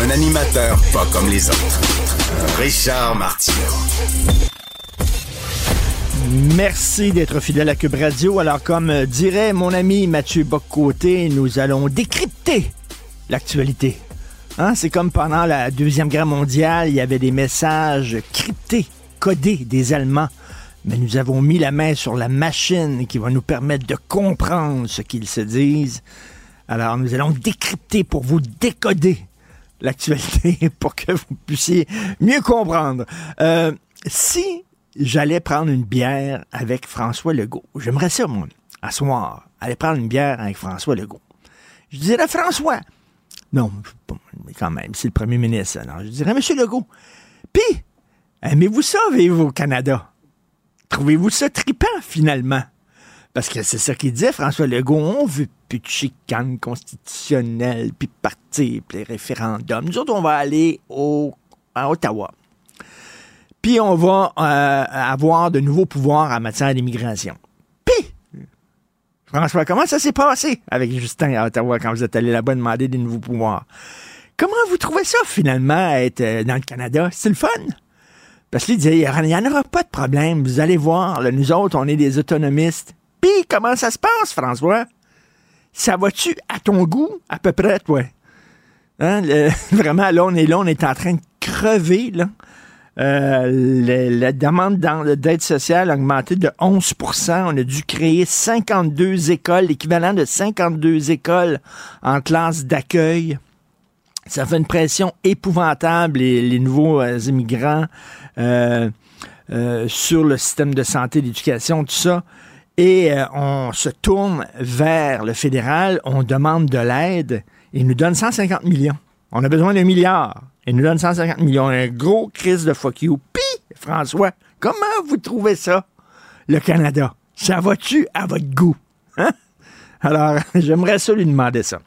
Un animateur pas comme les autres. Richard Martineau. Merci d'être fidèle à Cube Radio. Alors, comme dirait mon ami Mathieu Boccoté, nous allons décrypter l'actualité. Hein? C'est comme pendant la Deuxième Guerre mondiale, il y avait des messages cryptés, codés des Allemands. Mais nous avons mis la main sur la machine qui va nous permettre de comprendre ce qu'ils se disent. Alors, nous allons décrypter pour vous décoder l'actualité pour que vous puissiez mieux comprendre. Euh, si j'allais prendre une bière avec François Legault, j'aimerais ça, moi, à soir, aller prendre une bière avec François Legault. Je dirais, François, non, mais quand même, c'est le premier ministre. Alors, je dirais, Monsieur Legault, puis, aimez-vous ça, vivre au Canada? Trouvez-vous ça tripant, finalement? Parce que c'est ça qu'il disait, François Legault, on veut plus de constitutionnelle, puis partir, puis les référendums. Nous autres, on va aller au, à Ottawa. Puis on va euh, avoir de nouveaux pouvoirs en matière d'immigration. François, comment ça s'est passé avec Justin à Ottawa quand vous êtes allé là-bas demander des nouveaux pouvoirs? Comment vous trouvez ça, finalement, être euh, dans le Canada? C'est le fun? Parce qu'il disait, il n'y en aura pas de problème. Vous allez voir, nous autres, on est des autonomistes. Puis, comment ça se passe, François? Ça va-tu à ton goût, à peu près, toi? Hein? vraiment, là, on est là, on est en train de crever, là. Euh, la demande d'aide sociale a augmenté de 11% On a dû créer 52 écoles, l'équivalent de 52 écoles en classe d'accueil. Ça fait une pression épouvantable, les, nouveaux euh, immigrants, euh, sur le système de santé, d'éducation, tout ça. Et on se tourne vers le fédéral, on demande de l'aide. Il nous donne 150 millions. On a besoin d'un milliard. Il nous donne 150 millions. Un gros crise de fuck you. Puis, François, comment vous trouvez ça, le Canada? Ça va-tu à votre goût? Hein? Alors, j'aimerais ça lui demander ça.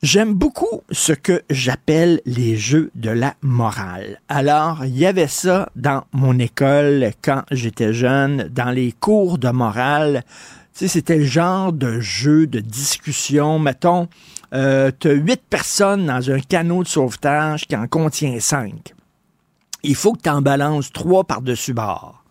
J'aime beaucoup ce que j'appelle les jeux de la morale. Alors, il y avait ça dans mon école quand j'étais jeune, dans les cours de morale. Tu c'était le genre de jeu, de discussion. Mettons, euh, tu as huit personnes dans un canot de sauvetage qui en contient cinq. Il faut que tu en balances trois par-dessus bord.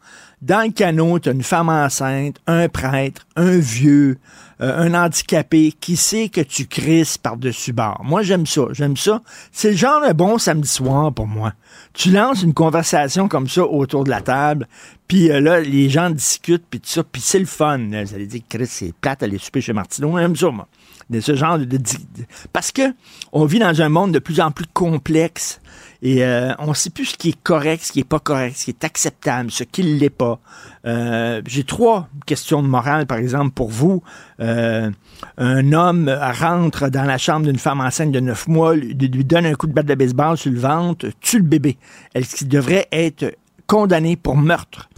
Dans le canot, tu as une femme enceinte, un prêtre, un vieux, euh, un handicapé qui sait que tu crisses par-dessus bord. Moi, j'aime ça. J'aime ça. C'est le genre de bon samedi soir pour moi. Tu lances une conversation comme ça autour de la table, puis euh, là, les gens discutent, puis tout ça, puis c'est le fun. Vous allez dire, Chris, c'est plate aller souper chez Martineau. J'aime ça, moi de ce genre de, parce que on vit dans un monde de plus en plus complexe et euh, on ne sait plus ce qui est correct, ce qui est pas correct, ce qui est acceptable, ce qui ne l'est pas. Euh, j'ai trois questions de morale, par exemple, pour vous. Euh, un homme rentre dans la chambre d'une femme enceinte de neuf mois, lui, donne un coup de batte de baseball sur le ventre, tue le bébé. Est-ce qu'il devrait être condamné pour meurtre?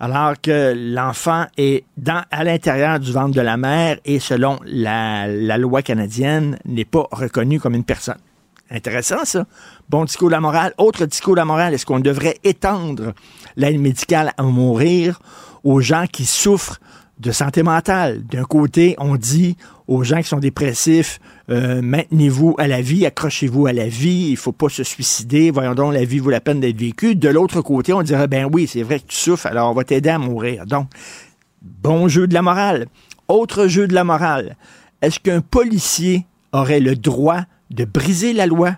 alors que l'enfant est à l'intérieur du ventre de la mère et selon la, loi canadienne n'est pas reconnu comme une personne. Intéressant ça. Bon discours de la morale. Autre discours de la morale, est-ce qu'on devrait étendre l'aide médicale à mourir aux gens qui souffrent de santé mentale? D'un côté, on dit aux gens qui sont dépressifs, euh, maintenez-vous à la vie, accrochez-vous à la vie, il faut pas se suicider, voyons donc, la vie vaut la peine d'être vécue. De l'autre côté, on dirait, ben oui, c'est vrai que tu souffres, alors on va t'aider à mourir. Donc, bon jeu de la morale. Autre jeu de la morale. Est-ce qu'un policier aurait le droit de briser la loi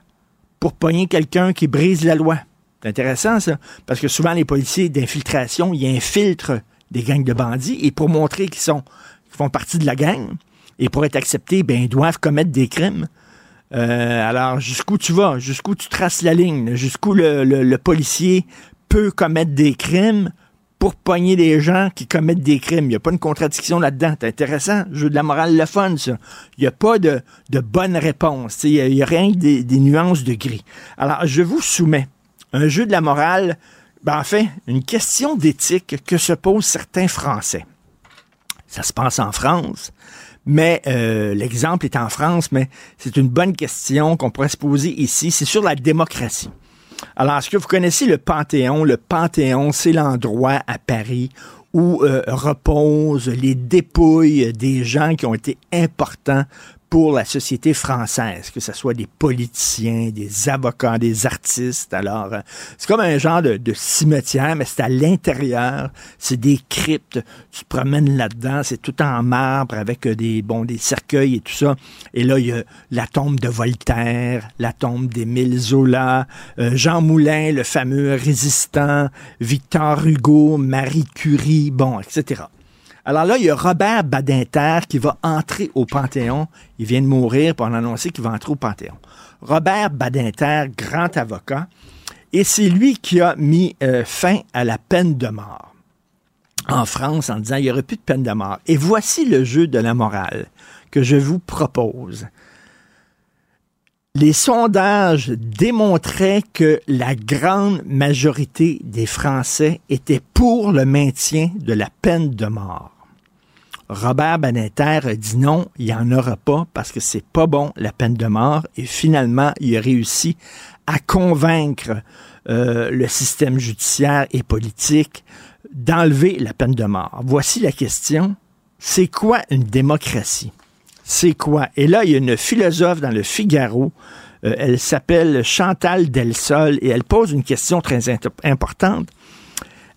pour pogner quelqu'un qui brise la loi? C'est intéressant, ça, parce que souvent, les policiers d'infiltration, ils infiltrent des gangs de bandits et pour montrer qu'ils sont font partie de la gang et pour être acceptés, ben ils doivent commettre des crimes. Euh, alors jusqu'où tu vas, jusqu'où tu traces la ligne, jusqu'où le, policier peut commettre des crimes? Pour pogner des gens qui commettent des crimes. Il n'y a pas une contradiction là-dedans. C'est intéressant. Jeu de la morale, le fun, ça. Il n'y a pas de, de bonne réponse. Il n'y a, rien que des, nuances de gris. Alors, je vous soumets un jeu de la morale, ben, en fait, une question d'éthique que se posent certains Français. Ça se passe en France. Mais euh, l'exemple est en France, mais c'est une bonne question qu'on pourrait se poser ici. C'est sur la démocratie. Alors, est-ce que vous connaissez le Panthéon? Le Panthéon, c'est l'endroit à Paris où euh, reposent les dépouilles des gens qui ont été importants pour la société française, que ce soit des politiciens, des avocats, des artistes. Alors, euh, c'est comme un genre de, cimetière, mais c'est à l'intérieur, c'est des cryptes. Tu te promènes là-dedans, c'est tout en marbre avec des bon des cercueils et tout ça. Et là, il y a la tombe de Voltaire, la tombe d'Émile Zola, euh, Jean Moulin, le fameux résistant, Victor Hugo, Marie Curie, bon, etc. Alors là, il y a Robert Badinter qui va entrer au Panthéon. Il vient de mourir pour en annoncer qu'il va entrer au Panthéon. Robert Badinter, grand avocat, et c'est lui qui a mis euh, fin à la peine de mort en France en disant il n'y aurait plus de peine de mort. Et voici le jeu de la morale que je vous propose. Les sondages démontraient que la grande majorité des Français étaient pour le maintien de la peine de mort. Robert Badinter a dit non, il n'y en aura pas parce que c'est pas bon la peine de mort. Et finalement, il a réussi à convaincre euh, le système judiciaire et politique d'enlever la peine de mort. Voici la question. C'est quoi une démocratie? C'est quoi? Et là, il y a une philosophe dans le Figaro. Euh, elle s'appelle Chantal Delsol et elle pose une question très importante.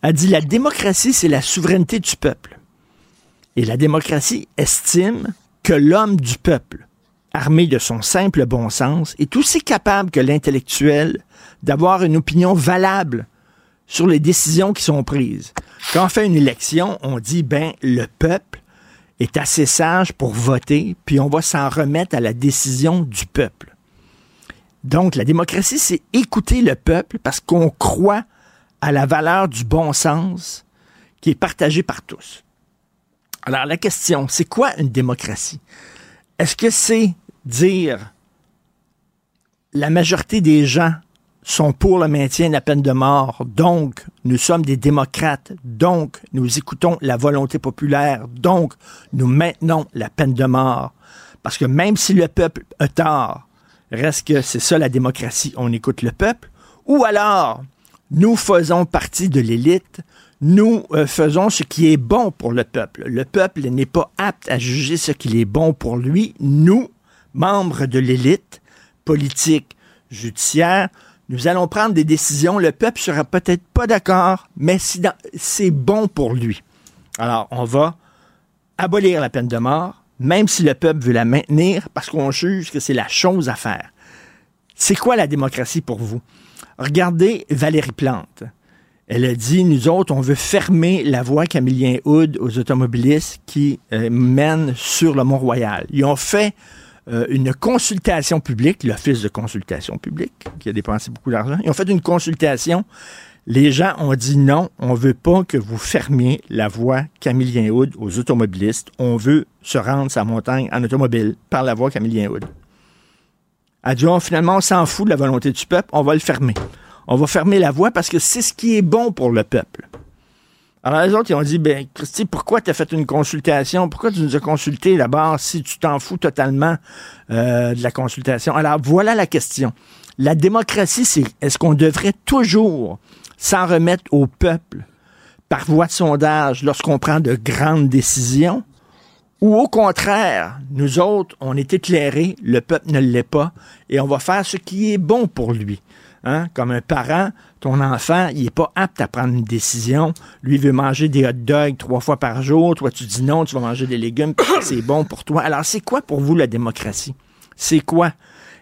Elle dit la démocratie, c'est la souveraineté du peuple. Et la démocratie estime que l'homme du peuple, armé de son simple bon sens, est aussi capable que l'intellectuel d'avoir une opinion valable sur les décisions qui sont prises. Quand on fait une élection, on dit, ben, le peuple est assez sage pour voter, puis on va s'en remettre à la décision du peuple. Donc, la démocratie, c'est écouter le peuple parce qu'on croit à la valeur du bon sens qui est partagée par tous. Alors la question, c'est quoi une démocratie? Est-ce que c'est dire la majorité des gens sont pour le maintien de la peine de mort, donc nous sommes des démocrates, donc nous écoutons la volonté populaire, donc nous maintenons la peine de mort? Parce que même si le peuple a tort, reste que c'est ça la démocratie, on écoute le peuple, ou alors nous faisons partie de l'élite, nous euh, faisons ce qui est bon pour le peuple. Le peuple n'est pas apte à juger ce qui est bon pour lui. Nous, membres de l'élite politique, judiciaire, nous allons prendre des décisions. Le peuple sera peut-être pas d'accord, mais c'est bon pour lui. Alors, on va abolir la peine de mort, même si le peuple veut la maintenir, parce qu'on juge que c'est la chose à faire. C'est quoi la démocratie pour vous? Regardez Valérie Plante. Elle a dit, nous autres, on veut fermer la voie Camillien Hood aux automobilistes qui euh, mènent sur le Mont-Royal. Ils ont fait euh, une consultation publique, l'Office de consultation publique, qui a dépensé beaucoup d'argent. Ils ont fait une consultation. Les gens ont dit non, on veut pas que vous fermiez la voie Camillien Hood aux automobilistes. On veut se rendre sa montagne en automobile par la voie Camillien Hood. Dit, oh, finalement, on s'en fout de la volonté du peuple, on va le fermer on va fermer la voie parce que c'est ce qui est bon pour le peuple. Alors les autres, ils ont dit, ben, Christy, pourquoi tu as fait une consultation? Pourquoi tu nous as consulté d'abord si tu t'en fous totalement euh, de la consultation? Alors voilà la question. La démocratie, c'est est-ce qu'on devrait toujours s'en remettre au peuple par voie de sondage lorsqu'on prend de grandes décisions? Ou au contraire, nous autres, on est éclairés, le peuple ne l'est pas, et on va faire ce qui est bon pour lui. Hein? Comme un parent, ton enfant, il n'est pas apte à prendre une décision. Lui veut manger des hot dogs trois fois par jour. Toi, tu dis non, tu vas manger des légumes, c'est bon pour toi. Alors, c'est quoi pour vous la démocratie? C'est quoi?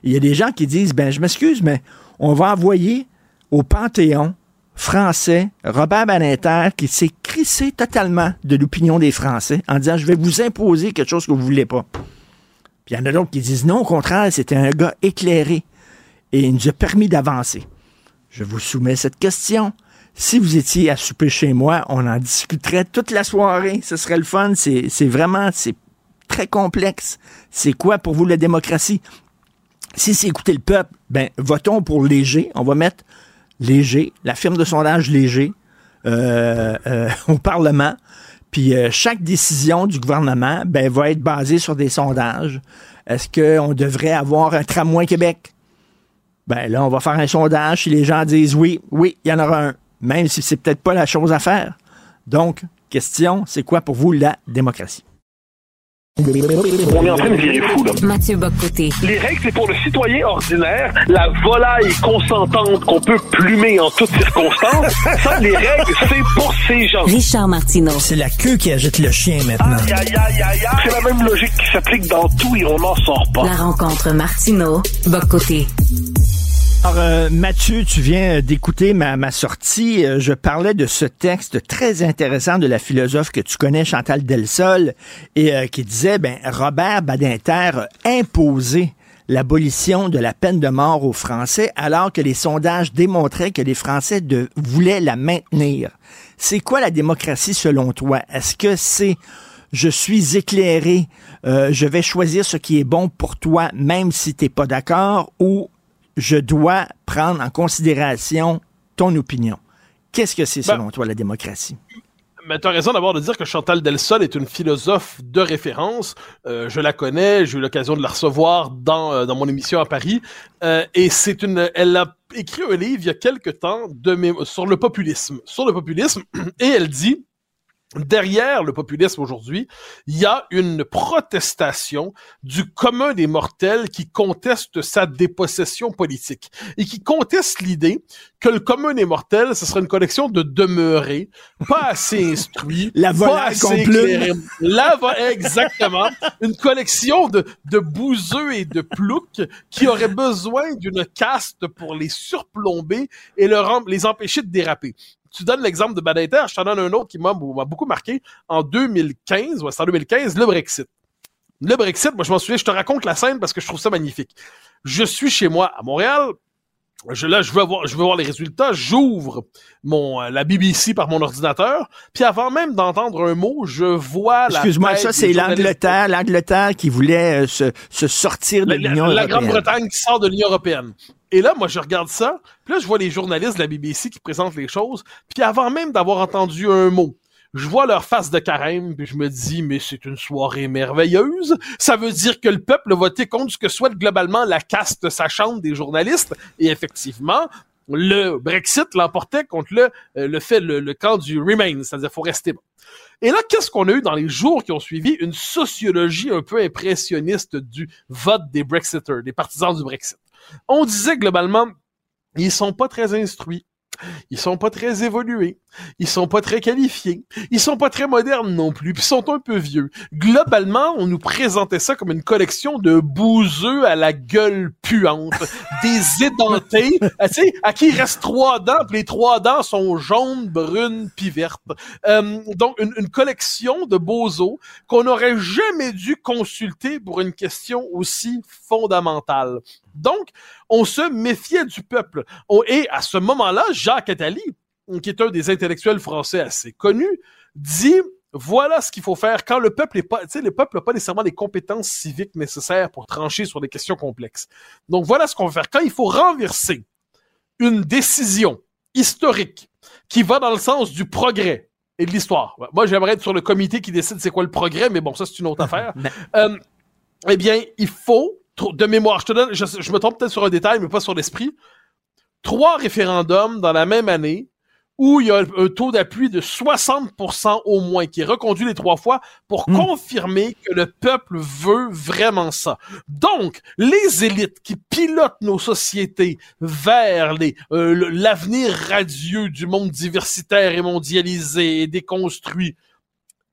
Il y a des gens qui disent, ben, je m'excuse, mais on va envoyer au Panthéon français Robert Badinter qui s'est crissé totalement de l'opinion des Français en disant, je vais vous imposer quelque chose que vous voulez pas. Puis il y en a d'autres qui disent, non, au contraire, c'était un gars éclairé et il nous a permis d'avancer. Je vous soumets cette question. Si vous étiez à souper chez moi, on en discuterait toute la soirée. Ce serait le fun. C'est vraiment, c'est très complexe. C'est quoi pour vous la démocratie? Si c'est écouter le peuple, ben, votons pour léger. On va mettre léger, la firme de sondage léger, euh, euh, au Parlement. Puis euh, chaque décision du gouvernement ben, va être basée sur des sondages. Est-ce qu'on devrait avoir un tramway Québec? Ben là, on va faire un sondage. Si les gens disent oui, oui, il y en aura un même si c'est peut-être pas la chose à faire. Donc, question, c'est quoi pour vous la démocratie? On est en train de virer fou, là. Mathieu Bocoté. Les règles, c'est pour le citoyen ordinaire, la volaille consentante qu'on peut plumer en toutes circonstances. Ça, les règles, c'est pour ces gens. Richard Martineau. C'est la queue qui agite le chien maintenant. Aïe, aïe, aïe, aïe, aïe. C'est la même logique qui s'applique dans tout et on n'en sort pas. La rencontre Martineau. Alors, euh, Mathieu, tu viens d'écouter ma, sortie. Euh, Je parlais de ce texte très intéressant de la philosophe que tu connais, Chantal Delsol, et euh, qui disait, ben, Robert Badinter a imposé l'abolition de la peine de mort aux Français alors que les sondages démontraient que les Français voulaient la maintenir. C'est quoi la démocratie selon toi? Est-ce que c'est je suis éclairé, euh, je vais choisir ce qui est bon pour toi même si t'es pas d'accord ou je dois prendre en considération ton opinion. Qu'est-ce que c'est selon toi la démocratie? Mais tu as raison d'abord de dire que Chantal Delsol est une philosophe de référence. Euh, je la connais, j'ai eu l'occasion de la recevoir dans, euh, dans mon émission à Paris. Euh, et c'est une, elle a écrit un livre il y a quelque temps de sur le populisme, sur le populisme, et elle dit derrière le populisme aujourd'hui, il y a une protestation du commun des mortels qui conteste sa dépossession politique et qui conteste l'idée que le commun des mortels, ce serait une collection de demeurés, pas assez instruits, La pas assez éclairés. La exactement. Une collection de, de bouseux et de ploucs qui auraient besoin d'une caste pour les surplomber et leur les empêcher de déraper tu donnes l'exemple de Badinter, je t'en donne un autre qui m'a beaucoup marqué. En 2015, ouais, c'est en 2015, le Brexit. Le Brexit, moi je m'en souviens, je te raconte la scène parce que je trouve ça magnifique. Je suis chez moi à Montréal. Je, là, je veux voir, je veux voir les résultats. J'ouvre mon euh, la BBC par mon ordinateur. Puis avant même d'entendre un mot, je vois la. Excuse-moi, ça c'est l'Angleterre, l'Angleterre qui voulait euh, se, se sortir de la, la- l'Union la européenne. Grande-Bretagne qui sort de l'Union européenne. Et là, moi, je regarde ça, puis là, je vois les journalistes de la BBC qui présentent les choses, puis avant même d'avoir entendu un mot, je vois leur face de carême, puis je me dis, mais c'est une soirée merveilleuse. Ça veut dire que le peuple a voté contre ce que souhaite globalement la caste sachante des journalistes. Et effectivement, le Brexit l'emportait contre le, euh, le fait, le, camp du Remain, c'est-à-dire faut rester bon. Et là, qu'est-ce qu'on a eu dans les jours qui ont suivi? Une sociologie un peu impressionniste du vote des Brexiters, des partisans du Brexit. On disait globalement, ils sont pas très instruits. Ils sont pas très évolués. Ils sont pas très qualifiés. Ils sont pas très modernes non plus. Puis ils sont un peu vieux. Globalement, on nous présentait ça comme une collection de bouseux à la gueule puante. des édentés, tu sais, à qui il reste trois dents, puis les trois dents sont jaunes, brunes, puis vertes. Euh, donc, une, une collection de bozos qu'on n'aurait jamais dû consulter pour une question aussi fondamentale. Donc, on se méfiait du peuple. On- et à ce moment-là, Jacques Attali, qui est un des intellectuels français assez connus, dit voilà ce qu'il faut faire quand le peuple est pas, tu sais, le peuple n'a pas nécessairement les compétences civiques nécessaires pour trancher sur des questions complexes. Donc voilà ce qu'on va faire quand il faut renverser une décision historique qui va dans le sens du progrès et de l'histoire. Moi, j'aimerais être sur le comité qui décide c'est quoi le progrès, mais bon, ça c'est une autre affaire. Euh, eh bien, il faut, de mémoire, je te donne, je, je me trompe peut-être sur un détail, mais pas sur l'esprit, trois référendums dans la même année où il y a un taux d'appui de 60% au moins qui est reconduit les trois fois pour Mm. confirmer que le peuple veut vraiment ça. Donc, les élites qui pilotent nos sociétés vers les euh, l'avenir radieux du monde diversitaire et mondialisé et déconstruit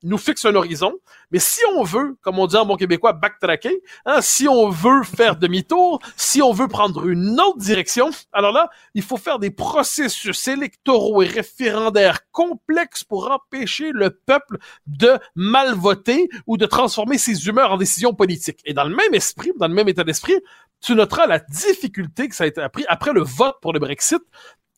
nous fixent un horizon, mais si on veut, comme on dit en bon québécois, backtracker, hein, si on veut faire demi-tour, si on veut prendre une autre direction, alors là, il faut faire des processus électoraux et référendaires complexes pour empêcher le peuple de mal voter ou de transformer ses humeurs en décisions politiques. Et dans le même esprit, dans le même état d'esprit, tu noteras la difficulté que ça a été appris après le vote pour le Brexit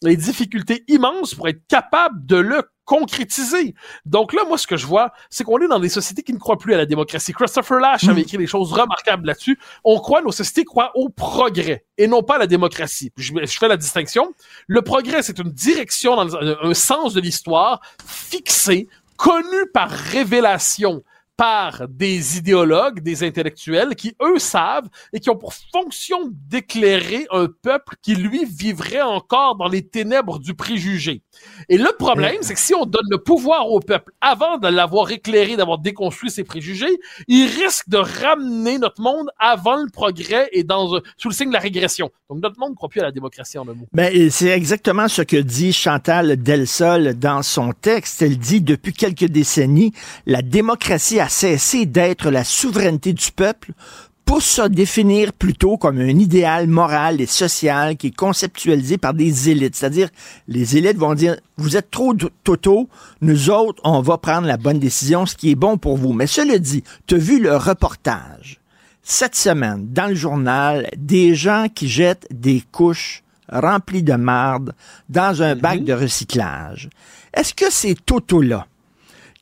des difficultés immenses pour être capable de le concrétiser. Donc là, moi, ce que je vois, c'est qu'on est dans des sociétés qui ne croient plus à la démocratie. Christopher Lash avait écrit des choses remarquables là-dessus. On croit, nos sociétés croient au progrès et non pas à la démocratie. Je, je fais la distinction. Le progrès, c'est une direction, dans un, un sens de l'histoire fixé, connu par révélation par des idéologues, des intellectuels qui, eux, savent et qui ont pour fonction d'éclairer un peuple qui, lui, vivrait encore dans les ténèbres du préjugé. Et le problème, c'est que si on donne le pouvoir au peuple avant de l'avoir éclairé, d'avoir déconstruit ses préjugés, il risque de ramener notre monde avant le progrès et dans sous le signe de la régression. Donc notre monde ne croit plus à la démocratie en un mot. Ben, c'est exactement ce que dit Chantal Delsol dans son texte. Elle dit depuis quelques décennies, la démocratie a cessé d'être la souveraineté du peuple pour se définir plutôt comme un idéal moral et social qui est conceptualisé par des élites. C'est-à-dire, les élites vont dire, vous êtes trop toto, nous autres, on va prendre la bonne décision, ce qui est bon pour vous. Mais cela dit, tu as vu le reportage cette semaine dans le journal des gens qui jettent des couches remplies de marde dans un bac de recyclage. Est-ce que ces totos-là,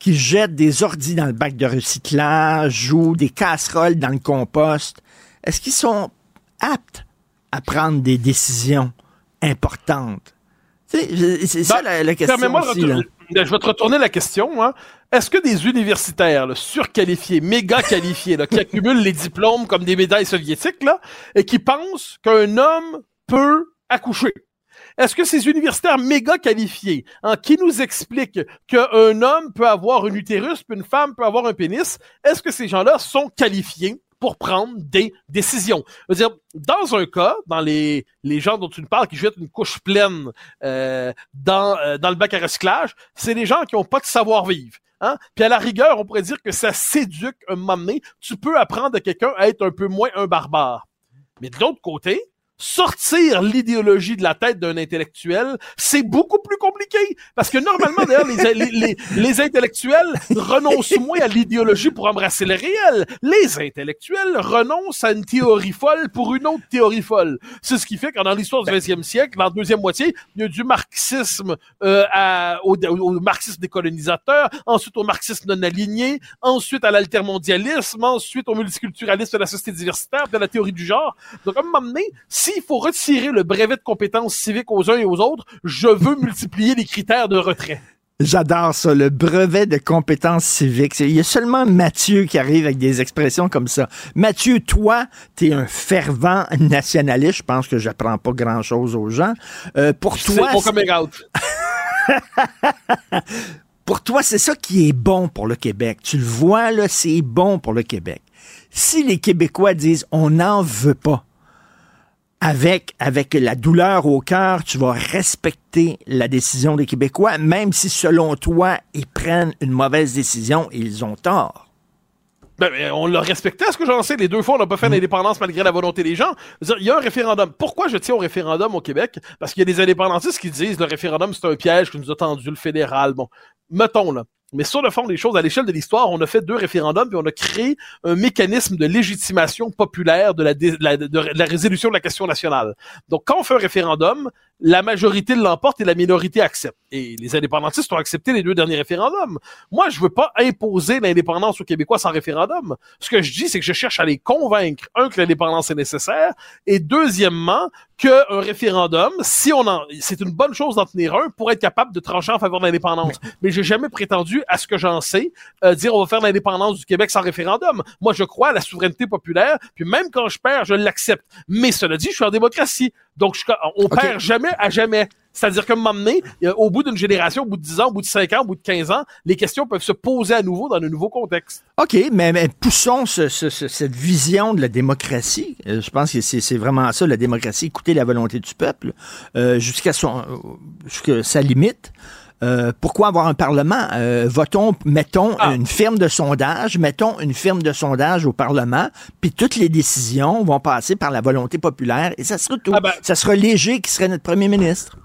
qui jettent des ordis dans le bac de recyclage ou des casseroles dans le compost, est-ce qu'ils sont aptes à prendre des décisions importantes? C'est ça la, la question aussi, là. Je vais te retourner la question. Hein. Est-ce que des universitaires là, surqualifiés, méga qualifiés, là, qui accumulent les diplômes comme des médailles soviétiques, là, et qui pensent qu'un homme peut accoucher, est-ce que ces universitaires méga qualifiés, hein, qui nous expliquent qu'un homme peut avoir un utérus, puis une femme peut avoir un pénis, est-ce que ces gens-là sont qualifiés pour prendre des décisions? Je veux dire, dans un cas, dans les, les gens dont tu nous parles qui jettent une couche pleine euh, dans, euh, dans le bac à recyclage, c'est des gens qui n'ont pas de savoir-vivre. Hein? Puis à la rigueur, on pourrait dire que ça s'éduque un moment donné. Tu peux apprendre à quelqu'un à être un peu moins un barbare. Mais de l'autre côté, sortir l'idéologie de la tête d'un intellectuel, c'est beaucoup plus compliqué. Parce que normalement, d'ailleurs, les, les, les, les, intellectuels renoncent moins à l'idéologie pour embrasser le réel. Les intellectuels renoncent à une théorie folle pour une autre théorie folle. C'est ce qui fait que dans l'histoire du 20e siècle, dans la deuxième moitié, il y a du marxisme euh, à, au, au, marxisme décolonisateur, ensuite au marxisme non aligné, ensuite à l'altermondialisme, ensuite au multiculturalisme de la société diversitaire, de la théorie du genre. Donc, à un moment donné, s'il faut retirer le brevet de compétences civiques aux uns et aux autres, je veux multiplier les critères de retrait. J'adore ça, le brevet de compétences civiques. Il y a seulement Mathieu qui arrive avec des expressions comme ça. Mathieu, toi, tu es un fervent nationaliste. Je pense que j'apprends pas grand-chose aux gens. Euh, pour toi... C'est coming out. pour toi, c'est ça qui est bon pour le Québec. Tu le vois, là, c'est bon pour le Québec. Si les Québécois disent on n'en veut pas, avec, avec la douleur au cœur, tu vas respecter la décision des Québécois, même si selon toi, ils prennent une mauvaise décision et ils ont tort. Ben, on l'a respecté, à ce que j'en sais. Les deux fois, on n'a pas fait l'indépendance malgré la volonté des gens. Il y a un référendum. Pourquoi je tiens au référendum au Québec? Parce qu'il y a des indépendantistes qui disent le référendum, c'est un piège que nous a tendu le fédéral. Bon, mettons là. Mais sur le fond des choses, à l'échelle de l'histoire, on a fait deux référendums puis on a créé un mécanisme de légitimation populaire de la, de la, de la résolution de la question nationale. Donc, quand on fait un référendum, la majorité l'emporte et la minorité accepte. Et les indépendantistes ont accepté les deux derniers référendums. Moi, je veux pas imposer l'indépendance aux Québécois sans référendum. Ce que je dis, c'est que je cherche à les convaincre, un, que l'indépendance est nécessaire, et deuxièmement, qu'un référendum, si on en, c'est une bonne chose d'en tenir un pour être capable de trancher en faveur de l'indépendance. Mais j'ai jamais prétendu, à ce que j'en sais, euh, dire on va faire l'indépendance du Québec sans référendum. Moi, je crois à la souveraineté populaire, puis même quand je perds, je l'accepte. Mais cela dit, je suis en démocratie. Donc, je, on okay. perd jamais à jamais. C'est-à-dire qu'à un moment donné, au bout d'une génération, au bout de 10 ans, au bout de 5 ans, au bout de 15 ans, les questions peuvent se poser à nouveau dans un nouveau contexte. OK, mais, poussons ce, ce, cette vision de la démocratie. Euh, je pense que c'est vraiment ça, la démocratie, écouter la volonté du peuple euh, son jusqu'à sa limite. Euh, pourquoi avoir un Parlement? Euh, votons, mettons ah. une firme de sondage, mettons une firme de sondage au Parlement, puis toutes les décisions vont passer par la volonté populaire et ça sera tout. Ah ben, ça sera léger qui serait notre premier ministre.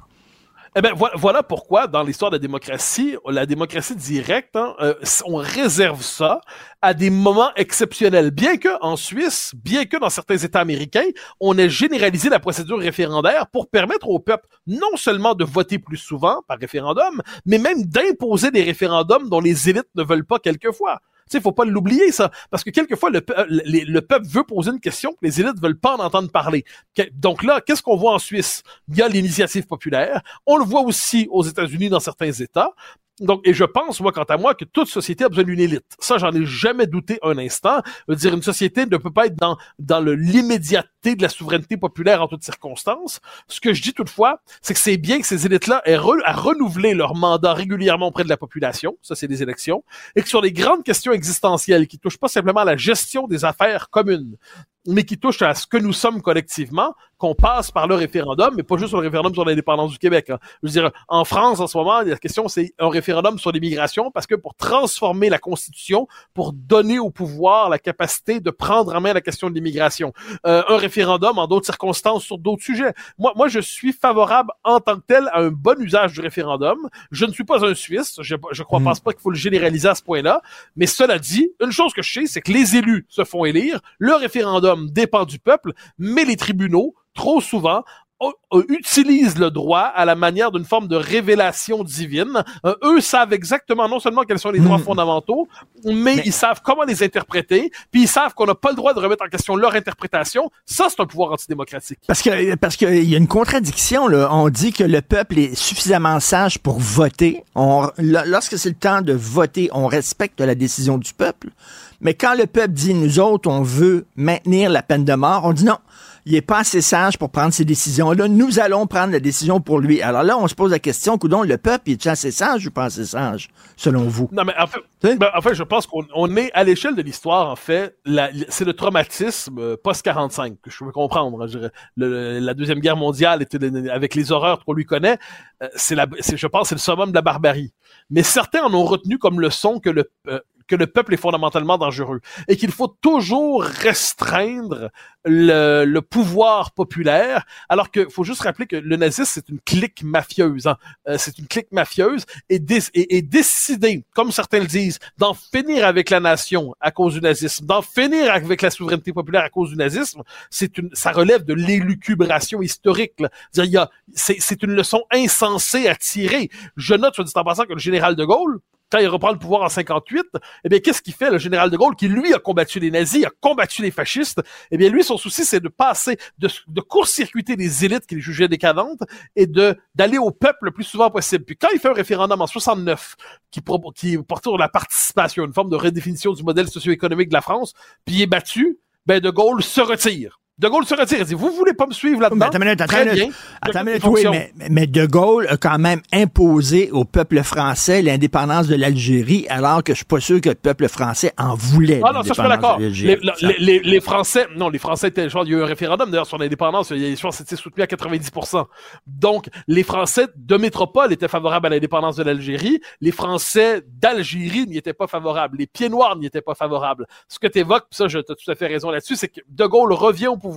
Eh voilà, voilà pourquoi dans l'histoire de la démocratie, la démocratie directe, hein, euh, on réserve ça à des moments exceptionnels. Bien que en Suisse, bien que dans certains États américains, on ait généralisé la procédure référendaire pour permettre au peuple non seulement de voter plus souvent par référendum, mais même d'imposer des référendums dont les élites ne veulent pas quelquefois. Sais, faut pas l'oublier, ça. Parce que quelquefois, le, euh, le, le peuple veut poser une question que les élites veulent pas en entendre parler. Donc là, qu'est-ce qu'on voit en Suisse? Il y a l'initiative populaire. On le voit aussi aux États-Unis dans certains États. Donc, et je pense, moi, quant à moi, que toute société a besoin d'une élite. Ça, j'en ai jamais douté un instant. Je veux dire, une société ne peut pas être dans, dans le, l'immédiateté de la souveraineté populaire en toutes circonstances. Ce que je dis toutefois, c'est que c'est bien que ces élites-là aient re- à renouveler leur mandat régulièrement auprès de la population. Ça, c'est des élections. Et que sur les grandes questions existentielles qui touchent pas simplement à la gestion des affaires communes, mais qui touchent à ce que nous sommes collectivement, qu'on passe par le référendum, mais pas juste le référendum sur l'indépendance du Québec. hein. Je veux dire, en France, en ce moment, la question, c'est un référendum sur l'immigration, parce que pour transformer la Constitution, pour donner au pouvoir la capacité de prendre en main la question de l'immigration, euh, un référendum en d'autres circonstances sur d'autres sujets. Moi, moi, je suis favorable en tant que tel à un bon usage du référendum. Je ne suis pas un Suisse, je, je crois, Mm. pense pas qu'il faut le généraliser à ce point-là, mais cela dit, une chose que je sais, c'est que les élus se font élire, le référendum dépend du peuple, mais les tribunaux, trop souvent, utilisent le droit à la manière d'une forme de révélation divine. Euh, eux savent exactement non seulement quels sont les droits Mm. fondamentaux, mais, Mais- ils savent comment les interpréter, puis ils savent qu'on n'a pas le droit de remettre en question leur interprétation. Ça, c'est un pouvoir antidémocratique. Parce que parce qu'il y a une contradiction là. On dit que le peuple est suffisamment sage pour voter. On, lorsque c'est le temps de voter, on respecte la décision du peuple. Mais quand le peuple dit nous autres, on veut maintenir la peine de mort, on dit non. Il est pas assez sage pour prendre ces décisions-là. Nous allons prendre la décision pour lui. Alors là, on se pose la question, coudon, le peuple, est assez sage ou pas assez sage, selon vous? Non, mais en fait, ben, en fait je pense qu'on on est à l'échelle de l'histoire, en fait, c'est le traumatisme euh, post-45 que je veux comprendre. hein, je dirais. Le- la Deuxième Guerre mondiale, était, avec les horreurs qu'on lui connaît, euh, c'est la, c'est, je pense, c'est le summum de la barbarie. Mais certains en ont retenu comme leçon que le, euh, que le peuple est fondamentalement dangereux et qu'il faut toujours restreindre le, le pouvoir populaire, alors que faut juste rappeler que le nazisme c'est une clique mafieuse, hein. Euh, c'est une clique mafieuse et, dé- comme certains le disent, d'en finir avec la nation à cause du nazisme, d'en finir avec la souveraineté populaire à cause du nazisme, c'est une, ça relève de l'élucubration historique. c'est une leçon insensée à tirer. Je note, soit dit en passant, que le général de Gaulle, quand il reprend le pouvoir en 58, eh bien, qu'est-ce qu'il fait, le général de Gaulle, qui lui a combattu les nazis, a combattu les fascistes? Eh bien, lui, son souci, c'est de passer, de, court-circuiter les élites qu'il jugeait décadentes et de, d'aller au peuple le plus souvent possible. Puis quand il fait un référendum en 69, qui, qui porte sur la participation, une forme de redéfinition du modèle socio-économique de la France, puis il est battu, ben, de Gaulle se retire. De Gaulle se retire. Il dit, vous voulez pas me suivre là-dedans? attends une minute, attends une minute. Attends oui, mais, mais De Gaulle a quand même imposé au peuple français l'indépendance de l'Algérie, alors que je suis pas sûr que le peuple français en voulait. Ah non, ça je suis pas d'accord. Les, l'Algérie. la- les, les- les Français, non, les Français étaient, je pense, il y a eu un référendum d'ailleurs sur l'indépendance, il y a- je pense que c'était soutenu à 90%. Donc, les Français de métropole étaient favorables à l'indépendance de l'Algérie, les Français d'Algérie n'y étaient pas favorables, les Pieds Noirs n'y étaient pas favorables. Ce que tu évoques, ça, je as tout à fait raison là-dessus, c'est que De Gaulle revient au pouvoir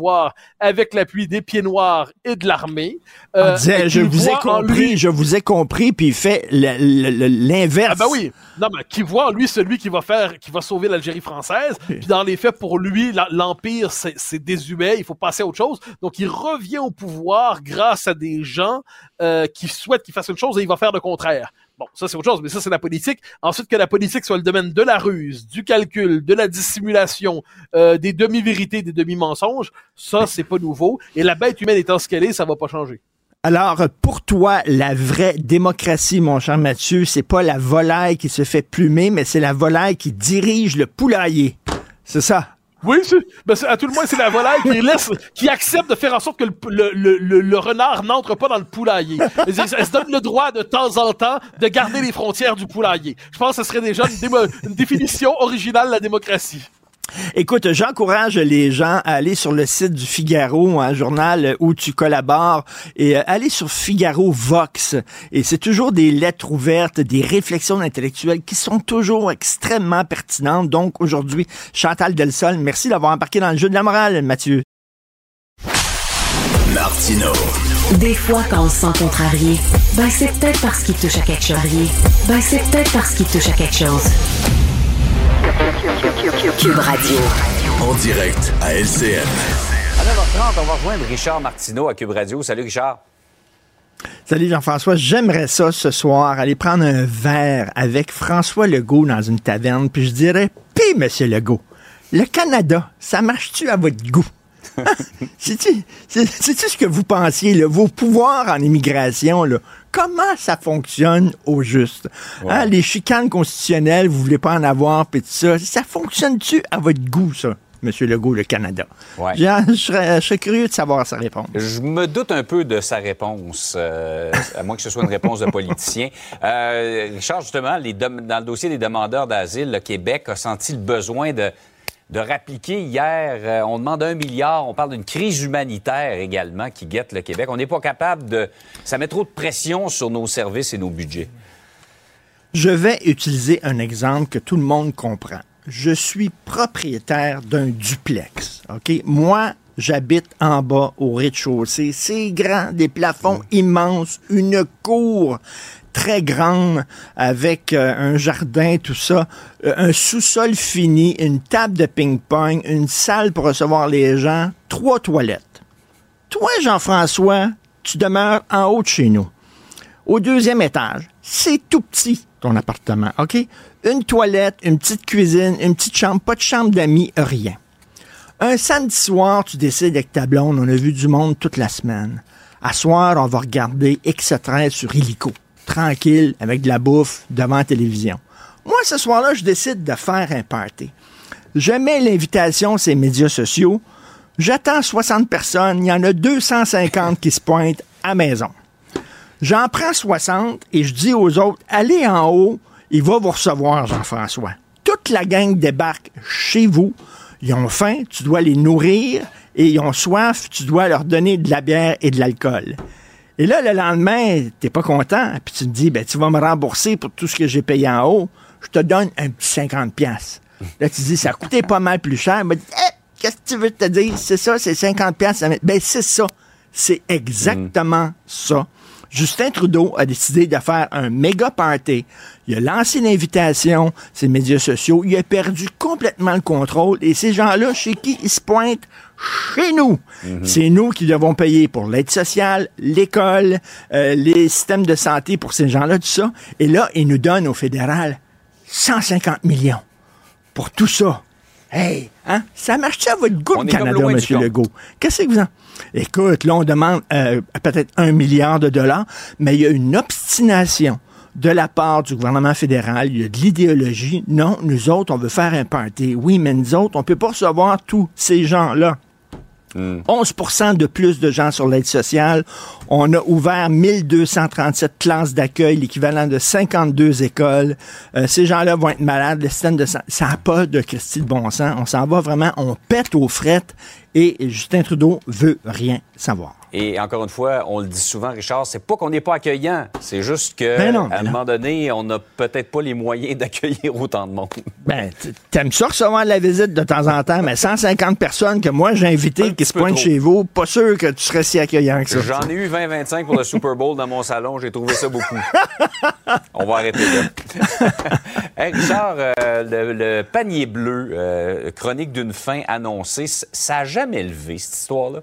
avec l'appui des Pieds Noirs et de l'armée. Euh, disait, et je vous ai compris, lui- je vous ai compris, puis il fait l'inverse. Ah ben oui. Non, mais qui voit en lui celui qui va faire, qui va sauver l'Algérie française. Puis dans les faits, pour lui, l'empire c'est c'est désuet. Il faut passer à autre chose. Donc il revient au pouvoir grâce à des gens euh, qui souhaitent qu'il fasse une chose et il va faire le contraire. Bon, ça c'est autre chose, mais ça c'est la politique. Ensuite que la politique soit le domaine de la ruse, du calcul, de la dissimulation, euh, des demi-vérités, des demi-mensonges, ça c'est pas nouveau. Et la bête humaine étant ce qu'elle est, ça va pas changer. Alors, pour toi, la vraie démocratie, mon cher Mathieu, c'est pas la volaille qui se fait plumer, mais c'est la volaille qui dirige le poulailler. C'est ça. Oui, ben à tout le moins, c'est la volaille qui laisse, qui accepte de faire en sorte que le, le, le, le- renard n'entre pas dans le poulailler. Elle, se donne le droit de temps en temps de garder les frontières du poulailler. Je pense que ce serait déjà une, une définition originale de la démocratie. Écoute, j'encourage les gens à aller sur le site du Figaro, un journal où tu collabores, et euh, aller sur Figaro Vox. Et c'est toujours des lettres ouvertes, des réflexions intellectuelles qui sont toujours extrêmement pertinentes. Donc aujourd'hui, Chantal Delsol, merci d'avoir embarqué dans le jeu de la morale, Mathieu. Martino. Des fois, quand on se sent contrarié, ben c'est peut-être parce qu'il touche à quelque chose. Ben c'est peut-être parce qu'il touche à quelque chose. Cube Radio. En direct à LCN. À 9h30, on va rejoindre Richard Martineau à Cube Radio. Salut Richard. Salut Jean-François, j'aimerais ça ce soir, aller prendre un verre avec François Legault dans une taverne, puis je dirais, pis Monsieur Legault, le Canada, ça marche-tu à votre goût? C'est-tu c'est- c'est-tu ce que vous pensiez, là, vos pouvoirs en immigration, là, comment ça fonctionne au juste? Hein, les chicanes constitutionnelles, vous voulez pas en avoir, puis tout ça, ça fonctionne-tu à votre goût, ça, Monsieur Legault, le Canada? Ouais. Je serais, je serais curieux de savoir sa réponse. Je me doute un peu de sa réponse, euh, à moins que ce soit une réponse de politicien. Euh, Richard, justement, les dans le dossier des demandeurs d'asile, le Québec a senti le besoin de, de rappliquer hier. euh, on demande un milliard. On parle d'une crise humanitaire également qui guette le Québec. On n'est pas capable de. Ça met trop de pression sur nos services et nos budgets. Je vais utiliser un exemple que tout le monde comprend. Je suis propriétaire d'un duplex. Moi, j'habite en bas au rez-de-chaussée. C'est grand, des plafonds immenses, une cour très grande avec euh, un jardin, tout ça, euh, un sous-sol fini, une table de ping-pong, une salle pour recevoir les gens, trois toilettes. Toi, Jean-François, tu demeures en haut de chez nous. Au deuxième étage, c'est tout petit, ton appartement, OK? Une toilette, une petite cuisine, une petite chambre, pas de chambre d'amis, rien. Un samedi soir, tu décides avec ta blonde, on a vu du monde toute la semaine. À soir, on va regarder X13 sur Illico. Tranquille, avec de la bouffe, devant la télévision. Moi, ce soir-là, je décide de faire un party. Je mets l'invitation sur les médias sociaux. J'attends 60 personnes. Il y en a 250 qui se pointent à maison. J'en prends 60 et je dis aux autres, allez en haut, il va vous recevoir, Jean-François. Toute la gang débarque chez vous. Ils ont faim, tu dois les nourrir et ils ont soif, tu dois leur donner de la bière et de l'alcool. Et là, le lendemain, t'es pas content, puis tu te dis, ben, tu vas me rembourser pour tout ce que j'ai payé en haut. Je te donne un petit 50 pièces. Là, tu dis, ça a coûté pas mal plus cher. Il m'a dit, Eh, qu'est-ce que tu veux te dire? C'est ça, c'est 50 pièces. Ben, c'est ça. C'est exactement ça. Justin Trudeau a décidé de faire un méga party. Il a lancé l'invitation, ses médias sociaux. Il a perdu complètement le contrôle. Et ces gens-là, chez qui ils se pointent? Chez nous. C'est nous qui devons payer pour l'aide sociale, l'école, euh, les systèmes de santé pour ces gens-là, tout ça. Et là, ils nous donnent au fédéral 150 millions pour tout ça. Hey, hein? Ça marche à votre goût, Canada, M. Legault? Qu'est-ce que vous en... Écoute, là, on demande euh, peut-être un milliard de dollars, mais il y a une obstination de la part du gouvernement fédéral. Il y a de l'idéologie. Non, nous autres, on veut faire un party. Oui, mais nous autres, on peut pas recevoir tous ces gens-là. 11% de plus de gens sur l'aide sociale. On a ouvert 1237 classes d'accueil, l'équivalent de 52 écoles. Euh, ces gens-là vont être malades. Le système de santé, ça n'a pas de Christie de bon sens. On s'en va vraiment, on pète aux frettes et Justin Trudeau veut rien savoir. Et encore une fois, on le dit souvent, Richard, c'est pas qu'on n'est pas accueillant, c'est juste que Ben non, à un non. moment donné, on n'a peut-être pas les moyens d'accueillir autant de monde. Ben, t'aimes ça recevoir de la visite de temps en temps, mais 150 personnes que moi j'ai invitées qui se pointent trop. chez vous, pas sûr que tu serais si accueillant que ça. J'en ai eu 20-25 pour le Super Bowl dans mon salon, j'ai trouvé ça beaucoup. on va arrêter là. hey, Richard, euh, le, le panier bleu, euh, chronique d'une fin annoncée, ça n'a jamais levé, cette histoire-là?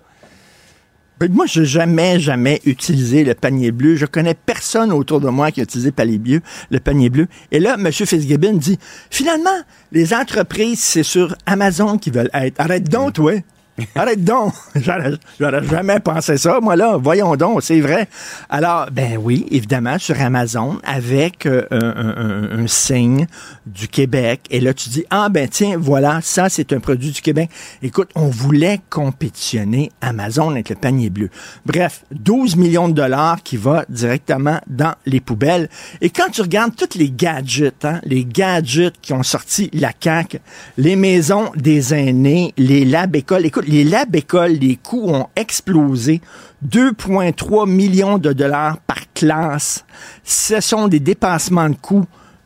Ben, moi, j'ai jamais, jamais utilisé le panier bleu. Je connais personne autour de moi qui a utilisé le panier bleu. Le panier bleu. Et là, M. Fitzgibbon dit, finalement, les entreprises, c'est sur Amazon qui veulent être. Arrête donc, toi. Arrête donc. J'aurais jamais pensé ça, moi, là. Voyons donc, c'est vrai. Alors, ben oui, évidemment, sur Amazon, avec euh, un, signe du Québec. Et là, tu dis, ah, ben tiens, voilà, ça, c'est un produit du Québec. Écoute, on voulait compétitionner Amazon avec le panier bleu. Bref, 12 millions de dollars qui va directement dans les poubelles. Et quand tu regardes tous les gadgets, hein, les gadgets qui ont sorti la CAQ, les maisons des aînés, les labs écoles, écoute, les labs écoles, les coûts ont explosé. 2,3 millions de dollars par classe. Ce sont des dépassements de coûts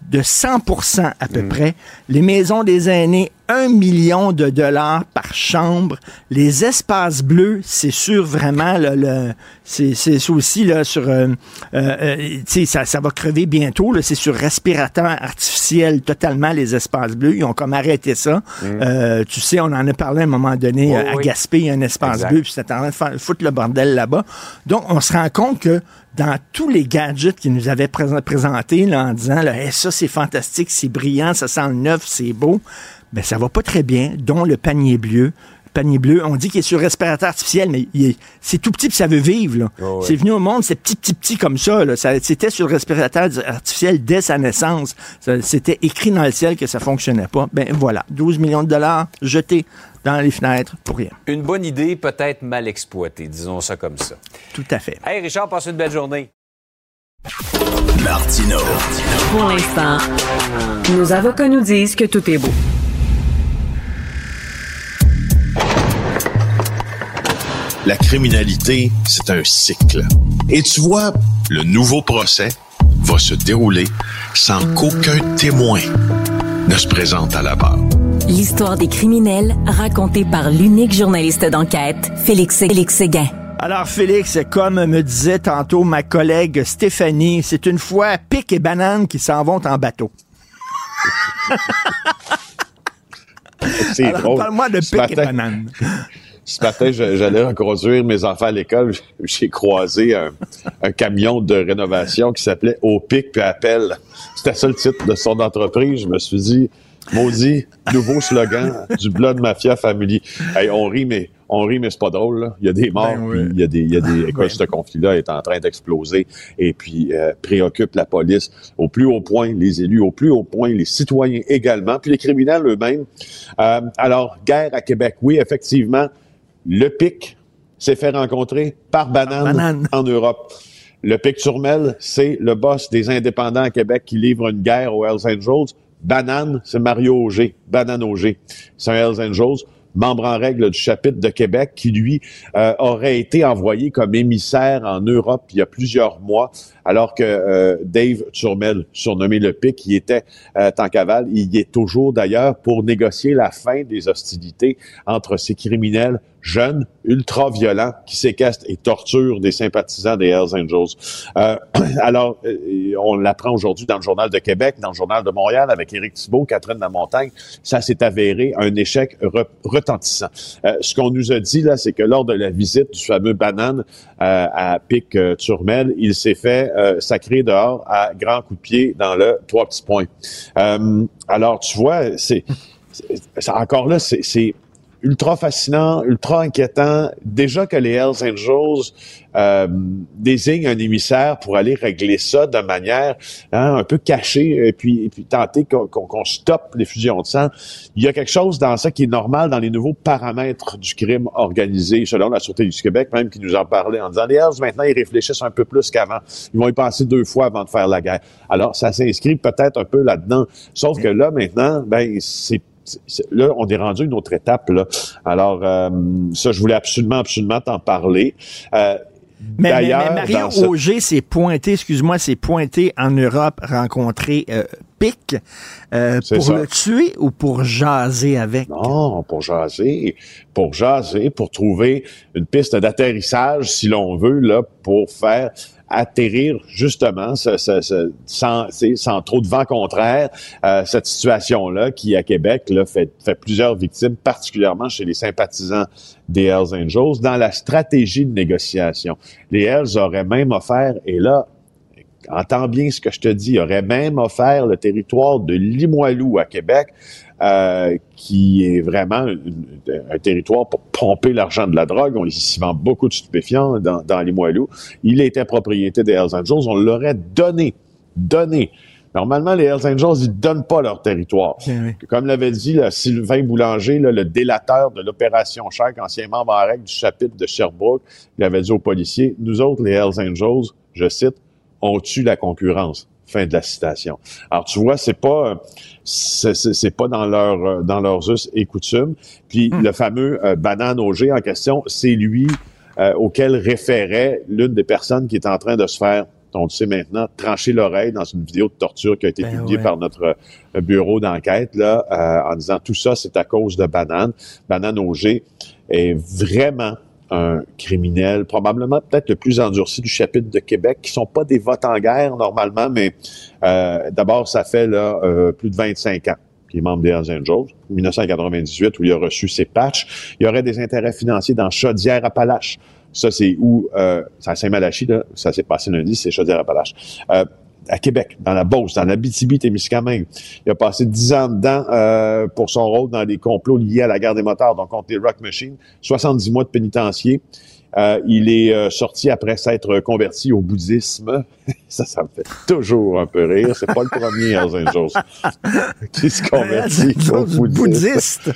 de 100% à peu près. Les maisons des aînés un million de dollars par chambre. Les espaces bleus, c'est sûr vraiment le, le c'est c'est aussi là sur euh, euh, euh, tu sais ça, ça va crever bientôt là, c'est sur respirateur artificiel totalement les espaces bleus, ils ont comme arrêté ça. Euh, tu sais on en a parlé à un moment donné à oui. Gaspé, il y a un espace Exact. bleu puis c'était en train de faire- foutre le bordel là-bas. Donc on se rend compte que dans tous les gadgets qu'ils nous avaient présent- présentés là, en disant là, Hey, ça c'est fantastique, c'est brillant, ça sent le neuf, c'est beau, ben ça va pas très bien, dont le panier bleu. Le panier bleu, on dit qu'il est sur respirateur artificiel, mais il est- c'est tout petit puis ça veut vivre. là. Oh, ouais. C'est venu au monde, c'est petit, petit, petit comme ça. là. Ça- C'était sur le respirateur artificiel dès sa naissance. C'était écrit dans le ciel que ça fonctionnait pas. Ben voilà, 12 millions de dollars jetés dans les fenêtres pour rien. Une bonne idée, peut-être mal exploitée, disons ça comme ça. Tout à fait. Hey, Richard, passe une belle journée. Martino. Pour l'instant, nos avocats nous disent que tout est beau. La criminalité, c'est un cycle. Et tu vois, le nouveau procès va se dérouler sans qu'aucun témoin ne se présente à la barre. L'histoire des criminels racontée par l'unique journaliste d'enquête, Félix, Félix Séguin. Alors, Félix, comme me disait tantôt ma collègue Stéphanie, c'est une fois pic et banane qui s'en vont en bateau. C'est drôle. parle-moi de Ce pic et matin- banane. Ce matin, j'allais reconduire mes enfants à l'école. J'ai croisé un, un camion de rénovation qui s'appelait Au pic puis appel. C'était ça le titre de son entreprise. Je me suis dit, maudit, nouveau slogan du Blood Mafia Family. Hey, on rit, mais on rit, mais c'est pas drôle. là. Il y a des morts, Ben oui. il y a des, il y a des. Écoute, ce conflit-là est en train d'exploser et puis euh, préoccupe la police au plus haut point, les élus au plus haut point, les citoyens également, puis les criminels eux-mêmes. Euh, alors, guerre à Québec, oui, effectivement. Le PIC s'est fait rencontrer par banane, banane. en Europe. Le PIC Turmel, c'est le boss des indépendants à Québec qui livre une guerre aux Hells Angels. Banane, c'est Mario Auger. Banane Auger. C'est un Hells Angels, membre en règle du chapitre de Québec, qui lui euh, aurait été envoyé comme émissaire en Europe il y a plusieurs mois, alors que euh, Dave Turmel, surnommé le PIC, qui était euh, en cavale, il y est toujours d'ailleurs pour négocier la fin des hostilités entre ces criminels jeunes, ultra-violents, qui séquestrent et torturent des sympathisants des Hells Angels. Euh, alors, euh, on l'apprend aujourd'hui dans le Journal de Québec, dans le Journal de Montréal, avec Éric Thibault, Catherine Lamontagne. Ça s'est avéré un échec re- retentissant. Euh, ce qu'on nous a dit, là, c'est que lors de la visite du fameux banane euh, à Pic-Turmel, il s'est fait euh, sacrer dehors à grands coups de pied dans le trois petits points. Euh, alors, tu vois, c'est encore là, c'est ultra fascinant, ultra inquiétant. Déjà que les Hells Angels euh, désignent un émissaire pour aller régler ça de manière hein, un peu cachée et puis, et puis tenter qu'on qu'on stoppe les fusions de sang. Il y a quelque chose dans ça qui est normal dans les nouveaux paramètres du crime organisé, selon la Sûreté du Québec, même qui nous en parlait en disant les Hells, maintenant, ils réfléchissent un peu plus qu'avant. Ils vont y penser deux fois avant de faire la guerre. Alors, ça s'inscrit peut-être un peu là-dedans. Sauf que là, maintenant, ben, c'est- là, on est rendu à une autre étape. Là. Alors, euh, ça, je voulais absolument, absolument t'en parler. Euh, Mais, mais, d'ailleurs, mais ce- Auger s'est pointé, excuse-moi, s'est pointé en Europe rencontrer euh, Pic euh, pour ça. le tuer ou pour jaser avec? Non, pour jaser, pour jaser, pour trouver une piste d'atterrissage, si l'on veut, là, pour faire atterrir justement ce- ce- ce- sans, sans trop de vent contraire euh, cette situation-là qui, à Québec, là, fait, fait plusieurs victimes, particulièrement chez les sympathisants des Hells Angels, dans la stratégie de négociation. Les Hells auraient même offert, et là, entends bien ce que je te dis, auraient même offert le territoire de Limoilou à Québec euh, qui est vraiment une- un territoire pour pomper l'argent de la drogue. On s'y vend beaucoup de stupéfiants dans, dans les Moilous. Il était propriété des Hells Angels. On l'aurait donné. Donné. Normalement, les Hells Angels, ils donnent pas leur territoire. Oui. Comme l'avait dit là, Sylvain Boulanger, là, le délateur de l'opération Shark, ancien membre en règle du chapitre de Sherbrooke, il avait dit aux policiers, nous autres, les Hells Angels, je cite, on tue la concurrence. Fin de la citation. Alors, tu vois, c'est pas, c'est pas dans leur, euh, dans leurs us et coutumes. Puis, le fameux euh, banane Auger en question, c'est lui euh, auquel référait l'une des personnes qui est en train de se faire on le sait maintenant, tranché l'oreille dans une vidéo de torture qui a été Ben publiée ouais. par notre bureau d'enquête, là, euh, en disant tout ça, c'est à cause de Banane. Banane Auger est vraiment un criminel, probablement peut-être le plus endurci du chapitre de Québec, qui sont pas des votes en guerre normalement, mais euh, d'abord, ça fait là euh, plus de 25 ans qu'il est membre des Hells Angels, 1998, où il a reçu ses patchs. Il y aurait des intérêts financiers dans Chaudière-Appalaches. Ça, c'est où, euh, c'est à Saint-Malachie, là, ça s'est passé lundi, c'est Chaudière-Appalaches. Euh, à Québec, dans la Beauce, dans la Témiscamingue. Il a passé 10 ans dedans euh, pour son rôle dans les complots liés à la guerre des motards, donc contre les Rock Machines. 70 mois de pénitencier. Euh, il est euh, sorti après s'être converti au bouddhisme. ça, ça me fait toujours un peu rire. C'est pas le premier Hells Angels qui se convertit au bouddhisme. Bouddhiste.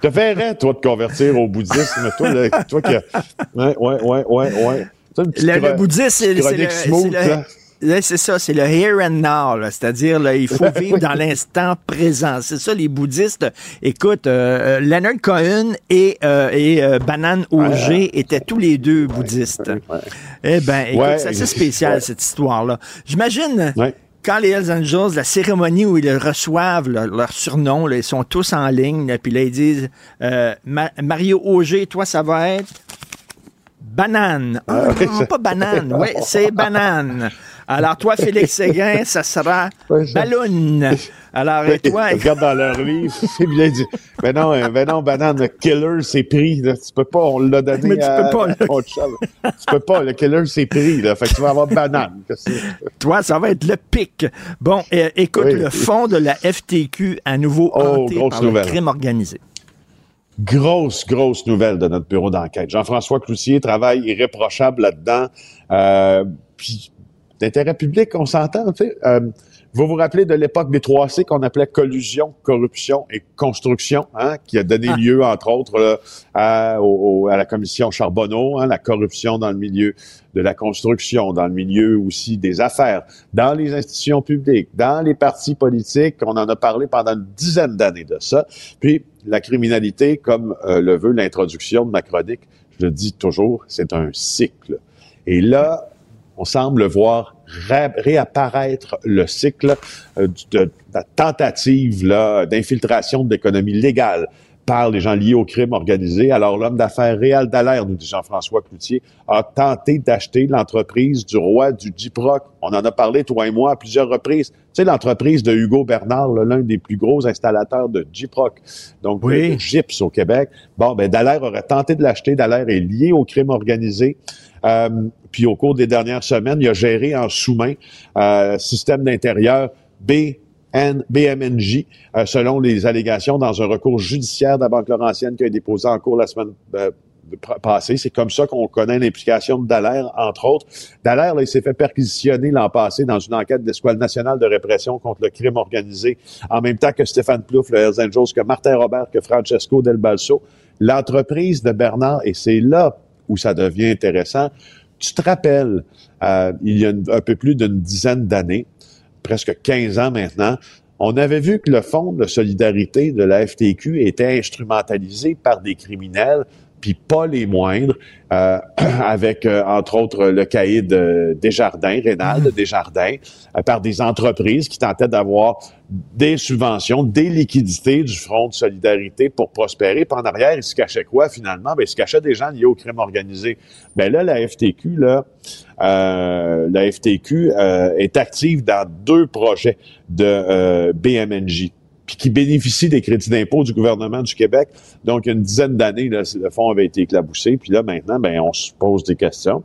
Te ferais, toi, de convertir au bouddhisme. Toi, là, toi qui. Ouais, ouais, ouais, ouais, ouais. Le, le bouddhisme, c'est le, le- là. c'est ça, c'est le here and now, c'est-à-dire il faut vivre dans l'instant présent. C'est ça, les bouddhistes. Écoute, euh, euh, Leonard Cohen et, euh, et euh, Banane Auger étaient tous les deux bouddhistes. Eh ben, écoute, Ouais, c'est assez spécial cette histoire-là. J'imagine. Ouais. Quand les Hells Angels, la cérémonie où ils reçoivent là, leur surnom, là, ils sont tous en ligne, là, puis là, ils disent euh, Ma- Mario Auger, toi, ça va être banane. Ah, ouais, non, pas banane. Oui, c'est banane. Alors, toi, Félix Séguin, ça sera ballon. Alors, et toi, Ils regardent dans leur livre, c'est bien dit. Mais non, euh, ben non, banane, le killer, c'est pris. Là. Tu peux pas, on l'a donné Mais tu à, peux pas, là. à. Tu peux pas, le killer, c'est pris. Là. Fait que tu vas avoir banane. Toi, ça va être le pic. Bon, euh, écoute, Oui. le fond de la FTQ à nouveau Oh, hanté par nouvelle. le crime organisé. Grosse, grosse nouvelle de notre bureau d'enquête. Jean-François Cloutier travaille irréprochable là-dedans. Euh, puis, d'intérêt public, on s'entend, tu sais. Euh, vous vous rappelez de l'époque des 3C qu'on appelait collusion, corruption et construction, hein, qui a donné Ah. lieu, entre autres, là, à, au- à la commission Charbonneau, hein, la corruption dans le milieu de la construction, dans le milieu aussi des affaires, dans les institutions publiques, dans les partis politiques. On en a parlé pendant une dizaine d'années de ça. Puis, la criminalité, comme euh, le veut l'introduction de ma chronique, je le dis toujours, c'est un cycle. Et là, on semble voir réapparaître le cycle euh, de, de la tentative d'infiltration de l'économie légale par les gens liés au crime organisé. Alors, l'homme d'affaires Réal Dallaire, nous dit Jean-François Cloutier, a tenté d'acheter l'entreprise du roi du Diproc. On en a parlé, toi et moi, à plusieurs reprises. Tu sais, l'entreprise de Hugo Bernard, l'un des plus gros installateurs de Diproc, donc Oui. de gyps au Québec. Bon, ben Dallaire aurait tenté de l'acheter. Dallaire est lié au crime organisé. Euh, puis au cours des dernières semaines, il a géré en sous-main euh, système d'intérieur BN, BMNJ, euh, selon les allégations dans un recours judiciaire de la Banque Laurentienne qui a été déposé en cours la semaine euh, passée. C'est comme ça qu'on connaît l'implication de Dallaire, entre autres. Dallaire, là, il s'est fait perquisitionner l'an passé dans une enquête de l'Escouade nationale de répression contre le crime organisé, en même temps que Stéphane Plouffe, le Hells Angels, que Martin Robert, que Francesco Del Balso. L'entreprise de Bernard, et c'est là où ça devient intéressant, tu te rappelles, euh, il y a un peu plus d'une dizaine d'années, presque 15 ans maintenant, on avait vu que le fonds de solidarité de la FTQ était instrumentalisé par des criminels, puis pas les moindres, euh, avec, euh, entre autres, le cahier de Desjardins, Rénal Desjardins, euh, par des entreprises qui tentaient d'avoir des subventions, des liquidités du Front de solidarité pour prospérer. Puis en arrière, il se cachait quoi, finalement? Ben, il se cachait des gens liés au crime organisé. Ben là, la FTQ, là, euh, la FTQ euh, est active dans deux projets de euh, BMNJ puis qui bénéficient des crédits d'impôt du gouvernement du Québec. Donc, il y a une dizaine d'années, là, le fonds avait été éclaboussé. Puis là, maintenant, ben, on se pose des questions.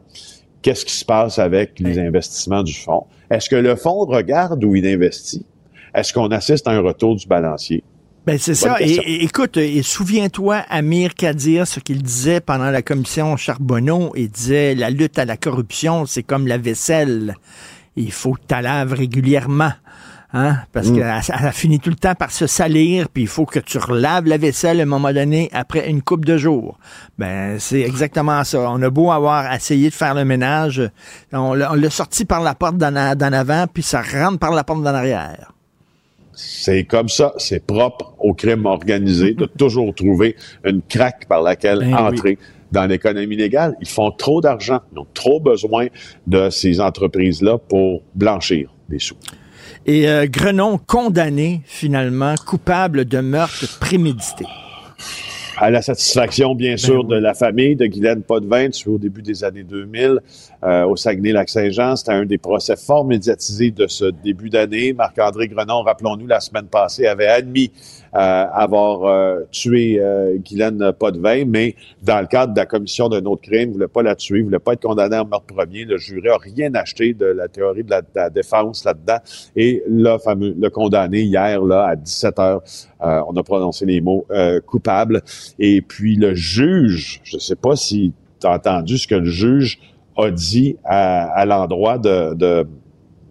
Qu'est-ce qui se passe avec les investissements du fonds? Est-ce que le fonds regarde où il investit? Est-ce qu'on assiste à un retour du balancier? Ben c'est ça. Et, question. et- écoute, et souviens-toi, Amir Kadir, ce qu'il disait pendant la commission Charbonneau, il disait la lutte à la corruption, c'est comme la vaisselle. Il faut que tu laves régulièrement. Hein? Parce Mm. qu'elle elle finit tout le temps par se salir, puis il faut que tu relaves la vaisselle à un moment donné après une coupe de jours. Ben, c'est exactement ça. On a beau avoir essayé de faire le ménage, on l'a sorti par la porte d'en avant, puis ça rentre par la porte d'en arrière. C'est comme ça, c'est propre au crime organisé de toujours trouver une craque par laquelle Ben entrer dans l'économie légale. Ils font trop d'argent. Ils ont trop besoin de ces entreprises-là pour blanchir des sous. Et euh, Grenon condamné finalement, coupable de meurtre prémédité. À la satisfaction, bien ben sûr, de la famille de Guylaine Potvin, au début des années 2000 euh, au Saguenay-Lac-Saint-Jean. C'était un des procès fort médiatisés de ce début d'année. Marc-André Grenon, rappelons-nous, la semaine passée, avait admis euh, avoir euh, tué euh, Guylaine Potvin, mais dans le cadre de la commission d'un autre crime, voulait pas la tuer, voulait pas être condamné en meurtre premier. Le jury a rien acheté de la théorie de la, défense là-dedans et le fameux, le condamné hier là à 17 heures, on a prononcé les mots coupable. Et puis le juge, je sais pas si tu as entendu ce que le juge a dit à, l'endroit de, de,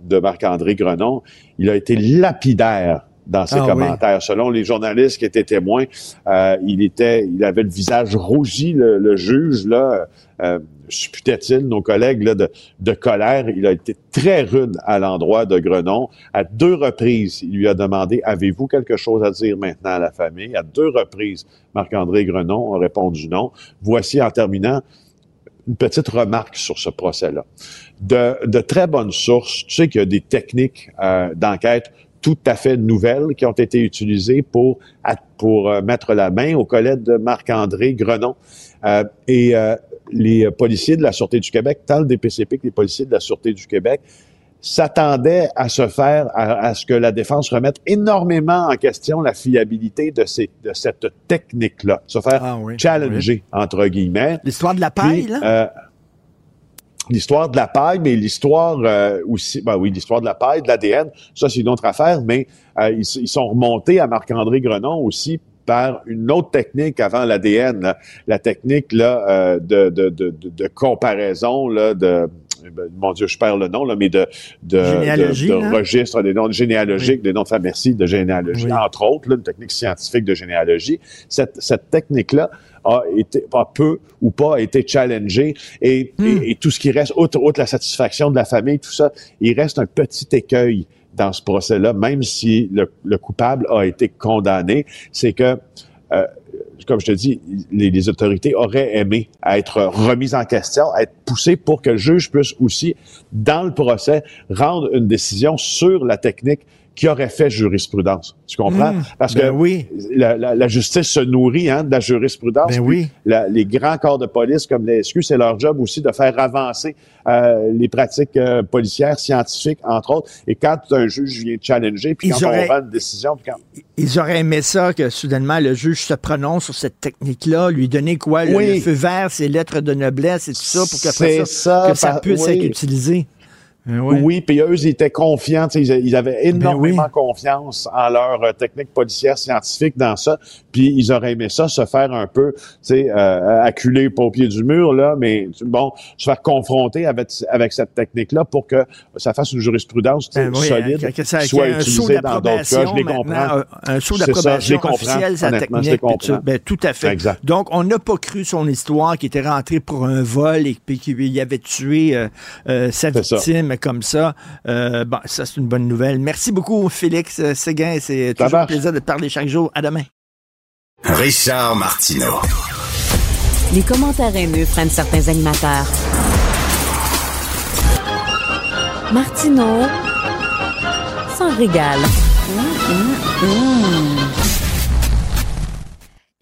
de Marc-André Grenon. Il a été lapidaire dans ses ah commentaires. Selon les journalistes qui étaient témoins, euh, il était, il avait le visage rougi, le, juge là. Euh, supputait-il, nos collègues là, de, de, colère? Il a été très rude à l'endroit de Grenon. À deux reprises, il lui a demandé Avez-vous quelque chose à dire maintenant à la famille? À deux reprises, Marc-André Grenon a répondu non. Voici en terminant une petite remarque sur ce procès-là. De, de très bonnes sources, tu sais qu'il y a des techniques euh, d'enquête tout à fait nouvelles qui ont été utilisées pour, pour euh, mettre la main au collègue de Marc-André Grenon. Euh, et euh, les policiers de la Sûreté du Québec, tant le DPCP que les policiers de la Sûreté du Québec, s'attendaient à se faire, à, ce que la défense remette énormément en question la fiabilité de, ces, de cette technique-là, se faire ah challenger, entre guillemets. L'histoire de la paille, là? l'histoire de la paille, mais l'histoire euh, aussi, ben oui, l'histoire de la paille, de l'ADN, ça c'est une autre affaire, mais euh, ils, sont remontés à Marc-André Grenon aussi par une autre technique avant l'ADN, la technique là euh, de, de, de, de, comparaison là de mon Dieu, je perds le nom, là, mais de, de, de, registre des noms généalogiques, des noms de famille, merci, de généalogie, entre autres, là, une technique scientifique de généalogie. Cette, cette technique-là, a été, pas peu ou pas, a été challengé et, hmm. et, tout ce qui reste, outre, outre la satisfaction de la famille, tout ça, il reste un petit écueil dans ce procès-là, même si le, le, coupable a été condamné, c'est que euh, comme je te dis, les, autorités auraient aimé être remises en question, être poussées pour que le juge puisse aussi, dans le procès, rendre une décision sur la technique qui aurait fait jurisprudence. Tu comprends? Mmh, Parce ben que oui. la, la, la, justice se nourrit hein, de la jurisprudence. Ben oui. les grands corps de police comme les SQ, c'est leur job aussi de faire avancer euh, les pratiques euh, policières, scientifiques, entre autres. Et quand un juge vient challenger, puis quand on prend une décision... Puis quand... Ils auraient aimé ça que soudainement le juge se prononce sur cette technique-là, lui donner quoi? Le, feu vert, ses lettres de noblesse et tout ça pour que ça, que ça puisse être utilisé. Ben oui, puis eux, ils étaient confiants, ils, avaient ben énormément confiance en leur euh, technique policière scientifique dans ça, puis ils auraient aimé ça, se faire un peu, tu sais, euh, acculer au pied du mur, là, mais bon, se faire confronter avec, avec cette technique-là pour que ça fasse une jurisprudence ben solide, que, ça, soit utilisée dans d'autres cas. Je les comprends. Un, saut d'approbation officiel, sa technique. Tout, ben, tout à fait. Exact. Donc, on n'a pas cru son histoire qui était rentré pour un vol et puis qu'il avait tué euh, euh sa victime comme ça. Euh, bon, ça, c'est une bonne nouvelle. Merci beaucoup, Félix Séguin. C'est toujours un plaisir de te parler chaque jour. À demain. Richard Martineau. Les commentaires haineux prennent certains animateurs. Martineau s'en régale. Mmh, mmh, mmh.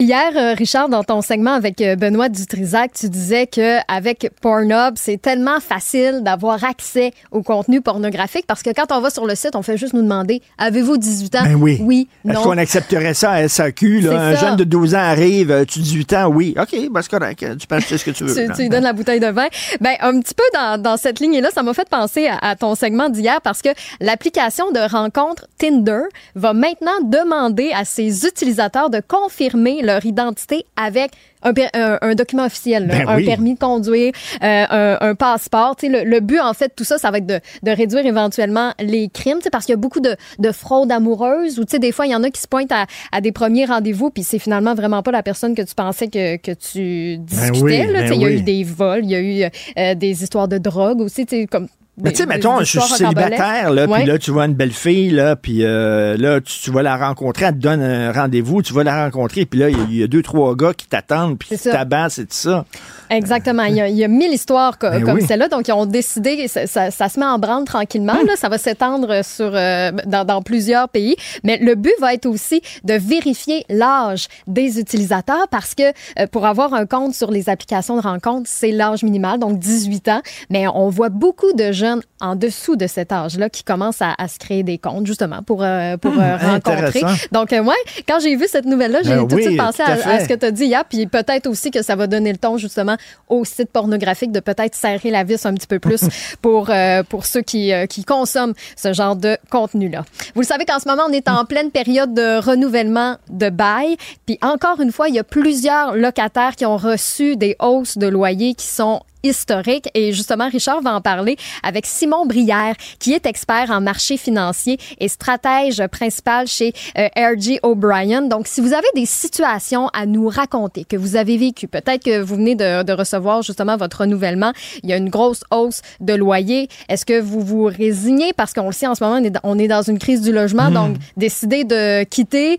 Hier, euh, Richard, dans ton segment avec euh, Benoît Dutrisac, tu disais que avec Pornhub, c'est tellement facile d'avoir accès au contenu pornographique parce que quand on va sur le site, on fait juste nous demander avez-vous 18 ans? Ben oui. Oui. Est-ce qu'on accepterait ça à SAQ là? Un jeune de 12 ans arrive, euh, tu 18 ans? Oui. OK, ben c'est correct. Tu penses ce que tu veux. tu, tu lui donnes la bouteille de vin. Ben un petit peu dans, dans cette ligne-là, ça m'a fait penser à, à ton segment d'hier parce que l'application de rencontre Tinder va maintenant demander à ses utilisateurs de confirmer leur identité avec un, un, document officiel, ben un permis de conduire, euh, un, un, passeport. Le, le, but, en fait, tout ça, ça va être de, de réduire éventuellement les crimes, parce qu'il y a beaucoup de, de fraudes amoureuses ou des fois, il y en a qui se pointent à, à des premiers rendez-vous, puis c'est finalement vraiment pas la personne que tu pensais que, que tu ben discutais. Ben il y a eu des vols, il y a eu euh, des histoires de drogue aussi, comme Mais tu sais, des- mettons, je suis célibataire, là, puis là, tu vois une belle fille, là, puis euh, là, tu, tu vas la rencontrer, elle te donne un rendez-vous, tu vas la rencontrer, puis là, il y a- y, deux, trois gars qui t'attendent, puis qui tabassent et tout ça. Exactement. Il y a, il y a mille histoires co- Ben comme oui. celle-là. Donc, ils ont décidé, ça, ça- ça se met en branle tranquillement. Hum. Là, ça va s'étendre sur euh, dans, dans plusieurs pays. Mais le but va être aussi de vérifier l'âge des utilisateurs parce que euh, pour avoir un compte sur les applications de rencontre, c'est l'âge minimal, donc 18 ans. Mais on voit beaucoup de jeunes en dessous de cet âge-là qui commencent à, à se créer des comptes justement pour, euh, pour Hum, euh, rencontrer. intéressant. Donc, euh, ouais, quand j'ai vu cette nouvelle-là, j'ai Ben tout de oui, suite pensé à à, fait. à ce que tu as dit hier, puis peut-être aussi que ça va donner le ton justement aux sites pornographiques de peut-être serrer la vis un petit peu plus pour, euh, pour ceux qui, qui consomment ce genre de contenu-là. Vous le savez qu'en ce moment, on est en pleine période de renouvellement de bail, puis encore une fois, il y a plusieurs locataires qui ont reçu des hausses de loyer qui sont historiques. Et justement, Richard va en parler avec Simon Brière, qui est expert en marché financier et stratège principal chez euh, RG O'Brien. Donc, si vous avez des situations à nous raconter, que vous avez vécues, peut-être que vous venez de, de recevoir justement votre renouvellement, il y a une grosse hausse de loyer. Est-ce que vous vous résignez? Parce qu'on le sait en ce moment, on est dans, on est dans une crise du logement, donc décider de quitter,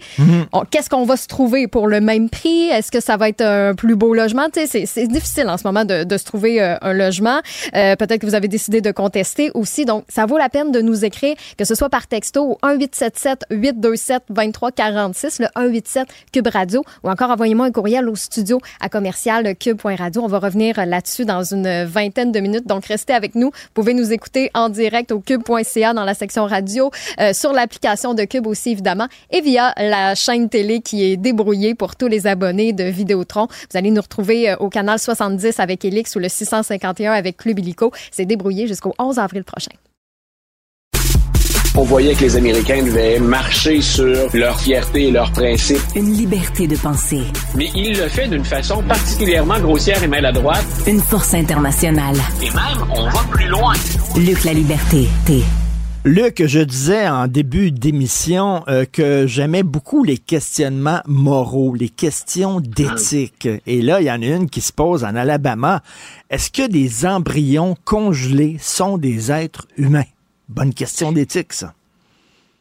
on- qu'est-ce qu'on va se trouver pour le même prix? Est-ce que ça va être un plus beau logement? C'est- c'est difficile en ce moment de, de se trouver euh, un logement. Euh, Peut-être que vous avez décidé de contester aussi. Donc, ça vaut la peine de nous écrire, que ce soit par texto au 1877-827-2346, le 187 Cube Radio, ou encore envoyez-moi un courriel au studio à commercial cube.radio. On va revenir là-dessus dans une vingtaine de minutes. Donc, restez avec nous. Vous pouvez nous écouter en direct au cube.ca dans la section radio, euh, sur l'application de Cube aussi, évidemment, et via la chaîne télé qui est débrouillée pour tous les abonnés de Vidéotron. Vous allez nous retrouver euh, au canal 70 avec Elix ou le 651 avec Club Illico. C'est débrouillé jusqu'au 11 avril prochain. On voyait que les Américains devaient marcher sur leur fierté et leurs principes. Une liberté de penser. Mais il le fait d'une façon particulièrement grossière et maladroite. Une force internationale. Et même, on va plus loin. Luc la liberté. T. Luc, je disais en début d'émission euh, que j'aimais beaucoup les questionnements moraux, les questions d'éthique. Et là, il y en a une qui se pose en Alabama. Est-ce que des embryons congelés sont des êtres humains? Bonne question d'éthique, ça.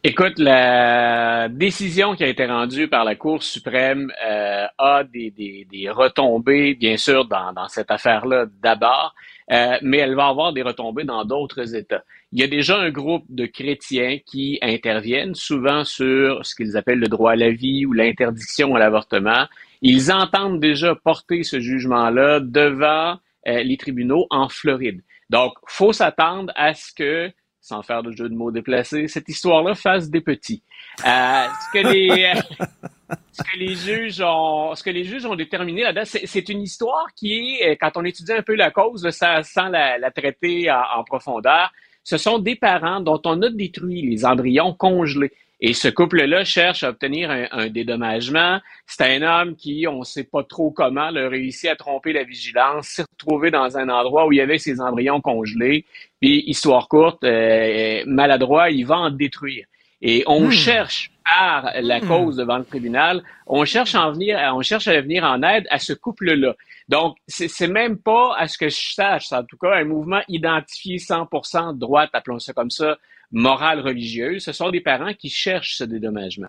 Écoute, la décision qui a été rendue par la Cour suprême euh, a des, des, des retombées, bien sûr, dans, dans cette affaire-là d'abord, euh, mais elle va avoir des retombées dans d'autres États. Il y a déjà un groupe de chrétiens qui interviennent souvent sur ce qu'ils appellent le droit à la vie ou l'interdiction à l'avortement. Ils entendent déjà porter ce jugement-là devant euh, les tribunaux en Floride. Donc, faut s'attendre à ce que sans faire de jeu de mots déplacés, cette histoire-là fasse des petits. Euh, ce que les ce que les juges ont ce que les juges ont déterminé là-dedans, c'est, une histoire qui est, quand on étudie un peu la cause, ça, sans la, la traiter en, en profondeur, ce sont des parents dont on a détruit les embryons congelés. Et ce couple-là cherche à obtenir un, un dédommagement. C'est un homme qui, on ne sait pas trop comment, a réussi à tromper la vigilance, s'est retrouvé dans un endroit où il y avait ses embryons congelés. Puis, histoire courte, euh, maladroit, il va en détruire. Et on Hmm. cherche par la Hmm. cause devant le tribunal, on cherche à en venir, on cherche à venir en aide à ce couple-là. Donc, c'est même pas, à ce que je sache, en tout cas, un mouvement identifié 100% de droite, appelons ça comme ça, morale religieuse. Ce sont des parents qui cherchent ce dédommagement.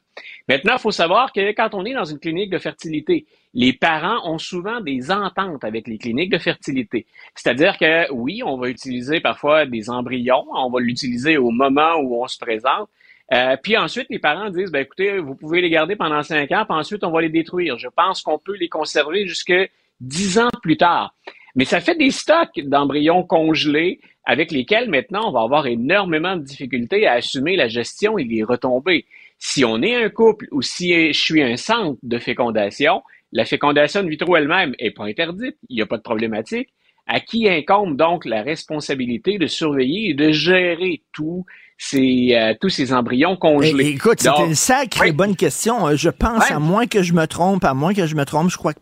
Maintenant, il faut savoir que quand on est dans une clinique de fertilité, les parents ont souvent des ententes avec les cliniques de fertilité. C'est-à-dire que oui, on va utiliser parfois des embryons, on va l'utiliser au moment où on se présente. Euh, puis ensuite, les parents disent, ben écoutez, vous pouvez les garder pendant cinq ans, puis ensuite on va les détruire. Je pense qu'on peut les conserver jusque dix ans plus tard. Mais ça fait des stocks d'embryons congelés avec lesquels maintenant on va avoir énormément de difficultés à assumer la gestion et les retombées. Si on est un couple ou si je suis un centre de fécondation, la fécondation in vitro elle-même est pas interdite, il n'y a pas de problématique. À qui incombe donc la responsabilité de surveiller et de gérer tous ces, euh, tous ces embryons congelés? Eh, écoute, c'est une sacrée bonne question. Euh, Je pense, à moins que je me trompe, à moins que je me trompe, je crois que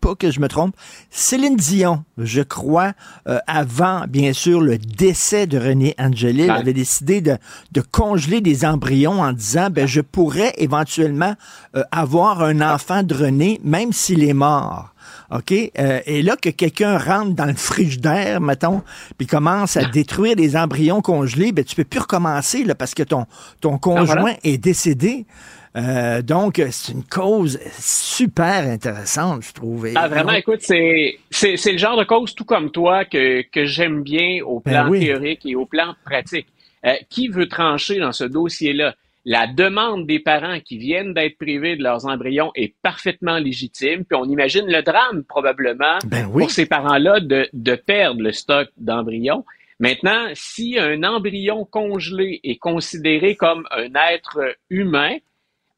pas que je me trompe. Céline Dion, je crois, euh, avant, bien sûr, le décès de René Angelil, avait décidé de, de congeler des embryons en disant, ben, je pourrais éventuellement euh, avoir un enfant de René, même s'il est mort. OK? Euh, et là, que quelqu'un rentre dans le frigidaire, mettons, puis commence à détruire les embryons congelés, ben, tu peux plus recommencer, là, parce que ton, ton conjoint est décédé. Euh, donc, c'est une cause super intéressante, je trouve. Ah, vraiment, écoute, c'est, c'est, c'est le genre de cause, tout comme toi, que, que j'aime bien au Ben plan oui. théorique et au plan pratique. Euh, qui veut trancher dans ce dossier-là? La demande des parents qui viennent d'être privés de leurs embryons est parfaitement légitime, puis on imagine le drame probablement Ben oui. pour ces parents-là de, de perdre le stock d'embryons. Maintenant, si un embryon congelé est considéré comme un être humain,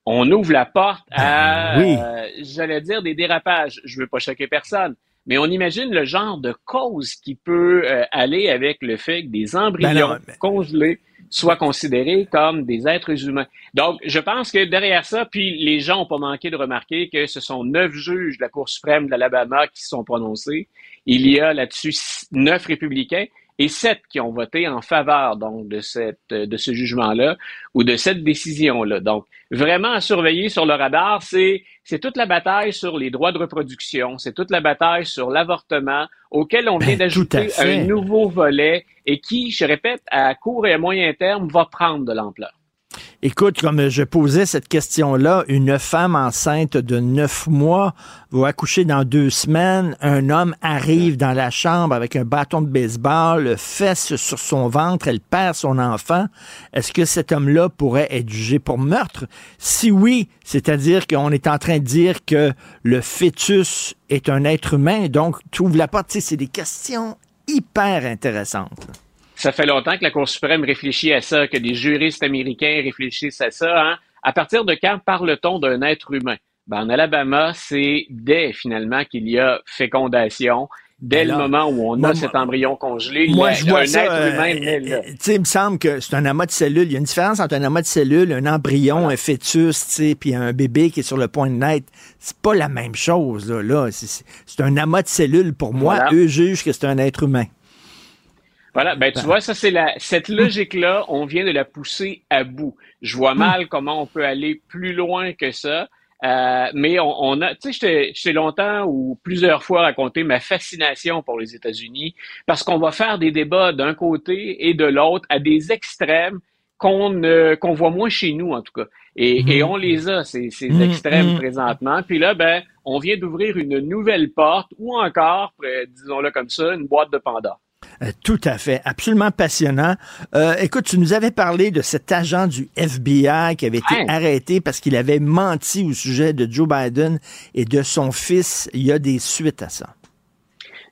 on ouvre la porte à, Ben oui. euh, j'allais dire, des dérapages. Je veux pas choquer personne, mais on imagine le genre de cause qui peut euh, aller avec le fait que des embryons Ben non, ben- congelés soient considérés comme des êtres humains. Donc, je pense que derrière ça, puis les gens n'ont pas manqué de remarquer que ce sont neuf juges de la Cour suprême de l'Alabama qui se sont prononcés. Il y a là-dessus neuf républicains et sept qui ont voté en faveur donc de cette de ce jugement-là ou de cette décision-là. Donc vraiment à surveiller sur le radar, c'est c'est toute la bataille sur les droits de reproduction, c'est toute la bataille sur l'avortement auquel on vient Ben, d'ajouter un nouveau volet et qui, je répète, à court et à moyen terme va prendre de l'ampleur. Écoute, comme je posais cette question-là, une femme enceinte de neuf mois va accoucher dans deux semaines. Un homme arrive dans la chambre avec un bâton de baseball, fesse sur son ventre, elle perd son enfant. Est-ce que cet homme-là pourrait être jugé pour meurtre? Si oui, c'est-à-dire qu'on est en train de dire que le fœtus est un être humain, donc tu ouvres la porte. C'est des questions hyper intéressantes. Ça fait longtemps que la Cour suprême réfléchit à ça, que des juristes américains réfléchissent à ça. Hein? À partir de quand parle-t-on d'un être humain? Ben, en Alabama, c'est dès finalement qu'il y a fécondation, dès Ben le moment où on moi, a cet embryon congelé, Moi, je vois un ça. être humain euh, il me semble que c'est un amas de cellules. Il y a une différence entre un amas de cellules, un embryon, un fœtus, puis un bébé qui est sur le point de naître. C'est pas la même chose, là. là. C'est un amas de cellules. Pour moi, Voilà. eux jugent que c'est un être humain. Voilà, ben tu vois, ça c'est la cette logique-là, on vient de la pousser à bout. Je vois mal comment on peut aller plus loin que ça. Euh, mais on, on a, tu sais, je t'ai- longtemps ou plusieurs fois raconté ma fascination pour les États-Unis parce qu'on va faire des débats d'un côté et de l'autre à des extrêmes qu'on qu'on voit moins chez nous en tout cas. Et, et on les a ces, ces extrêmes présentement. Puis là, ben, on vient d'ouvrir une nouvelle porte ou encore, euh, disons-le comme ça, une boîte de Pandore. Euh, tout à fait. Absolument passionnant. Euh, écoute, tu nous avais parlé de cet agent du FBI qui avait été arrêté parce qu'il avait menti au sujet de Joe Biden et de son fils. Il y a des suites à ça.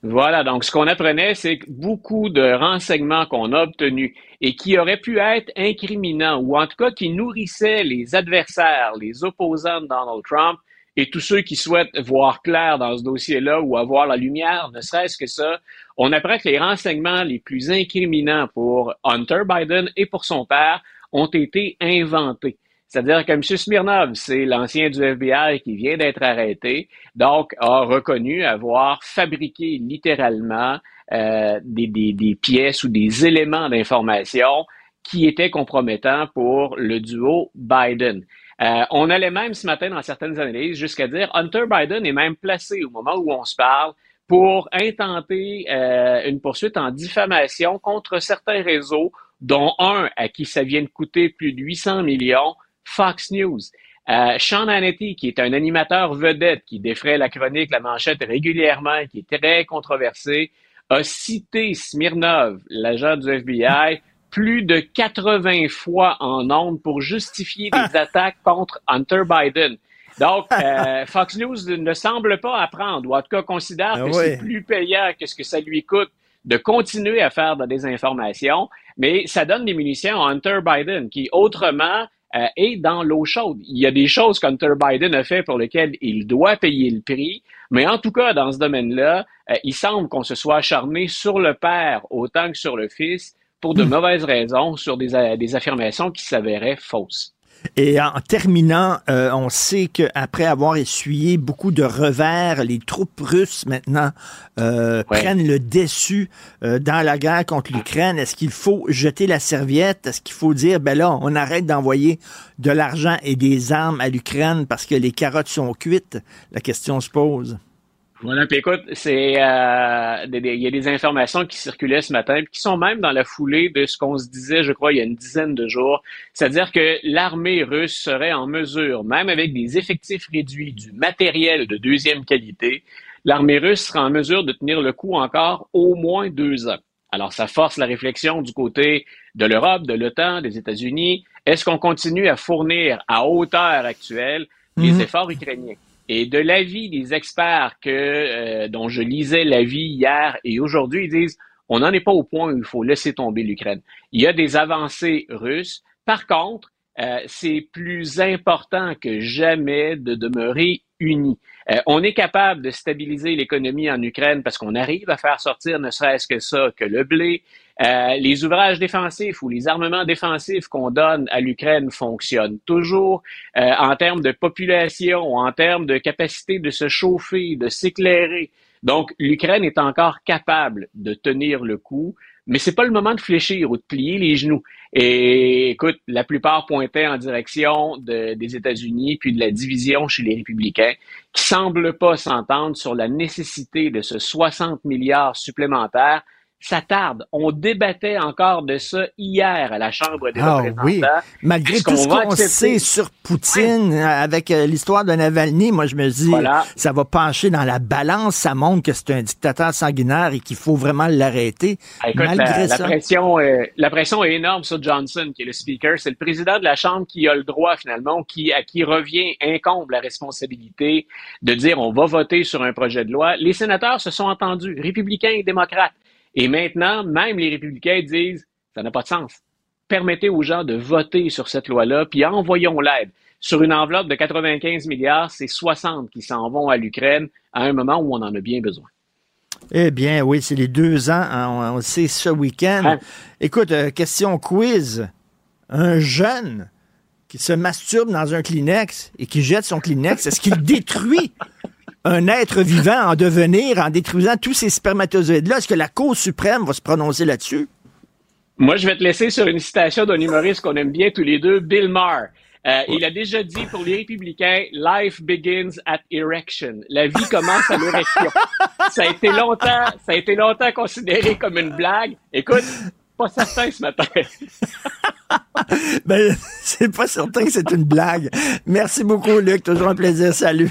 Voilà, donc ce qu'on apprenait, c'est que beaucoup de renseignements qu'on a obtenus et qui auraient pu être incriminants ou en tout cas qui nourrissaient les adversaires, les opposants de Donald Trump et tous ceux qui souhaitent voir clair dans ce dossier-là ou avoir la lumière, ne serait-ce que ça, on apprend que les renseignements les plus incriminants pour Hunter Biden et pour son père ont été inventés. C'est-à-dire que M. Smirnov, c'est l'ancien du FBI qui vient d'être arrêté, donc a reconnu avoir fabriqué littéralement euh, des, des, des pièces ou des éléments d'information qui étaient compromettants pour le duo Biden. Euh, on allait même ce matin dans certaines analyses jusqu'à dire Hunter Biden est même placé au moment où on se parle pour intenter euh, une poursuite en diffamation contre certains réseaux, dont un à qui ça vient de coûter plus de 800 millions, Fox News. Euh, Sean Hannity, qui est un animateur vedette qui défraie la chronique, la manchette régulièrement, qui est très controversé, a cité Smirnov, l'agent du FBI, plus de 80 fois en ondes pour justifier des attaques contre Hunter Biden. Donc, euh, Fox News ne semble pas apprendre, ou en tout cas considère Ah que c'est plus payant que ce que ça lui coûte de continuer à faire de la désinformation, mais ça donne des munitions à Hunter Biden, qui autrement euh, est dans l'eau chaude. Il y a des choses qu'Hunter Biden a fait pour lesquelles il doit payer le prix, mais en tout cas, dans ce domaine-là, euh, il semble qu'on se soit acharné sur le père autant que sur le fils pour de mauvaises raisons, sur des, des affirmations qui s'avéraient fausses. Et en terminant, euh, on sait qu'après avoir essuyé beaucoup de revers, les troupes russes maintenant euh, Ouais. prennent le dessus euh, dans la guerre contre l'Ukraine. Est-ce qu'il faut jeter la serviette? Est-ce qu'il faut dire, ben là, on arrête d'envoyer de l'argent et des armes à l'Ukraine parce que les carottes sont cuites? La question se pose. Voilà, puis écoute, c'est euh, il y a des informations qui circulaient ce matin, qui sont même dans la foulée de ce qu'on se disait, je crois, il y a une dizaine de jours, c'est-à-dire que l'armée russe serait en mesure, même avec des effectifs réduits, du matériel de deuxième qualité, l'armée russe sera en mesure de tenir le coup encore au moins deux ans. Alors, ça force la réflexion du côté de l'Europe, de l'OTAN, des États-Unis. Est-ce qu'on continue à fournir à hauteur actuelle les Mhm. efforts ukrainiens? Et de l'avis des experts que, euh, dont je lisais l'avis hier et aujourd'hui, ils disent on n'en est pas au point où il faut laisser tomber l'Ukraine. Il y a des avancées russes. Par contre, euh, c'est plus important que jamais de demeurer unis. Euh, on est capable de stabiliser l'économie en Ukraine parce qu'on arrive à faire sortir ne serait-ce que ça, que le blé. Euh, les ouvrages défensifs ou les armements défensifs qu'on donne à l'Ukraine fonctionnent toujours euh, en termes de population, en termes de capacité de se chauffer, de s'éclairer. Donc, l'Ukraine est encore capable de tenir le coup, mais c'est pas le moment de fléchir ou de plier les genoux. Et écoute, la plupart pointaient en direction de- des États-Unis puis de la division chez les républicains, qui semblent pas s'entendre sur la nécessité de ce 60 milliards supplémentaires. Ça tarde. On débattait encore de ça hier à la Chambre des Ah représentants. oui, malgré tout ce qu'on sait sur Poutine, euh, avec euh, l'histoire de Navalny, moi je me dis, Voilà. ça va pencher dans la balance, ça montre que c'est un dictateur sanguinaire et qu'il faut vraiment l'arrêter. Ah, malgré la, la ça. pression, euh, la pression est énorme sur Johnson, qui est le speaker. C'est le président de la Chambre qui a le droit, finalement, qui, à qui revient, incombe la responsabilité de dire on va voter sur un projet de loi. Les sénateurs se sont entendus, républicains et démocrates. Et maintenant, même les républicains disent ça n'a pas de sens. Permettez aux gens de voter sur cette loi-là, puis envoyons l'aide. Sur une enveloppe de 95 milliards, c'est 60 qui s'en vont à l'Ukraine à un moment où on en a bien besoin. Eh bien, oui, c'est les deux ans, hein, on, on le sait ce week-end. Hein? Écoute, euh, question quiz. Un jeune qui se masturbe dans un Kleenex et qui jette son Kleenex, est-ce qu'il détruit un être vivant en devenir en détruisant tous ces spermatozoïdes-là? Est-ce que la Cour suprême va se prononcer là-dessus? Moi, je vais te laisser sur une citation d'un humoriste qu'on aime bien tous les deux, Bill Maher. Euh, il a déjà dit pour les républicains, Life begins at erection. La vie commence à l'érection. ça a été longtemps, ça a été longtemps considéré comme une blague. Écoute, pas certain ce matin. Ben, c'est pas certain que c'est une blague. Merci beaucoup, Luc. Toujours un plaisir. Salut.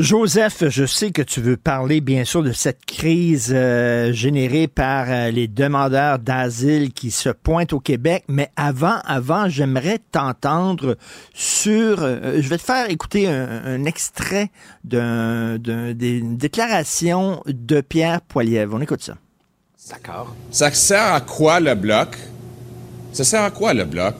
Joseph, je sais que tu veux parler bien sûr de cette crise euh, générée par euh, les demandeurs d'asile qui se pointent au Québec, mais avant, avant, j'aimerais t'entendre sur. euh, je vais te faire écouter un, extrait d'un, d'un- d'une déclaration de Pierre Poilievre. On écoute ça. D'accord. Ça sert à quoi le bloc? Ça sert à quoi le bloc?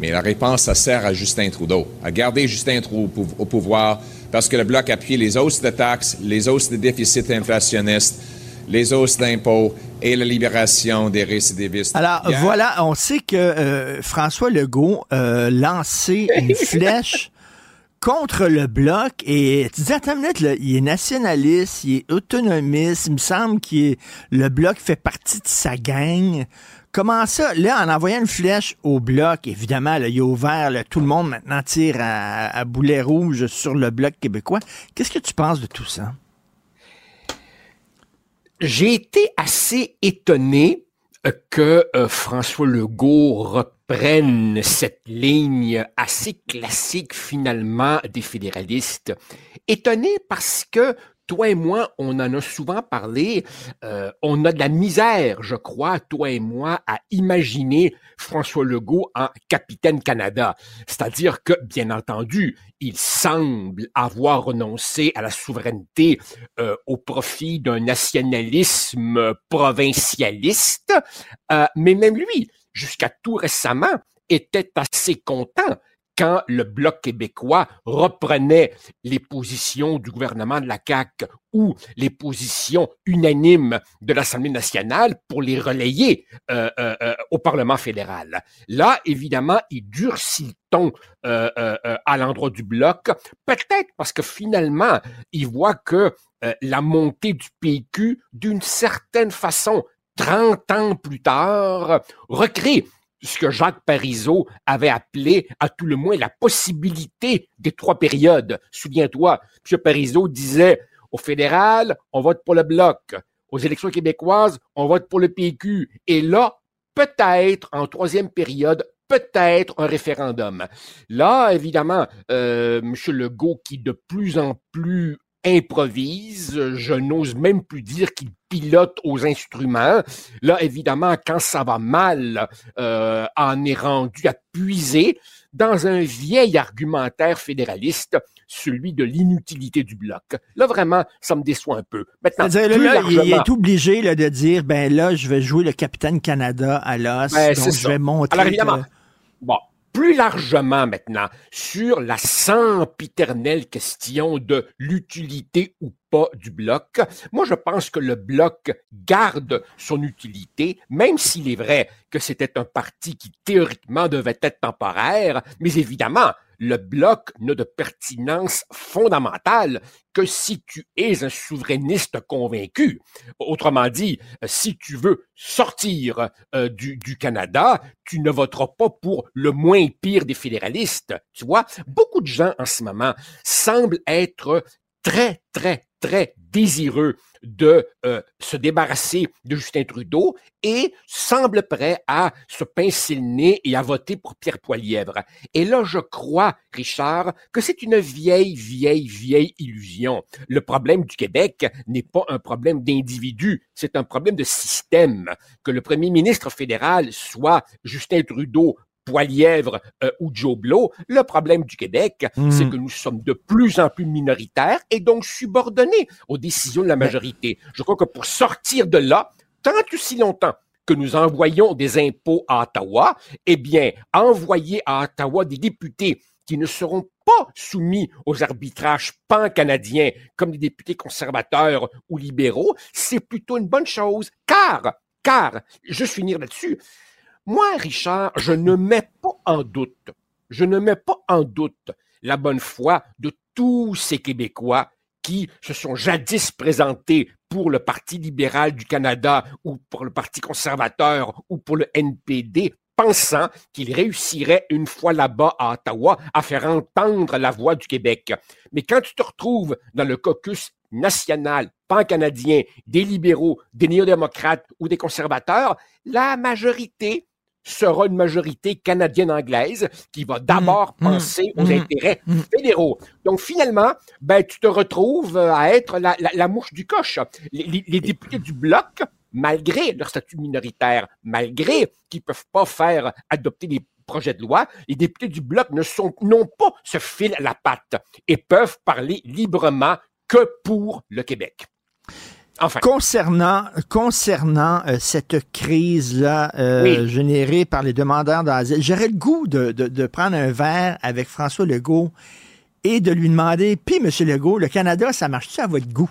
Mais la réponse, ça sert à Justin Trudeau, à garder Justin Trudeau au pouvoir, parce que le bloc appuie les hausses de taxes, les hausses de déficit inflationniste, les hausses d'impôts et la libération des récidivistes. Alors Hier- voilà, on sait que euh, François Legault a lancé une flèche contre le bloc et tu dis attends une minute, là, il est nationaliste, il est autonomiste, il me semble que le bloc fait partie de sa gang. Comment ça? Là, en envoyant une flèche au bloc, évidemment, là, il a ouvert, tout le monde maintenant tire à, à boulet rouge sur le bloc québécois. Qu'est-ce que tu penses de tout ça? J'ai été assez étonné euh, que euh, François Legault reprenne cette ligne assez classique finalement des fédéralistes. Étonné parce que toi et moi, on en a souvent parlé, euh, on a de la misère, je crois, toi et moi, à imaginer François Legault en capitaine Canada. C'est-à-dire que, bien entendu, il semble avoir renoncé à la souveraineté euh, au profit d'un nationalisme provincialiste, euh, mais même lui, jusqu'à tout récemment, était assez content quand le Bloc québécois reprenait les positions du gouvernement de la CAQ ou les positions unanimes de l'Assemblée nationale pour les relayer euh, euh, euh, au Parlement fédéral. Là, évidemment, il durcit le ton à l'endroit du Bloc, peut-être parce que finalement, il voit que la montée du PQ, d'une certaine façon, 30 ans plus tard, recrée ce que Jacques Parizeau avait appelé, à tout le moins, la possibilité des trois périodes. Souviens-toi, M. Parizeau disait, au fédéral, on vote pour le Bloc. Aux élections québécoises, on vote pour le PQ. Et là, peut-être, en troisième période, peut-être un référendum. Là, évidemment, euh, M. Legault, qui de plus en plus improvise, je n'ose même plus dire qu'il pilote aux instruments. Là, évidemment, quand ça va mal, euh, en est rendu à puiser dans un vieil argumentaire fédéraliste, celui de l'inutilité du bloc. Là, vraiment, ça me déçoit un peu. Maintenant, C'est-à-dire, plus là, il est obligé là, de dire, ben là, je vais jouer le capitaine Canada à l'os, Ben, donc je vais montrer Alors évidemment, que- bon, plus largement maintenant, sur la sempiternelle question de l'utilité ou pas du bloc, moi je pense que le bloc garde son utilité, même s'il est vrai que c'était un parti qui théoriquement devait être temporaire, mais évidemment, le bloc n'a de pertinence fondamentale que si tu es un souverainiste convaincu. Autrement dit, si tu veux sortir euh, du, du Canada, tu ne voteras pas pour le moins pire des fédéralistes. Tu vois, beaucoup de gens en ce moment semblent être très, très, très désireux de euh, se débarrasser de Justin Trudeau et semblent prêts à se pincer le nez et à voter pour Pierre Poilièvre. Et là, je crois, Richard, que c'est une vieille, vieille, vieille illusion. Le problème du Québec n'est pas un problème d'individu, c'est un problème de système. Que le premier ministre fédéral soit Justin Trudeau, Poilièvre euh, ou Joe Blow, le problème du Québec, Mm. c'est que nous sommes de plus en plus minoritaires et donc subordonnés aux décisions de la majorité. Je crois que pour sortir de là, tant aussi longtemps que nous envoyons des impôts à Ottawa, eh bien, envoyer à Ottawa des députés qui ne seront pas soumis aux arbitrages pan-canadiens comme des députés conservateurs ou libéraux, c'est plutôt une bonne chose, car, car, juste finir là-dessus, moi, Richard, je ne mets pas en doute, je ne mets pas en doute la bonne foi de tous ces Québécois qui se sont jadis présentés pour le Parti libéral du Canada ou pour le Parti conservateur ou pour le NPD, pensant qu'ils réussiraient une fois là-bas à Ottawa à faire entendre la voix du Québec. Mais quand tu te retrouves dans le caucus national, pan-canadien, des libéraux, des néo-démocrates ou des conservateurs, la majorité sera une majorité canadienne-anglaise qui va d'abord Mm, penser aux mm, intérêts fédéraux. Donc finalement, ben, tu te retrouves à être la, la- la mouche du coche. Les, députés du bloc, malgré leur statut minoritaire, malgré qu'ils peuvent pas faire adopter des projets de loi, les députés du bloc ne sont n'ont pas ce fil à la patte et peuvent parler librement que pour le Québec. Enfin. Concernant, concernant euh, cette crise-là euh, Oui. générée par les demandeurs d'asile, j'aurais le goût de, de- de prendre un verre avec François Legault et de lui demander, puis M. Legault, le Canada, ça marche-tu à votre goût?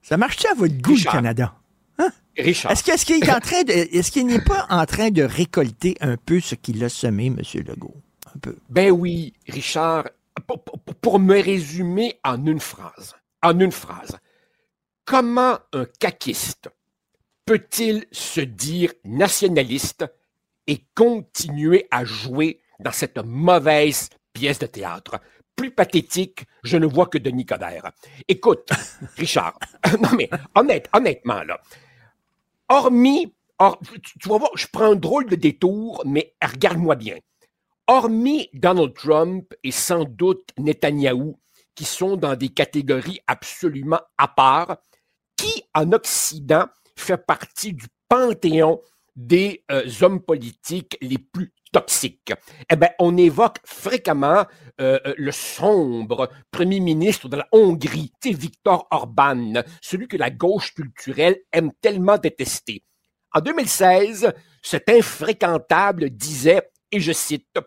Ça marche-tu à votre goût, Richard. le Canada? Hein? Richard. Est-ce qu'il est en train de, est-ce qu'il n'est pas en train de récolter un peu ce qu'il a semé, M. Legault? Un peu. Ben oui, Richard, pour, pour- pour me résumer en une phrase, en une phrase, comment un caquiste peut-il se dire nationaliste et continuer à jouer dans cette mauvaise pièce de théâtre? Plus pathétique, je ne vois que Denis Coderre. Écoute, Richard, non mais honnête, honnêtement, là, hormis, hor- tu, tu vas voir, je prends un drôle de détour, mais regarde-moi bien hormis Donald Trump et sans doute Netanyahou, qui sont dans des catégories absolument à part, qui en Occident fait partie du panthéon des euh, hommes politiques les plus toxiques. Eh bien, on évoque fréquemment euh, euh, le sombre premier ministre de la Hongrie, Viktor Orban, celui que la gauche culturelle aime tellement détester. En 2016, cet infréquentable disait, et je cite,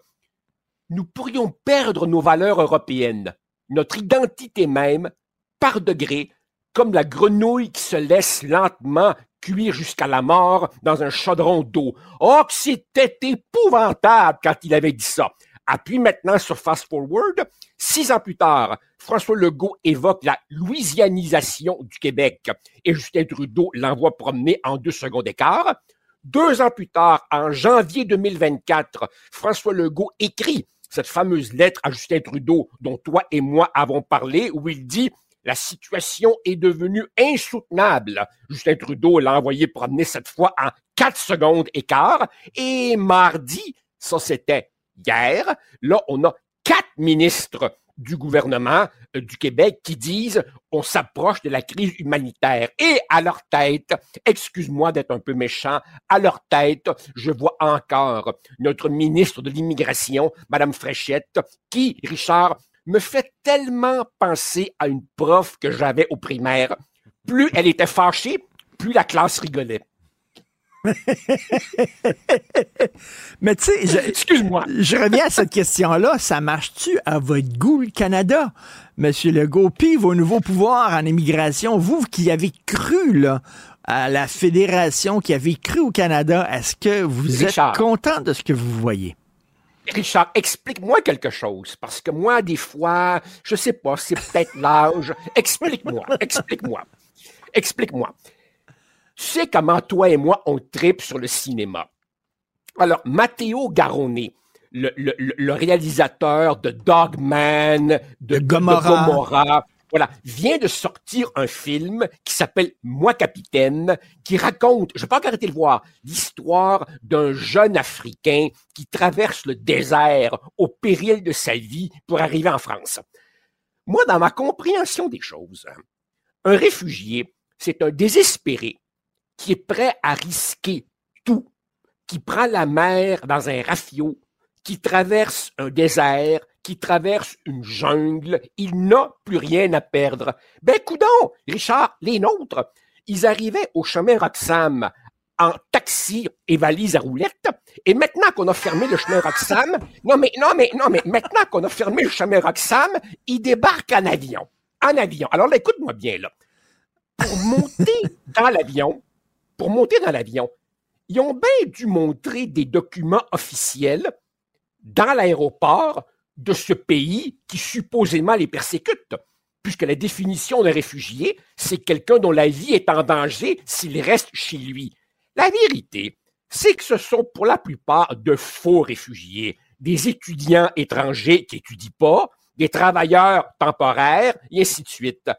nous pourrions perdre nos valeurs européennes, notre identité même, par degrés, comme la grenouille qui se laisse lentement cuire jusqu'à la mort dans un chaudron d'eau. Oh, c'était épouvantable quand il avait dit ça. Appuie maintenant sur Fast Forward. Six ans plus tard, François Legault évoque la louisianisation du Québec et Justin Trudeau l'envoie promener en deux secondes d'écart. Deux ans plus tard, en janvier 2024, François Legault écrit cette fameuse lettre à Justin Trudeau dont toi et moi avons parlé, où il dit la situation est devenue insoutenable. Justin Trudeau l'a envoyé promener cette fois en quatre secondes et quart. Et mardi, ça c'était hier, là on a quatre ministres du gouvernement euh, du Québec qui disent on s'approche de la crise humanitaire. Et à leur tête, excuse-moi d'être un peu méchant, à leur tête, je vois encore notre ministre de l'immigration, Madame Fréchette, qui, Richard, me fait tellement penser à une prof que j'avais au primaire. Plus elle était fâchée, plus la classe rigolait. Mais tu sais, excuse-moi. Je reviens à cette question-là. Ça marche-tu à votre goût, le Canada, Monsieur Legault? Puis vos nouveaux pouvoirs en immigration, vous qui avez cru là, à la fédération, qui avez cru au Canada, est-ce que vous êtes content de ce que vous voyez? Richard, explique-moi quelque chose, parce que moi, des fois, je sais pas, c'est peut-être l'âge. Explique-moi, explique-moi, explique-moi. Tu sais comment toi et moi, on tripe sur le cinéma. Alors, Matteo Garonnet, le, réalisateur de Dogman, de, Gomorrah, voilà, vient de sortir un film qui s'appelle Moi capitaine, qui raconte, je peux pas arrêter de le voir, l'histoire d'un jeune Africain qui traverse le désert au péril de sa vie pour arriver en France. Moi, dans ma compréhension des choses, un réfugié, c'est un désespéré qui est prêt à risquer tout, qui prend la mer dans un rafio, qui traverse un désert, qui traverse une jungle, il n'a plus rien à perdre. Ben, coudon, Richard, les nôtres, ils arrivaient au chemin Roxham en taxi et valise à roulettes. Et maintenant qu'on a fermé le chemin Roxham, non mais, non mais, non mais, maintenant qu'on a fermé le chemin Roxham, ils débarquent en avion. En avion. Alors là, écoute-moi bien, là. Pour monter dans l'avion, pour monter dans l'avion, ils ont bien dû montrer des documents officiels dans l'aéroport de ce pays qui supposément les persécute, puisque la définition d'un réfugié, c'est quelqu'un dont la vie est en danger s'il reste chez lui. La vérité, c'est que ce sont pour la plupart de faux réfugiés, des étudiants étrangers qui n'étudient pas, des travailleurs temporaires, et ainsi de suite.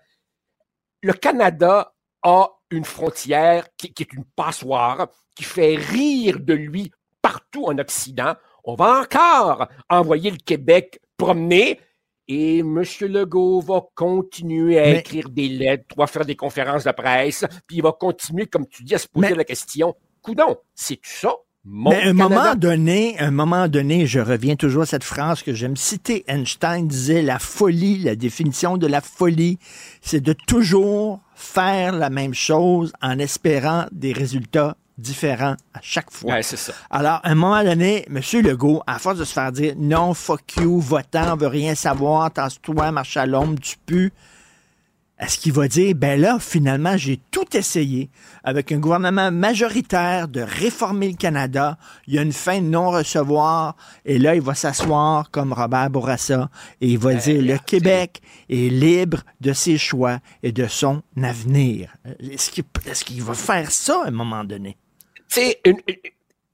Le Canada a une frontière qui, est une passoire, qui fait rire de lui partout en Occident. On va encore envoyer le Québec promener et M. Legault va continuer à écrire des lettres, va faire des conférences de presse, puis il va continuer, comme tu dis, à se poser la question, coudon, c'est ça? Mais à un moment donné, un moment donné, je reviens toujours à cette phrase que j'aime citer. Einstein disait la folie, la définition de la folie, c'est de toujours faire la même chose en espérant des résultats différents à chaque fois. Ouais, c'est ça. Alors, à un moment donné, M. Legault, à force de se faire dire non, fuck you, votant, on veut rien savoir, tasse-toi, marche à l'ombre, tu pues, est-ce qu'il va dire, ben là, finalement, j'ai tout essayé avec un gouvernement majoritaire de réformer le Canada. Il y a une fin de non-recevoir. Et là, il va s'asseoir comme Robert Bourassa et il va dire, le Québec est libre de ses choix et de son avenir. Est-ce qu'il va faire ça à un moment donné? C'est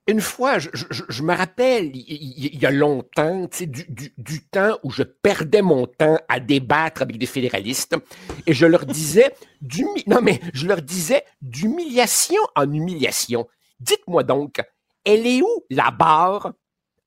une fois, je, me rappelle, il, y a longtemps, du, du, du, temps où je perdais mon temps à débattre avec des fédéralistes, et je leur disais, du, non mais je leur disais d'humiliation en humiliation. Dites-moi donc, elle est où la barre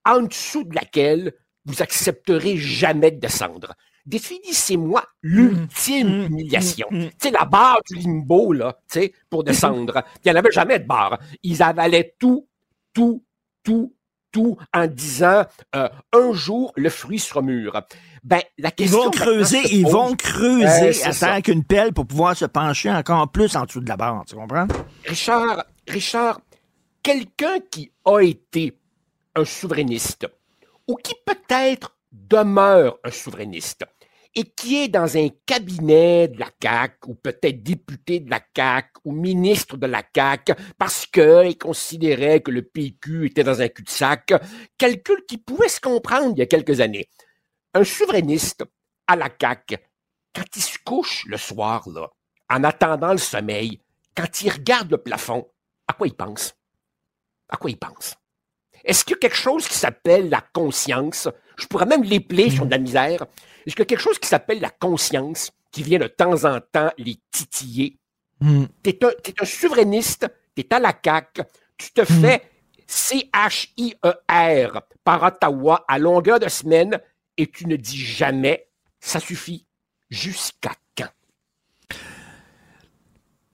en dessous de laquelle vous accepterez jamais de descendre? Définissez-moi l'ultime mmh, mmh, humiliation. Mmh, c'est la barre du limbo, là, tu sais, pour descendre. Il n'y en avait jamais de barre. Ils avalaient tout tout, tout, tout en disant euh, un jour le fruit sera mûr. Ben, la question ils vont creuser, ils vont creuser avec une pelle pour pouvoir se pencher encore plus en dessous de la barre, tu comprends? Richard, Richard, quelqu'un qui a été un souverainiste ou qui peut-être demeure un souverainiste et qui est dans un cabinet de la CAQ ou peut-être député de la CAQ ou ministre de la CAQ parce qu'il considérait que le PQ était dans un cul-de-sac, calcul qui pouvait se comprendre il y a quelques années. Un souverainiste à la CAQ, quand il se couche le soir, en attendant le sommeil, quand il regarde le plafond, à quoi il pense? À quoi il pense? Est-ce qu'il y a quelque chose qui s'appelle la conscience? Je pourrais même l'épeler sur de la misère. Est-ce qu'il y a quelque chose qui s'appelle la conscience qui vient de temps en temps les titiller? Hmm. Tu es, un souverainiste, tu es à la CAQ, tu te fais C-H-I-E-R par Ottawa à longueur de semaine et tu ne dis jamais ça suffit. Jusqu'à quand?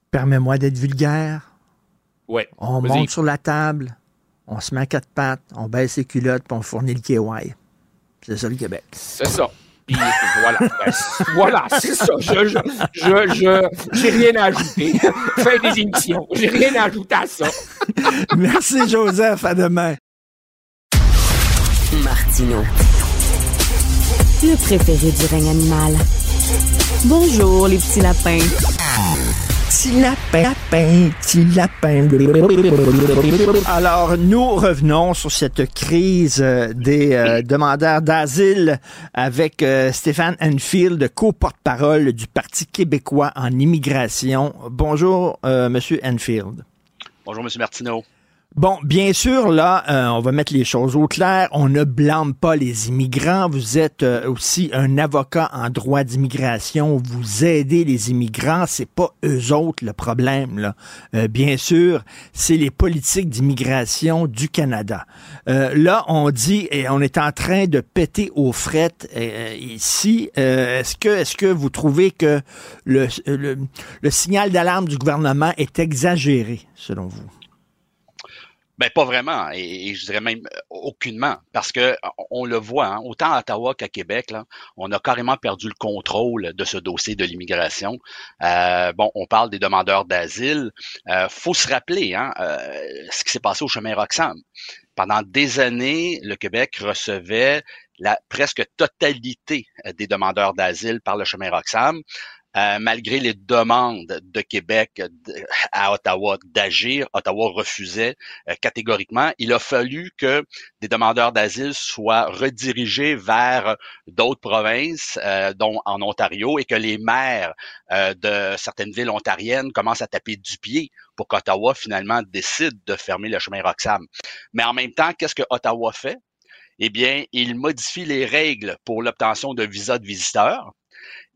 Permets-moi d'être vulgaire. Ouais. On monte sur la table, on se met à quatre pattes, on baisse les culottes, puis on fournit le KY. C'est ça le Québec. C'est ça. Puis voilà, Ben, voilà, c'est ça. Je, je, je, je- j'ai rien à ajouter. Fin des émissions. J'ai rien à ajouter à ça. Merci, Joseph. À demain. Martino. Le préféré du règne animal. Bonjour, les petits lapins. Petit lapin, lapin, petit lapin. Alors, nous revenons sur cette crise euh, des euh, demandeurs d'asile avec euh, Stéphane Enfield, co-porte-parole du Parti québécois en immigration. Bonjour, euh, Monsieur Enfield. Bonjour, M. Martineau. Bon, bien sûr, là, euh, on va mettre les choses au clair. On ne blâme pas les immigrants. Vous êtes euh, aussi un avocat en droit d'immigration. Vous aidez les immigrants. C'est pas eux autres le problème. Là. Euh, bien sûr, c'est les politiques d'immigration du Canada. Euh, là, on dit et on est en train de péter aux frettes euh, ici. Est-ce que, est-ce que vous trouvez que le, le, le signal d'alarme du gouvernement est exagéré, selon vous? Ben pas vraiment, et, je dirais même euh, aucunement, parce que on le voit, hein, autant à Ottawa qu'à Québec, on a carrément perdu le contrôle de ce dossier de l'immigration. Euh, bon, on parle des demandeurs d'asile. Euh, faut se rappeler hein, euh, ce qui s'est passé au chemin Roxham. Pendant des années, le Québec recevait la presque totalité des demandeurs d'asile par le chemin Roxham. Euh, malgré les demandes de Québec de- à Ottawa d'agir, Ottawa refusait euh, catégoriquement. Il a fallu que des demandeurs d'asile soient redirigés vers d'autres provinces, euh, dont en Ontario, et que les maires euh, de certaines villes ontariennes commencent à taper du pied pour qu'Ottawa finalement décide de fermer le chemin Roxham. Mais en même temps, qu'est-ce que Ottawa fait? Eh bien, il modifie les règles pour l'obtention de visas de visiteurs.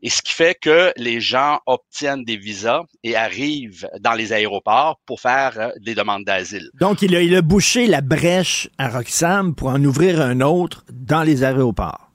Et ce qui fait que les gens obtiennent des visas et arrivent dans les aéroports pour faire euh, des demandes d'asile. Donc, il a, il a bouché la brèche à Roxham pour en ouvrir un autre dans les aéroports.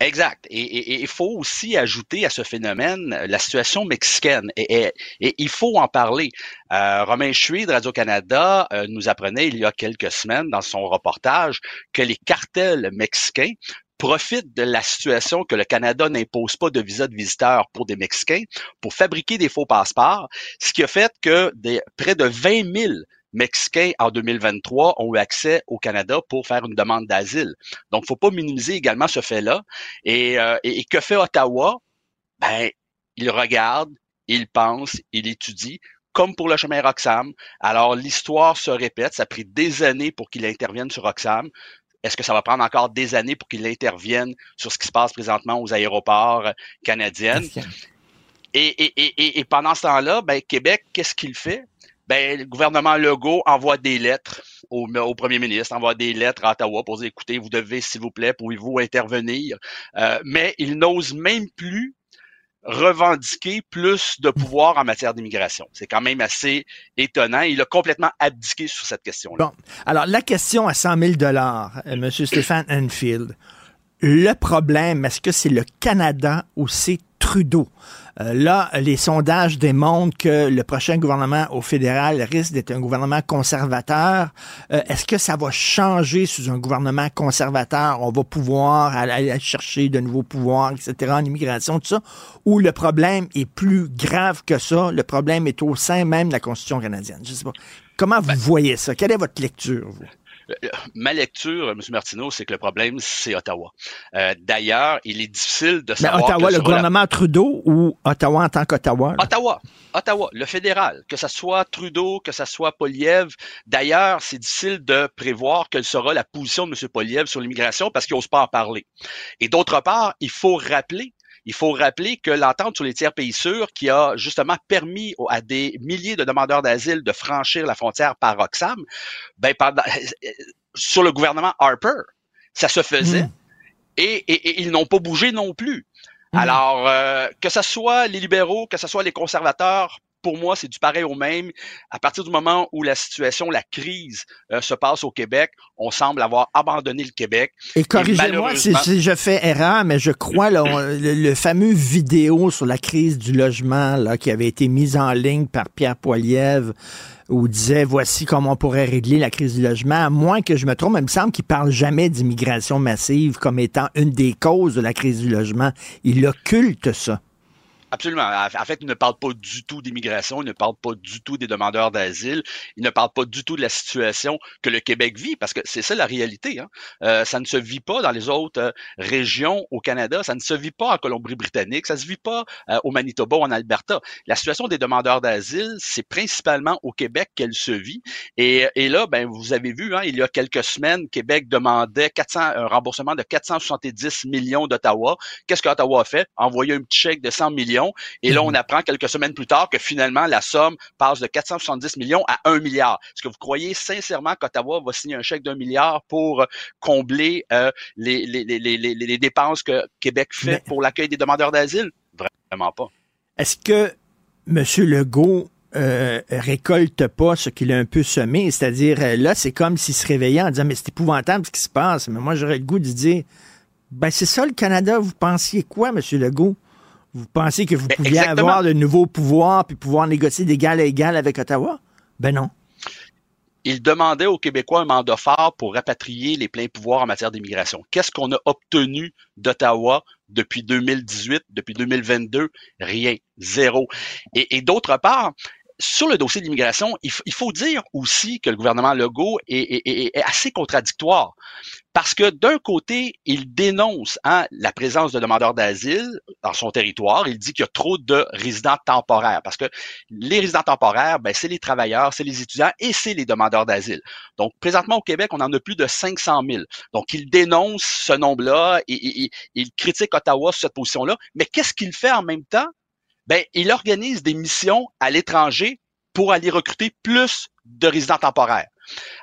Exact. Et, il faut aussi ajouter à ce phénomène euh, la situation mexicaine. Et, et- et il faut en parler. Euh, Romain Chuy de Radio-Canada euh, nous apprenait il y a quelques semaines dans son reportage que les cartels mexicains profitent de la situation que le Canada n'impose pas de visa de visiteur pour des Mexicains pour fabriquer des faux passeports, ce qui a fait que près de 20 000 Mexicains en 2023 ont eu accès au Canada pour faire une demande d'asile. Donc, faut pas minimiser également ce fait-là. Et, euh, et que fait Ottawa? Ben, il regarde, il pense, il étudie, comme pour le chemin Roxham. Alors, l'histoire se répète. Ça a pris des années pour qu'il intervienne sur Roxham. Est-ce que ça va prendre encore des années pour qu'il intervienne sur ce qui se passe présentement aux aéroports euh, canadiens? Et, et, et, et- et pendant ce temps-là, ben, Québec, qu'est-ce qu'il fait? Ben, le gouvernement Legault envoie des lettres au, au premier ministre, envoie des lettres à Ottawa pour dire, écoutez, vous devez, s'il vous plaît, pouvez-vous intervenir? Euh, mais il n'ose même plus revendiquer plus de pouvoir en matière d'immigration. C'est quand même assez étonnant. Il a complètement abdiqué sur cette question-là. Bon, alors la question à 100 000 dollars, euh, Monsieur Stéphane Enfield. Le problème, est-ce que c'est le Canada ou c'est Trudeau? Euh, là, les sondages démontrent que le prochain gouvernement au fédéral risque d'être un gouvernement conservateur. Euh, est-ce que ça va changer sous un gouvernement conservateur? On va pouvoir aller, chercher de nouveaux pouvoirs, etc., en immigration, tout ça? Ou le problème est plus grave que ça? Le problème est au sein même de la Constitution canadienne? Je sais pas. Comment vous voyez ça? Quelle est votre lecture, vous? Euh, ma lecture, M. Martineau, c'est que le problème, c'est Ottawa. Euh, D'ailleurs, il est difficile de Mais savoir... Ottawa, que le la- gouvernement Trudeau ou Ottawa en tant qu'Ottawa? Ottawa, Ottawa, le fédéral, que ça soit Trudeau, que ça soit Poliev. D'ailleurs, c'est difficile de prévoir quelle sera la position de M. Poliev sur l'immigration parce qu'il n'ose pas en parler. Et d'autre part, il faut rappeler il faut rappeler que l'entente sur les tiers pays sûrs, qui a justement permis à des milliers de demandeurs d'asile de franchir la frontière par Roxham, ben pendant, sur le gouvernement Harper, ça se faisait Mm. et, et- et ils n'ont pas bougé non plus. Alors, euh, que ce soit les libéraux, que ce soit les conservateurs, pour moi, c'est du pareil au même. À partir du moment où la situation, la crise euh, se passe au Québec, on semble avoir abandonné le Québec. Et corrigez-moi si, je fais erreur, mais je crois là, on- le, le fameux vidéo sur la crise du logement là, qui avait été mise en ligne par Pierre Poilievre où il disait voici comment on pourrait régler la crise du logement. À moins que je me trompe, il me semble qu'il parle jamais d'immigration massive comme étant une des causes de la crise du logement. Il occulte ça. Absolument. En fait, il ne parle pas du tout d'immigration, il ne parle pas du tout des demandeurs d'asile, il ne parle pas du tout de la situation que le Québec vit, parce que c'est ça la réalité. Hein. Euh, ça ne se vit pas dans les autres euh, régions au Canada, ça ne se vit pas en Colombie-Britannique, ça ne se vit pas euh, au Manitoba ou en Alberta. La situation des demandeurs d'asile, c'est principalement au Québec qu'elle se vit. Et, et là, ben, vous avez vu, hein, il y a quelques semaines, Québec demandait 400, un remboursement de 470 millions d'Ottawa. Qu'est-ce qu'Ottawa a fait? Envoyé un petit chèque de 100 millions. Et là, on apprend quelques semaines plus tard que finalement, la somme passe de 470 millions à 1 milliard. Est-ce que vous croyez sincèrement qu'Ottawa va signer un chèque d'un milliard pour euh, combler euh, les, les, les, les, les- les dépenses que Québec fait Mais- pour l'accueil des demandeurs d'asile? Vraiment pas. Est-ce que M. Legault euh, récolte pas ce qu'il a un peu semé? C'est-à-dire, euh, là, c'est comme s'il se réveillait en disant, mais c'est épouvantable ce qui se passe. Mais moi, j'aurais le goût de dire, ben c'est ça le Canada. Vous pensiez quoi, M. Legault? Vous pensiez que vous Ben, pouviez exactement. avoir de nouveaux pouvoirs puis pouvoir négocier d'égal à égal avec Ottawa? Ben non. il demandait aux Québécois un mandat fort pour rapatrier les pleins pouvoirs en matière d'immigration. Qu'est-ce qu'on a obtenu d'Ottawa depuis 2018, depuis 2022? Rien. Zéro. Et, et d'autre part, sur le dossier de l'immigration, il, faut dire aussi que le gouvernement Legault est, est- est- est assez contradictoire. Parce que d'un côté, il dénonce hein, la présence de demandeurs d'asile dans son territoire. Il dit qu'il y a trop de résidents temporaires. Parce que les résidents temporaires, ben, c'est les travailleurs, c'est les étudiants et c'est les demandeurs d'asile. Donc, présentement au Québec, on en a plus de 500 000. Donc, il dénonce ce nombre-là et, il critique Ottawa sur cette position-là. Mais qu'est-ce qu'il fait en même temps? Ben, il organise des missions à l'étranger pour aller recruter plus de résidents temporaires.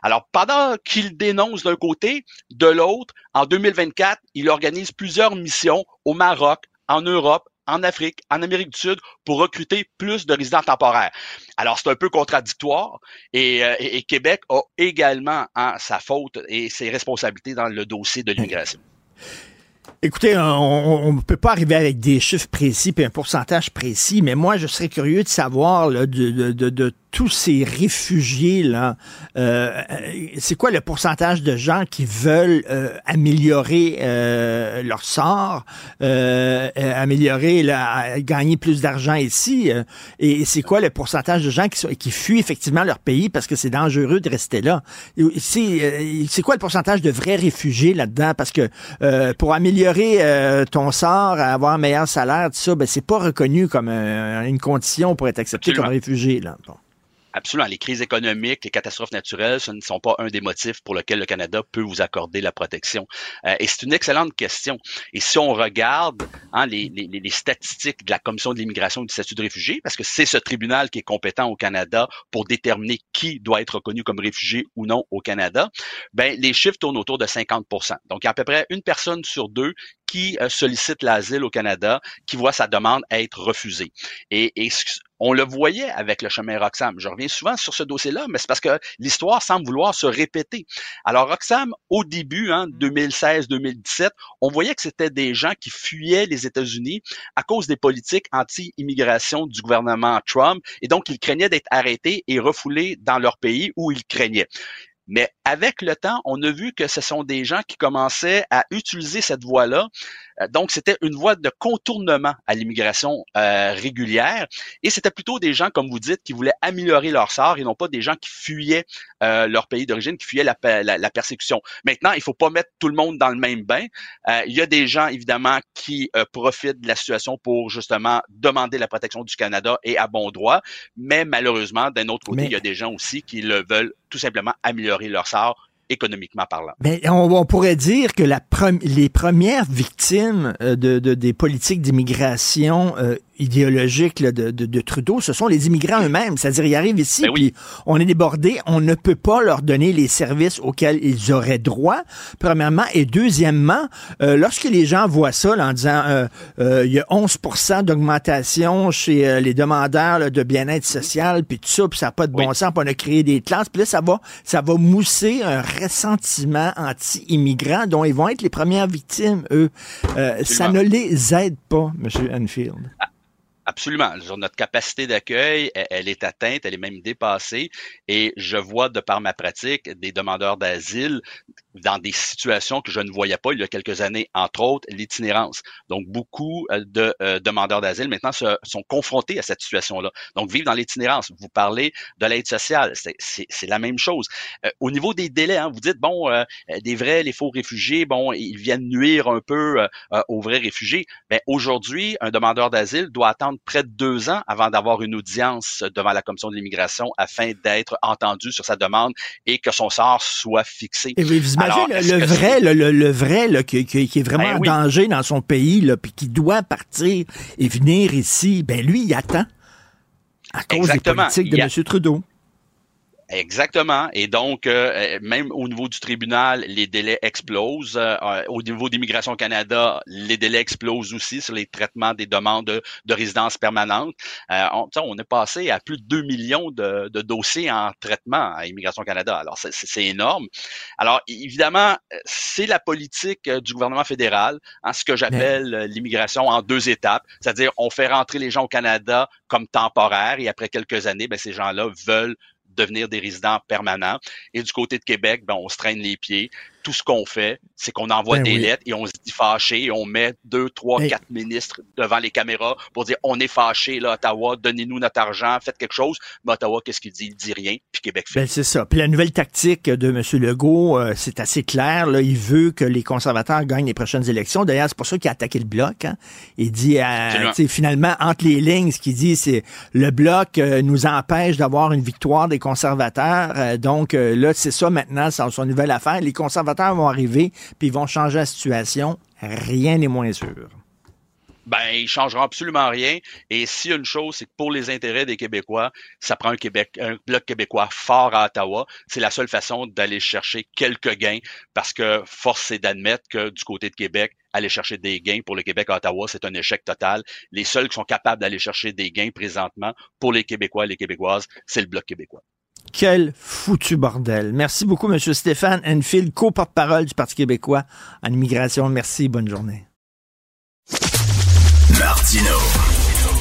Alors, pendant qu'il dénonce d'un côté, de l'autre, en 2024, il organise plusieurs missions au Maroc, en Europe, en Afrique, en Amérique du Sud, pour recruter plus de résidents temporaires. Alors, c'est un peu contradictoire et, euh, Québec a également hein, sa faute et ses responsabilités dans le dossier de l'immigration. Écoutez, on ne peut pas arriver avec des chiffres précis et un pourcentage précis, mais moi, je serais curieux de savoir de- de tous ces réfugiés là, euh, c'est quoi le pourcentage de gens qui veulent euh, améliorer euh, leur sort, améliorer, là, gagner plus d'argent ici, et c'est quoi le pourcentage de gens qui, sont, qui fuient effectivement leur pays parce que c'est dangereux de rester là? C'est c'est quoi le pourcentage de vrais réfugiés là-dedans? Parce que euh, pour améliorer euh, ton sort, avoir un meilleur salaire, tout ça, ben c'est pas reconnu comme une condition pour être accepté Absolument. comme réfugié là. Bon. Absolument. Les crises économiques, les catastrophes naturelles, ce ne sont pas un des motifs pour lesquels le Canada peut vous accorder la protection. Euh, et c'est une excellente question. Et si on regarde hein, les, statistiques de la Commission de l'immigration du statut de réfugié, parce que c'est ce tribunal qui est compétent au Canada pour déterminer qui doit être reconnu comme réfugié ou non au Canada, ben, les chiffres tournent autour de 50% Donc, il y a à peu près une personne sur deux qui euh, sollicite l'asile au Canada, qui voit sa demande être refusée. On le voyait avec le chemin Roxham. Je reviens souvent sur ce dossier-là, mais c'est parce que l'histoire semble vouloir se répéter. Alors, Roxham, au début, hein, 2016-2017, on voyait que c'était des gens qui fuyaient les États-Unis à cause des politiques anti-immigration du gouvernement Trump, et donc ils craignaient d'être arrêtés et refoulés dans leur pays où ils craignaient. Mais avec le temps, on a vu que ce sont des gens qui commençaient à utiliser cette voie-là donc, c'était une voie de contournement à l'immigration euh, régulière. Et c'était plutôt des gens, comme vous dites, qui voulaient améliorer leur sort et non pas des gens qui fuyaient euh, leur pays d'origine, qui fuyaient la, la, la, persécution. Maintenant, il faut pas mettre tout le monde dans le même bain. il y a des gens, évidemment, qui profitent de la situation pour justement demander la protection du Canada et à bon droit. Mais malheureusement, d'un autre côté, il y a des gens aussi qui le veulent tout simplement améliorer leur sort économiquement parlant. Mais ben, on, pourrait dire que la les premières victimes euh, de, de des politiques d'immigration euh, idéologique de, de, de, Trudeau, ce sont les immigrants eux-mêmes. C'est-à-dire, ils arrivent ici, ben puis on est débordé, on ne peut pas leur donner les services auxquels ils auraient droit, premièrement. Et deuxièmement, euh, lorsque les gens voient ça en disant euh, euh, il y a 11% d'augmentation chez les demandeurs de bien-être social, puis tout ça, puis ça n'a pas de bon sens, puis on a créé des classes, puis là, ça va, ça va mousser un ressentiment anti-immigrant dont ils vont être les premières victimes, eux. ça ne les aide pas, M. Enfield. Absolument. Notre capacité d'accueil, elle, est atteinte, elle est même dépassée. Et je vois de par ma pratique des demandeurs d'asile dans des situations que je ne voyais pas il y a quelques années, entre autres l'itinérance. Donc, beaucoup euh, de euh, demandeurs d'asile maintenant se, sont confrontés à cette situation-là. Donc, vivre dans l'itinérance. Vous parlez de l'aide sociale, c'est la même chose. Euh, au niveau des délais, hein, vous dites, bon, des vrais, les faux réfugiés, bon, ils viennent nuire un peu aux vrais réfugiés. Mais aujourd'hui, un demandeur d'asile doit attendre près de deux ans avant d'avoir une audience devant la commission de l'immigration afin d'être entendu sur sa demande et que son sort soit fixé. Le, vrai, le, vrai, qui, est vraiment ben en danger dans son pays, là, puis qui doit partir et venir ici, ben lui, il attend à cause des politiques de M. Trudeau. Exactement. Et donc, euh, euh, même au niveau du tribunal, les délais explosent. Euh, au niveau d'Immigration Canada, les délais explosent aussi sur les traitements des demandes de, résidence permanente. on, on, est passé à plus de 2 millions de, dossiers en traitement à Immigration Canada. Alors, c'est énorme. Alors, évidemment, c'est la politique du gouvernement fédéral, en hein, ce que j'appelle l'immigration en deux étapes. C'est-à-dire, on fait rentrer les gens au Canada comme temporaires et après quelques années, ben, ces gens-là veulent devenir des résidents permanents. Et du côté de Québec, ben, on se traîne les pieds tout ce qu'on fait, c'est qu'on envoie ben des lettres et on se dit fâché et on met deux, trois, quatre ministres devant les caméras pour dire on est fâché, là, Ottawa, donnez-nous notre argent, faites quelque chose. Mais Ottawa, qu'est-ce qu'il dit? Il dit rien, puis Québec fait. Ben, c'est ça. Puis la nouvelle tactique de M. Legault, euh, c'est assez clair. Là, il veut que les conservateurs gagnent les prochaines élections. D'ailleurs, c'est pour ça qu'il a attaqué le bloc. Hein. Il dit, euh, finalement, entre les lignes, ce qu'il dit, c'est le bloc euh, nous empêche d'avoir une victoire des conservateurs. donc là, c'est ça maintenant, c'est son nouvelle affaire. Les conservateurs vont arriver, puis ils vont changer la situation. Rien n'est moins sûr. Ben, ils changeront absolument rien. Et si une chose, c'est que pour les intérêts des Québécois, ça prend un Québec, un bloc québécois fort à Ottawa. C'est la seule façon d'aller chercher quelques gains, parce que force est d'admettre que du côté de Québec, aller chercher des gains pour le Québec à Ottawa, c'est un échec total. Les seuls qui sont capables d'aller chercher des gains présentement pour les Québécois et les Québécoises, c'est le bloc québécois. Quel foutu bordel. Merci beaucoup, M. Stéphane Enfield, co-porte-parole du Parti québécois en immigration. Merci, bonne journée. Martino.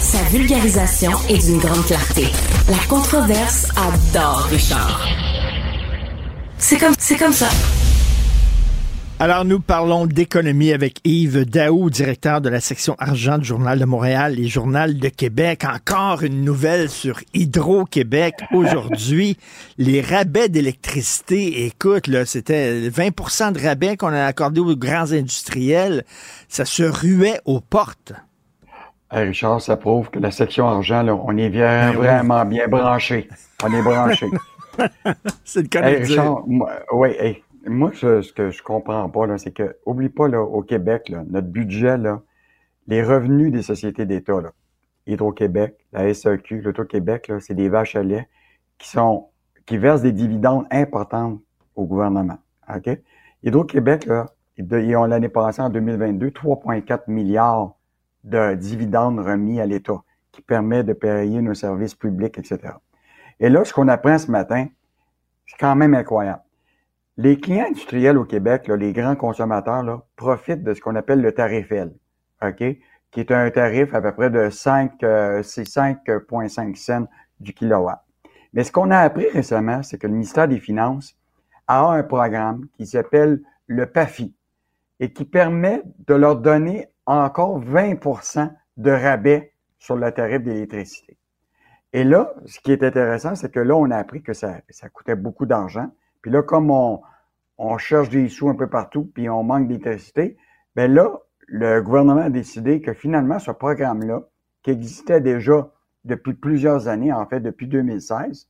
Sa vulgarisation est d'une grande clarté. La controverse adore Richard. C'est comme, c'est comme ça. Alors, nous parlons d'économie avec Yves Daou, directeur de la section argent du Journal de Montréal et Journal de Québec. Encore une nouvelle sur Hydro-Québec. Aujourd'hui, les rabais d'électricité, écoute, là, c'était 20% de rabais qu'on a accordé aux grands industriels. Ça se ruait aux portes. Richard, ça prouve que la section argent, là, on est bien, ben vraiment bien branché. On est branché. C'est le cas Richard, oui, moi, ce, que je comprends pas, c'est que, oublie pas, là, au Québec, notre budget, là, les revenus des sociétés d'État, Hydro-Québec, la SAQ, l'Auto-Québec, c'est des vaches à lait qui sont, qui versent des dividendes importants au gouvernement. OK? Hydro-Québec, là, ils ont l'année passée, en 2022, 3,4 milliards de dividendes remis à l'État, qui permet de payer nos services publics, etc. Et là, ce qu'on apprend ce matin, c'est quand même incroyable. Les clients industriels au Québec, les grands consommateurs, profitent de ce qu'on appelle le tarif L? Qui est un tarif à peu près de 5, euh, 5,5 cents du kilowatt. Mais ce qu'on a appris récemment, c'est que le ministère des Finances a un programme qui s'appelle le PAFI, et qui permet de leur donner encore 20% de rabais sur le tarif d'électricité. Et là, ce qui est intéressant, c'est que là, on a appris que ça, ça coûtait beaucoup d'argent. Puis là, comme on, cherche des sous un peu partout, puis on manque d'électricité, ben là, le gouvernement a décidé que finalement, ce programme-là, qui existait déjà depuis plusieurs années, en fait, depuis 2016,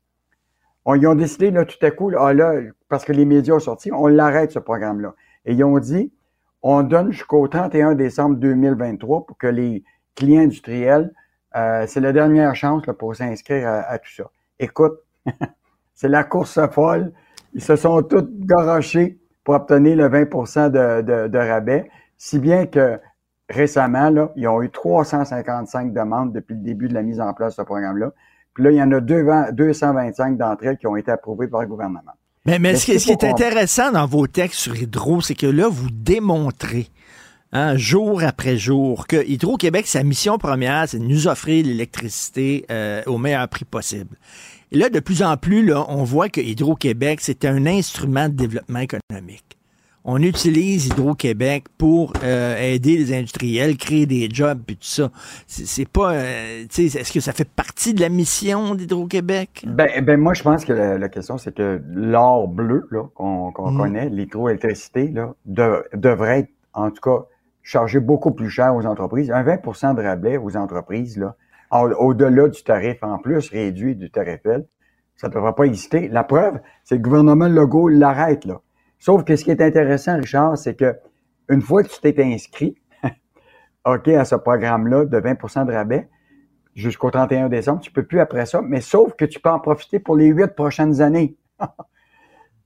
on, ils ont décidé, là, tout à coup, là, ah, parce que les médias ont sorti, on l'arrête, ce programme-là. Et ils ont dit, on donne jusqu'au 31 décembre 2023 pour que les clients industriels, euh, c'est la dernière chance là, pour s'inscrire à, tout ça. Écoute, c'est la course folle. Ils se sont tous garochés pour obtenir le 20 de, de, de, rabais, si bien que récemment, là, ils ont eu 355 demandes depuis le début de la mise en place de ce programme-là. Puis là, il y en a 225 d'entre elles qui ont été approuvées par le gouvernement. Mais, mais, ce, qui est intéressant dans vos textes sur Hydro, c'est que là, vous démontrez hein, jour après jour que Hydro-Québec, sa mission première, c'est de nous offrir l'électricité euh, au meilleur prix possible. Là, de plus en plus, là, on voit que Hydro-Québec, c'est un instrument de développement économique on utilise Hydro-Québec pour euh, aider les industriels, créer des jobs, puis tout ça. C'est pas, euh, tu sais, est-ce que ça fait partie de la mission d'Hydro-Québec? Ben, ben moi, je pense que la, question, c'est que l'or bleu là qu'on mm. connaît, l'hydroélectricité, là, devrait être, en tout cas, chargé beaucoup plus cher aux entreprises. Un 20% de rabais aux entreprises, là, au-delà du tarif en plus réduit du tarif L, ça ne devrait pas exister. La preuve, c'est que le gouvernement Legault l'arrête. Sauf que ce qui est intéressant, Richard, c'est que une fois que tu t'es inscrit, OK, à ce programme-là de 20% de rabais jusqu'au 31 décembre, tu peux plus après ça, mais sauf que tu peux en profiter pour les huit prochaines années.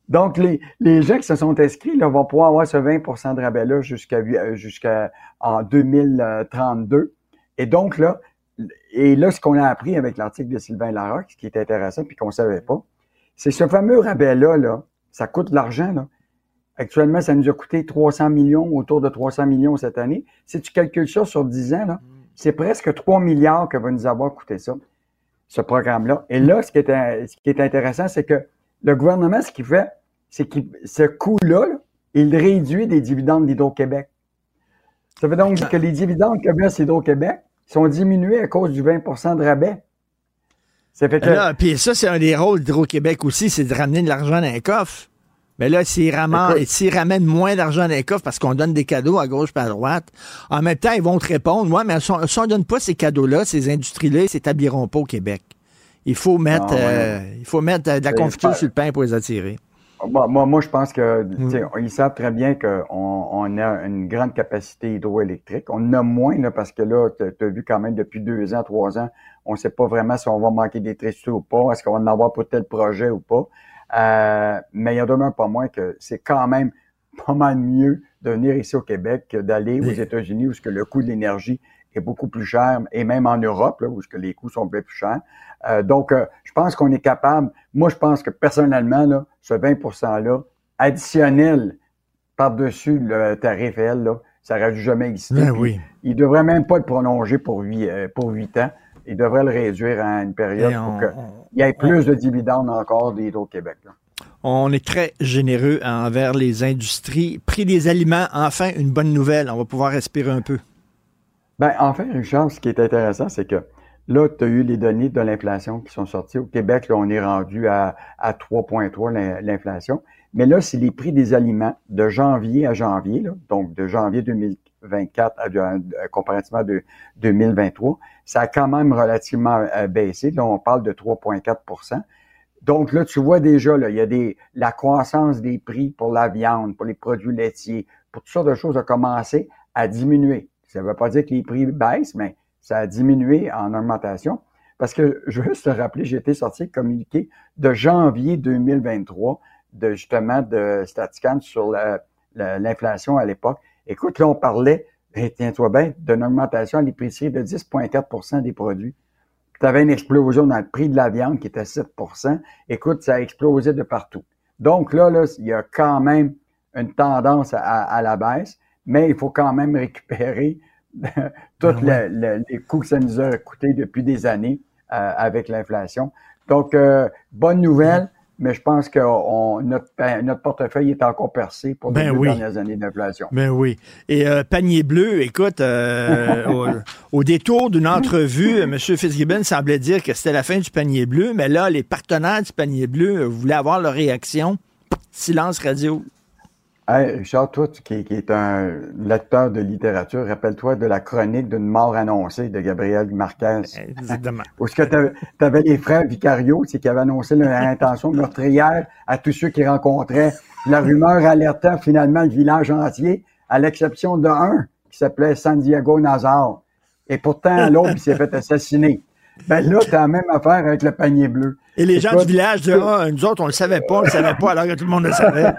Donc, les, les gens qui se sont inscrits là, vont pouvoir avoir ce 20% de rabais-là jusqu'à euh, jusqu'à en 2032. Et donc, là, et là, ce qu'on a appris avec l'article de Sylvain Larocque, ce qui est intéressant, puis qu'on savait pas, c'est ce fameux rabais-là, là, ça coûte de l'argent, là. Actuellement, ça nous a coûté 300 millions, autour de 300 millions cette année. Si tu calcules ça sur 10 ans, là, c'est presque 3 milliards que va nous avoir coûté ça, ce programme-là. Et là, ce qui est, ce qui est intéressant, c'est que le gouvernement, ce qu'il fait, c'est que ce coût-là, il réduit des dividendes d'Hydro-Québec. Ça veut donc dire que les dividendes que verse Hydro-Québec sont diminués à cause du 20% de rabais. Ça fait que... puis ça, c'est un des rôles d'Hydro-Québec aussi, c'est de ramener de l'argent dans un coffre. Mais là, s'ils ramènent, moins d'argent dans les coffres parce qu'on donne des cadeaux à gauche et à droite, en même temps, ils vont te répondre, ouais, mais si on ne donne pas ces cadeaux-là, ces industries-là, ils s'établiront pas au Québec. Il faut mettre, ah, euh, il faut mettre euh, de la confiture sur le pain pour les attirer. Moi, moi, je pense que mm. ils savent très bien qu'on on a une grande capacité hydroélectrique. On en a moins là, parce que là, tu as vu quand même depuis deux ans, trois ans, on ne sait pas vraiment si on va manquer d'électricité ou pas, est-ce qu'on va en avoir pour tel projet ou pas. Euh, mais il y en demeure pas moins que c'est quand même pas mal mieux de venir ici au Québec que d'aller aux États-Unis où que le coût de l'énergie est beaucoup plus cher, et même en Europe, là, où que les coûts sont bien plus chers. Euh, donc, euh, je pense qu'on est capable, moi je pense que personnellement, là, ce 20 %-là, additionnel par-dessus le tarif L, là, ça n'aurait jamais existé. Ben oui. Il devrait même pas être prolongé pour huit, pour huit ans il devrait le réduire à une période pour qu'il y ait plus de dividendes encore d'Hydro-Québec. On est très généreux envers les industries. Prix des aliments, enfin, une bonne nouvelle. On va pouvoir respirer un peu. Ben, enfin, Richard, ce qui est intéressant, c'est que là, tu as eu les données de l'inflation qui sont sorties. Au Québec, là, on est rendu à, à 3,3 l'inflation. Mais là, c'est les prix des aliments de janvier à janvier, donc de janvier 2024 à, comparativement de 2023 ça a quand même relativement euh, baissé. Là, on parle de 3,4% donc là, tu vois déjà, là, il y a des, la croissance des prix pour la viande, pour les produits laitiers, pour toutes sortes de choses a commencé à diminuer. Ça ne veut pas dire que les prix baissent, mais ça a diminué en augmentation. Parce que je veux juste te rappeler, j'ai été sorti communiqué de janvier 2023 de justement de Statiscan sur l'inflation à l'époque. Écoute, là, on parlait tiens-toi bien, d'une augmentation à l'épicerie de 10,4% des produits. Tu avais une explosion dans le prix de la viande qui était 7% Écoute, ça a explosé de partout. Donc là, il y a quand même une tendance à, la baisse, mais il faut quand même récupérer tous ben les coûts que ça nous a coûté depuis des années euh, avec l'inflation. Donc, euh, bonne nouvelle, mais je pense que on, notre, ben, notre portefeuille est encore percé pour les Ben oui. dernières années d'inflation. Ben oui. Et euh, panier bleu, écoute, au, au détour d'une entrevue, M. Fitzgibbon semblait dire que c'était la fin du panier bleu, mais là, les partenaires du panier bleu voulaient avoir leur réaction. Silence radio. Hey, Richard, toi, tu- qui, qui est un lecteur de littérature, rappelle-toi de la chronique d'une mort annoncée de Gabriel Marquez. Exactement. Où ce que tu avais les frères Vicario, c'est qui avaient annoncé leur intention meurtrière à tous ceux qu'ils rencontraient. La rumeur alertant finalement le village entier, à l'exception d'un qui s'appelait San Diego Nazar. Et pourtant, l'autre, il s'est fait assassiner. Ben là, t'as la même affaire avec le panier bleu. Et les gens du village disaient, ah, nous autres, on le savait pas, on le savait pas, alors que tout le monde le savait.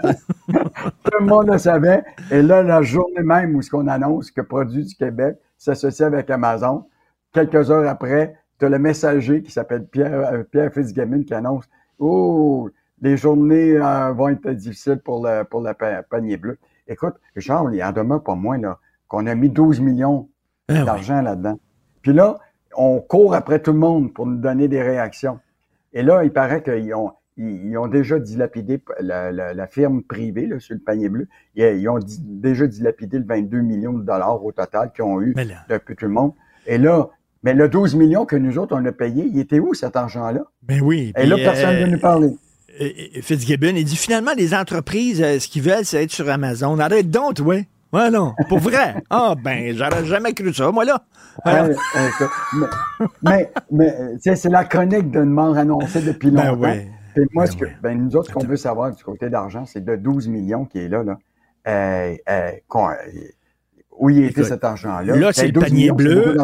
Tout le monde le savait. Et là, la journée même où ce qu'on annonce que Produits du Québec s'associe avec Amazon, quelques heures après, tu as le messager qui s'appelle Pierre, euh, Pierre Fitzgibbon qui annonce Oh, les journées euh, vont être difficiles pour le, pour le panier bleu. Écoute, Richard, il en demeure pas moins là, qu'on a mis 12 millions Ah d'argent là-dedans. Puis là, on court après tout le monde pour nous donner des réactions. Et là, il paraît qu'ils ont, ils, ont déjà dilapidé la, la- la firme privée là, sur le panier bleu. Ils, ils ont di- déjà dilapidé le 22 millions de dollars au total qu'ils ont eu là- depuis tout le monde. Et là, mais le 12 millions que nous autres, on a payé, il était où cet argent-là? Ben oui. Et là, personne ne euh, veut nous parler. euh, euh, Fitzgibbon, il dit finalement, les entreprises, ce qu'ils veulent, c'est être sur Amazon. Arrête donc, ouais. Ouais, non, pour vrai. Ah, ben, j'aurais jamais cru ça, moi, là. Ouais, mais, mais, mais, tu sais, c'est la chronique d'une mort annoncée depuis Ben longtemps. ouais. Et moi, ce que, ben, nous autres, ce qu'on veut savoir du côté d'argent, c'est de 12 millions qui est là, là. Euh, euh, euh, où il Écoute, cet argent-là? Là, Ben, c'est le 12 panier millions, bleu.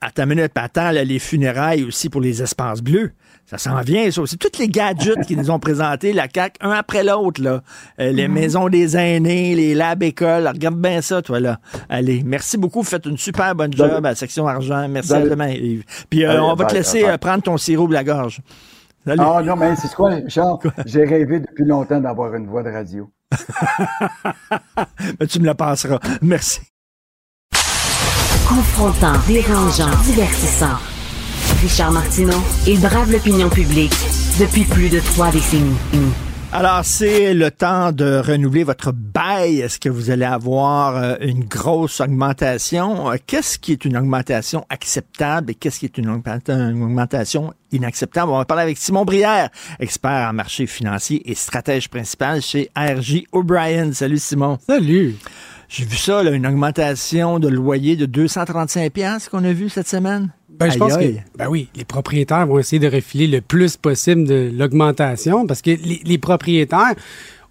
Attends une minute, attends, là, les funérailles aussi pour les espaces bleus. Ça s'en vient, ça aussi. Tous les gadgets qu'ils nous ont présentés, la CAQ, un après l'autre, là. Euh, les maisons des aînés, les labs écoles. Regarde bien ça, toi, là. Allez, merci beaucoup. Vous faites une super bonne job à la section argent. Merci à demain, Yves. Puis on va te laisser prendre ton sirop de la gorge. Salut. Ah non, mais c'est quoi, Richard? J'ai rêvé depuis longtemps d'avoir une voix de radio. Ben, tu me la passeras. Merci. Confrontant, dérangeant, divertissant. Richard Martineau, il brave l'opinion publique depuis plus de trois décennies. Alors, c'est le temps de renouveler votre bail. Est-ce que vous allez avoir euh, une grosse augmentation? Euh, Qu'est-ce qui est une augmentation acceptable et qu'est-ce qui est une, augmenta- une augmentation inacceptable? On va parler avec Simon Brière, expert en marché financier et stratège principal chez RJ O'Brien. Salut Simon. Salut. J'ai vu ça, là, une augmentation de loyer de 235 pièces qu'on a vu cette semaine. Ben, je pense que, ben oui, les propriétaires vont essayer de refiler le plus possible de l'augmentation parce que les, les propriétaires,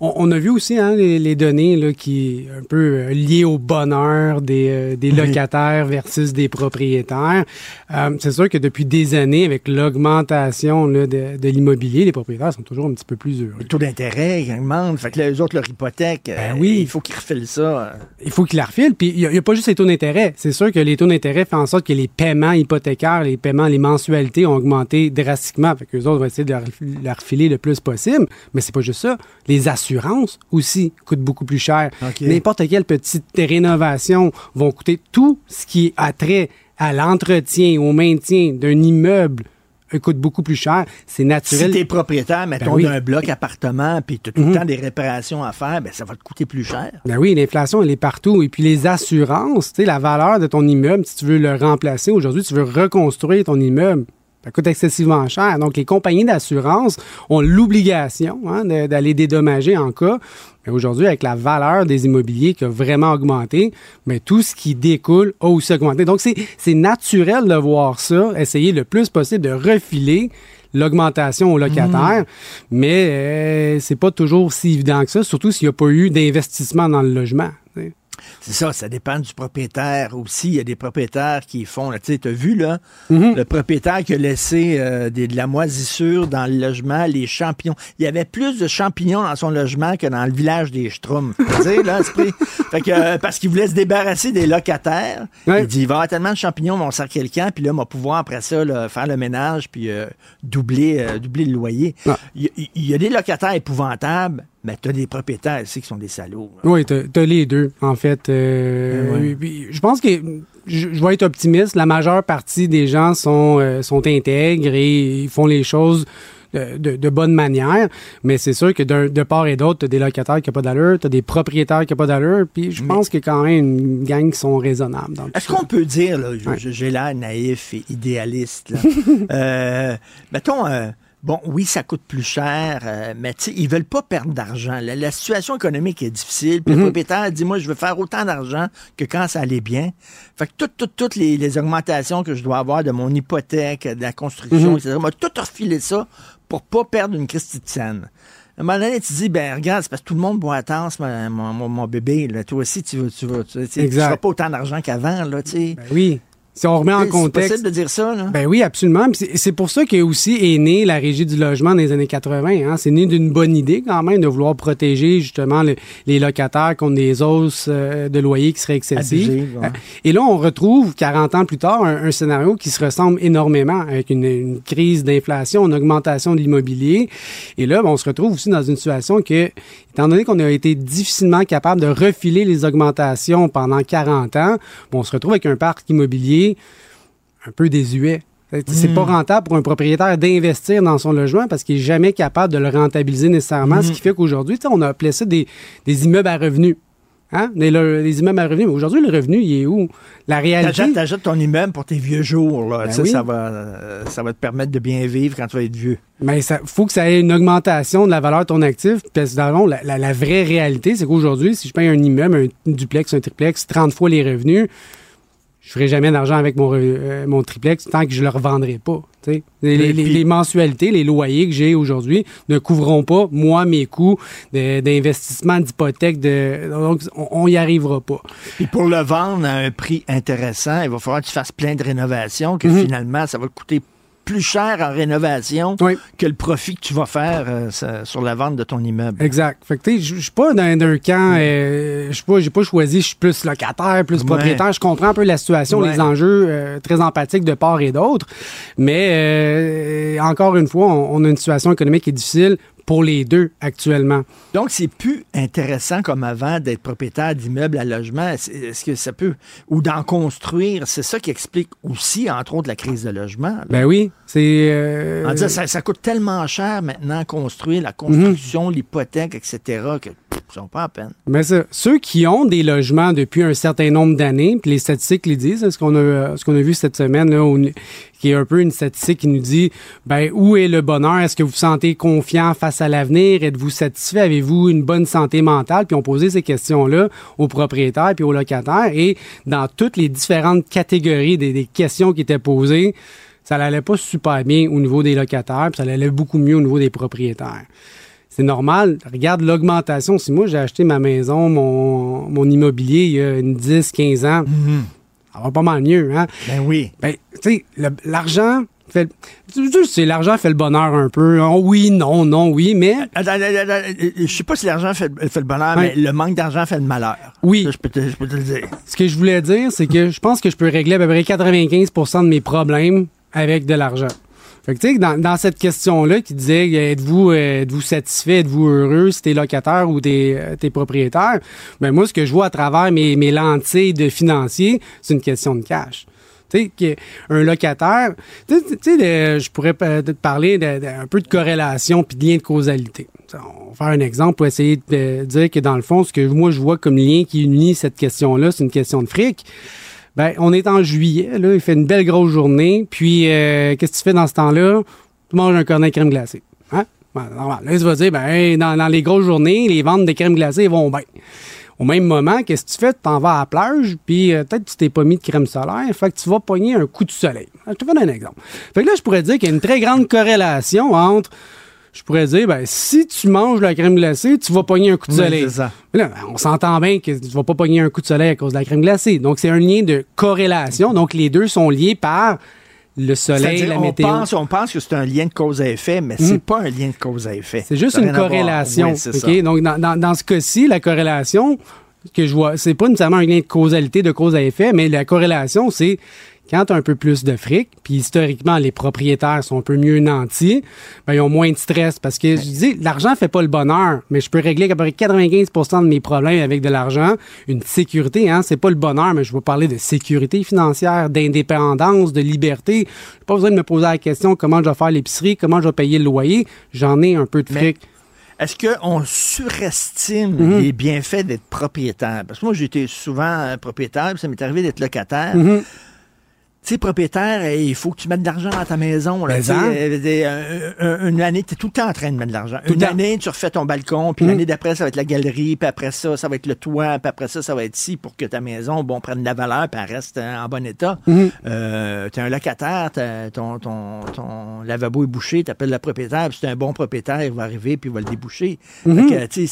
on, on a vu aussi hein, les, les données là, qui un peu euh, liées au bonheur des, euh, des locataires versus des propriétaires. Euh, c'est sûr que depuis des années, avec l'augmentation là, de, de l'immobilier, les propriétaires sont toujours un petit peu plus heureux. Le taux d'intérêt augmente, fait que là, eux autres, leur hypothèque, euh, oui. il faut qu'ils refilent ça. Il faut qu'il la refile. Puis il n'y a, pas juste les taux d'intérêt. C'est sûr que les taux d'intérêt font en sorte que les paiements hypothécaires, les paiements, les mensualités ont augmenté drastiquement. Fait que les autres vont essayer de leur, leur refiler le plus possible. Mais c'est pas juste ça. Les assurances aussi coûtent beaucoup plus cher. N'importe quelle petite rénovation vont coûter tout ce qui a trait à l'entretien, au maintien d'un immeuble euh, coûte beaucoup plus cher. C'est Si naturel. t'es propriétaire, mettons, Ben oui. d'un bloc appartement, puis t'as tout le Mhm. temps des réparations à faire, ben ça va te coûter plus cher. Ben oui, l'inflation, elle est partout. Et puis les assurances, tu sais, la valeur de ton immeuble, si tu veux le remplacer aujourd'hui, tu veux reconstruire ton immeuble, ça coûte excessivement cher. Donc, les compagnies d'assurance ont l'obligation hein, d'aller dédommager en cas. Mais aujourd'hui, avec la valeur des immobiliers qui a vraiment augmenté, mais tout ce qui découle a aussi augmenté. Donc, c'est c'est naturel de voir ça, essayer le plus possible de refiler l'augmentation aux locataires, mais euh, c'est pas toujours si évident que ça, surtout s'il n'y a pas eu d'investissement dans le logement. C'est ça, ça dépend du propriétaire aussi. Il y a des propriétaires qui font, tu sais, t'as vu, là, Mhm. le propriétaire qui a laissé euh, des- de la moisissure dans le logement, les champignons. Il y avait plus de champignons dans son logement que dans le village des Schtroumpfs. Tu sais, là, esprit. Fait que, euh, parce qu'il voulait se débarrasser des locataires. Il dit, il va y avoir tellement de champignons, on sert quelqu'un, puis là, on va pouvoir, après ça, là, faire le ménage, puis euh, doubler, doubler le loyer. Il y, il y a des locataires épouvantables, mais tu as des propriétaires ici qui sont des salauds. là. Oui, t'as t'as les deux, en fait. Euh, ouais. oui, puis Je pense que je, je vais être optimiste. La majeure partie des gens sont, euh, sont intègres et ils font les choses de, de, de bonne manière. Mais c'est sûr que d'un- de part et d'autre, tu as des locataires qui n'ont pas d'allure, tu as des propriétaires qui n'ont pas d'allure. Puis je pense qu'il y a quand même une gang qui sont raisonnables. Est-ce qu'on peut dire, là, je- Ouais. j'ai l'air naïf et idéaliste, là. euh, mettons, euh, bon, oui, ça coûte plus cher, euh, mais tu ils veulent pas perdre d'argent. La, la situation économique est difficile. Puis le Mhm. propriétaire dit, moi, je veux faire autant d'argent que quand ça allait bien. Fait que toutes, toutes, toutes les, les augmentations que je dois avoir de mon hypothèque, de la construction, Mhm. etc., m'a tout refilé ça pour pas perdre une Christie de scène. À un moment donné, tu dis, ben regarde, c'est parce que tout le monde boit à mon, mon, mon- bébé. Là. Toi aussi, tu veux, tu veux, tu, tu tu feras pas autant d'argent qu'avant, là, tu sais. Ben oui. Si on remet en C'est contexte. possible de dire ça, là? Ben oui, absolument. C'est c'est pour ça qu'est aussi est née la régie du logement dans les années 80. Hein. C'est né d'une bonne idée quand même de vouloir protéger justement le- les locataires contre des hausses euh, de loyer qui seraient excessives. Ouais. Euh, Et là, on retrouve 40 ans plus tard un, un scénario qui se ressemble énormément avec une, une crise d'inflation, une augmentation de l'immobilier. Et là, ben, on se retrouve aussi dans une situation que, étant donné qu'on a été difficilement capable de refiler les augmentations pendant 40 ans, ben, on se retrouve avec un parc immobilier un peu désuet. C'est pas rentable pour un propriétaire d'investir dans son logement parce qu'il est jamais capable de le rentabiliser nécessairement, ce qui fait qu'aujourd'hui, on a appelé ça des, des immeubles à revenus. Hein? Des, le- des immeubles à revenus. Mais aujourd'hui, le revenu, il est où? La réalité. T'achètes, ton immeuble pour tes vieux jours. Là. Ben oui. ça, va, ça va te permettre de bien vivre quand tu vas être vieux. Mais ça faut que ça ait une augmentation de la valeur de ton actif. Parce que dans le fond, la, la- la vraie réalité, c'est qu'aujourd'hui, si je paye un immeuble, un duplex, un triplex, 30 fois les revenus, je ferai jamais d'argent avec mon, euh, mon triplex tant que je le revendrai pas. Les, les- les- les mensualités, les loyers que j'ai aujourd'hui ne couvriront pas, moi, mes coûts d'investissement, d'hypothèque. De, donc, on- on y arrivera pas. Puis pour le vendre à un prix intéressant, il va falloir que tu fasses plein de rénovations, que Mhm. finalement, ça va te coûter plus cher en rénovation que le profit que tu vas faire euh, ça- sur la vente de ton immeuble. Exact. Fait que tu sais, je suis pas dans d'un camp, euh, je suis pas, j'ai pas choisi, je suis plus locataire, plus Ouais. propriétaire. Je comprends un peu la situation, Ouais. les enjeux euh, très empathiques de part et d'autre. Mais euh, encore une fois, on, on a une situation économique qui est difficile pour les deux actuellement. Donc, c'est plus intéressant comme avant d'être propriétaire d'immeubles à logement. Est-ce que ça peut... Ou d'en construire, c'est ça qui explique aussi, entre autres, la crise de logement. là. Ben oui, c'est. euh, En disant, ça, ça coûte tellement cher maintenant construire, la construction, Mhm. l'hypothèque, etc., que vaut pas à peine. Mais ça, ceux qui ont des logements depuis un certain nombre d'années, puis les statistiques les disent, hein, ce qu'on a, ce qu'on a vu cette semaine, là, qui est un peu une statistique qui nous dit, ben, où est le bonheur? Est-ce que vous vous sentez confiant face à l'avenir? Êtes-vous satisfait? Avez-vous une bonne santé mentale? Puis on posait ces questions-là aux propriétaires puis aux locataires. Et dans toutes les différentes catégories des, questions qui étaient posées, ça n'allait pas super bien au niveau des locataires, puis ça allait beaucoup mieux au niveau des propriétaires. C'est normal. Regarde l'augmentation. Si moi, j'ai acheté ma maison, mon, mon immobilier il y a une 10, 15 ans, ça va pas mal mieux, hein? Ben oui. Ben, tu sais, l'argent fait. Tu sais, l'argent fait le bonheur un peu. Oh, oui, non, non, oui, mais. Attends, attends, attends, attends, je sais pas si l'argent fait, fait le bonheur, Ouais. mais le manque d'argent fait le malheur. Oui. Ça, je, peux te, je peux te le dire. Ce que je voulais dire, c'est que je pense que je peux régler à peu près 95% de mes problèmes avec de l'argent. Fait que, tu sais, dans, dans cette question-là qui disait êtes-vous euh, êtes-vous satisfait, êtes-vous heureux si t'es locataire ou t'es euh, t'es propriétaire, ben moi, ce que je vois à travers mes, mes lentilles de financier, c'est une question de cash. Tu sais, un locataire, tu sais, je pourrais te parler de- de- un peu de corrélation puis de lien de causalité. On va faire un exemple pour essayer de dire que dans le fond, ce que moi je vois comme lien qui unit cette question-là, c'est une question de fric. Ben, on est en juillet, là, il fait une belle grosse journée, puis euh, qu'est-ce que tu fais dans ce temps-là? Tu manges un cornet de crème glacée. Hein? Ben, normal. Là, tu vas dire, ben, dans, les grosses journées, les ventes de crème glacée vont bien. Au même moment, qu'est-ce que tu fais? Tu t'en vas à la plage, puis euh, peut-être tu t'es pas mis de crème solaire, fait que tu vas pogner un coup de soleil. Je te donne un exemple. Fait que là, je pourrais dire qu'il y a une très grande corrélation entre je pourrais dire, ben, si tu manges la crème glacée, tu vas pogner un coup de soleil. ça. Mais là, ben, on s'entend bien que tu vas pas pogner un coup de soleil à cause de la crème glacée. Donc, c'est un lien de corrélation. Donc, les deux sont liés par le soleil, la on météo. pense, on pense que c'est un lien de cause à effet, mais Mhm. c'est pas un lien de cause à effet. C'est juste une corrélation. Oui, c'est OK? ça. Donc, dans, dans- dans ce cas-ci, la corrélation que je vois, c'est pas nécessairement un lien de causalité, de cause à effet, mais la corrélation, c'est Quand tu as un peu plus de fric, puis historiquement, les propriétaires sont un peu mieux nantis, ben, ils ont moins de stress parce que je dis, l'argent fait pas le bonheur, mais je peux régler à peu près 95% de mes problèmes avec de l'argent. Une sécurité, hein, c'est pas le bonheur, mais je veux parler de sécurité financière, d'indépendance, de liberté. J'ai pas besoin de me poser la question comment je vais faire l'épicerie, comment je vais payer le loyer. J'en ai un peu de fric. Est-ce qu'on surestime Mhm. les bienfaits d'être propriétaire? Parce que moi, j'étais souvent euh, propriétaire, puis ça m'est arrivé d'être locataire. Mhm. Tu sais, propriétaire, euh, il faut que tu mettes de l'argent dans ta maison. Là, Tu hein? euh, une année, tu es tout le temps en train de mettre de l'argent. Une année, tu refais ton balcon, puis Mhm. l'année d'après, ça va être la galerie, puis après ça, ça va être le toit, puis après ça, ça va être ci pour que ta maison, bon, prenne de la valeur, puis elle reste euh, en bon état. Mhm. Euh, tu es un locataire, ton, ton, ton lavabo est bouché, tu appelles le propriétaire, puis c'est un bon propriétaire, il va arriver, puis il va le déboucher. Mhm. Fait que, tu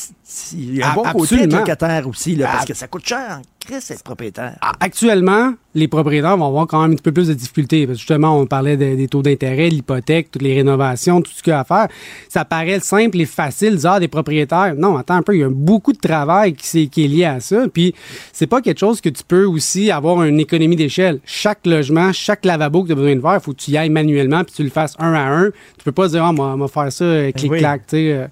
il y a un Ah, bon côté absolument. d'être locataire aussi, là, parce que ça coûte cher être propriétaire. Actuellement, les propriétaires vont avoir quand même un petit peu plus de difficultés. Parce que justement, on parlait de- des taux d'intérêt, l'hypothèque, toutes les rénovations, tout ce qu'il y a à faire. Ça paraît simple et facile, dire, ah, des propriétaires. Non, attends un peu, il y a beaucoup de travail qui est lié à ça. Puis, c'est pas quelque chose que tu peux aussi avoir une économie d'échelle. Chaque logement, chaque lavabo que tu as besoin de faire, il faut que tu y ailles manuellement puis tu le fasses un à un. Tu peux pas dire, ah, moi, moi faire ça, euh, clic-clac, tu sais. euh.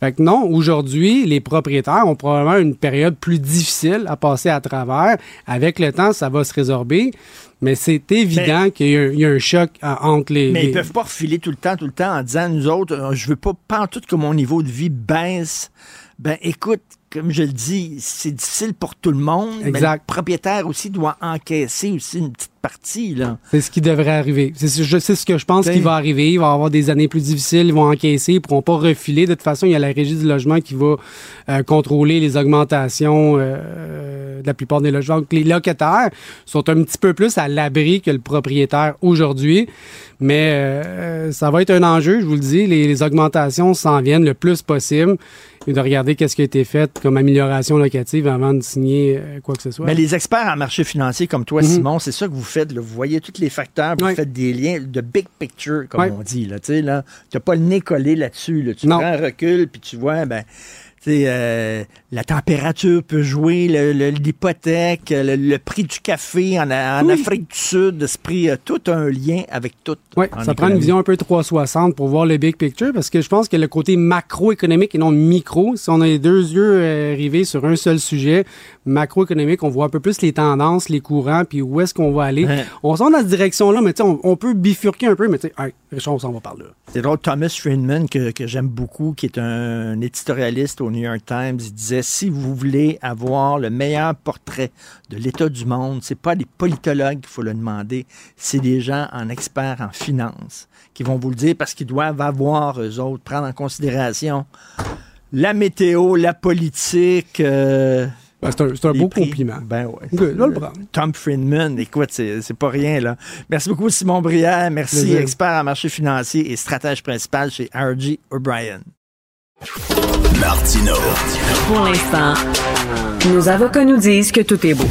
Fait que non, aujourd'hui, les propriétaires ont probablement une période plus difficile à passer à travers. Avec le temps, ça va se résorber. Mais c'est évident qu'il y, a un- il y a un choc euh, entre les. Mais les- ils peuvent pas refiler tout le temps, tout le temps en disant, nous autres, je veux pas, pas en tout que mon niveau de vie baisse. Ben, écoute, comme je le dis, c'est difficile pour tout le monde. mais Exact. le propriétaire aussi doit encaisser aussi une petite C'est ce qui devrait arriver. C'est ce- que je pense qui va arriver. Il va y avoir des années plus difficiles. Ils vont encaisser. Ils pourront pas refiler. De toute façon, il y a la régie du logement qui va euh, contrôler les augmentations euh, de la plupart des logements. Donc, les locataires sont un petit peu plus à l'abri que le propriétaire aujourd'hui. Mais euh, ça va être un enjeu, je vous le dis. Les, les augmentations s'en viennent le plus possible. Et de regarder qu'est-ce qui a été fait comme amélioration locative avant de signer quoi que ce soit. Mais les experts en marché financier comme toi, Mhm. Simon, c'est ça que vous faites. là. Vous voyez tous les facteurs, vous faites des liens de big picture, comme on dit. Là, tu n'as pas le nez collé là-dessus. là. Tu Non. prends un recul, puis tu vois, ben, euh, la température peut jouer, le- l'hypothèque, le, le prix du café en, en Oui. Afrique du Sud, ce prix a tout un lien avec tout. Oui, ça prend une vision un peu 360 pour voir le big picture parce que je pense que le côté macroéconomique et non micro, si on a les deux yeux euh, rivés sur un seul sujet, macroéconomique, on voit un peu plus les tendances, les courants, puis où est-ce qu'on va aller. Ouais. On sent dans cette direction-là, mais tu sais, on, on peut bifurquer un peu, mais tu sais, hey, Richard, on s'en va par là. C'est drôle, Thomas Friedman, que, que j'aime beaucoup, qui est un éditorialiste au New York Times, il disait si vous voulez avoir le meilleur portrait de l'état du monde, c'est pas les politologues qu'il faut le demander, c'est des gens en experts en finance qui vont vous le dire parce qu'ils doivent avoir, eux autres, prendre en considération la météo, la politique. euh, Ben, c'est un, beau prix. compliment. Ben ouais. Good, là, le prendre. Tom Friedman, écoute, c'est c'est pas rien, là. Merci beaucoup, Simon Brière. Merci, Plaisir. expert en marché financier et stratège principal chez RG O'Brien. Martino. Pour l'instant, nos avocats nous disent que tout est beau.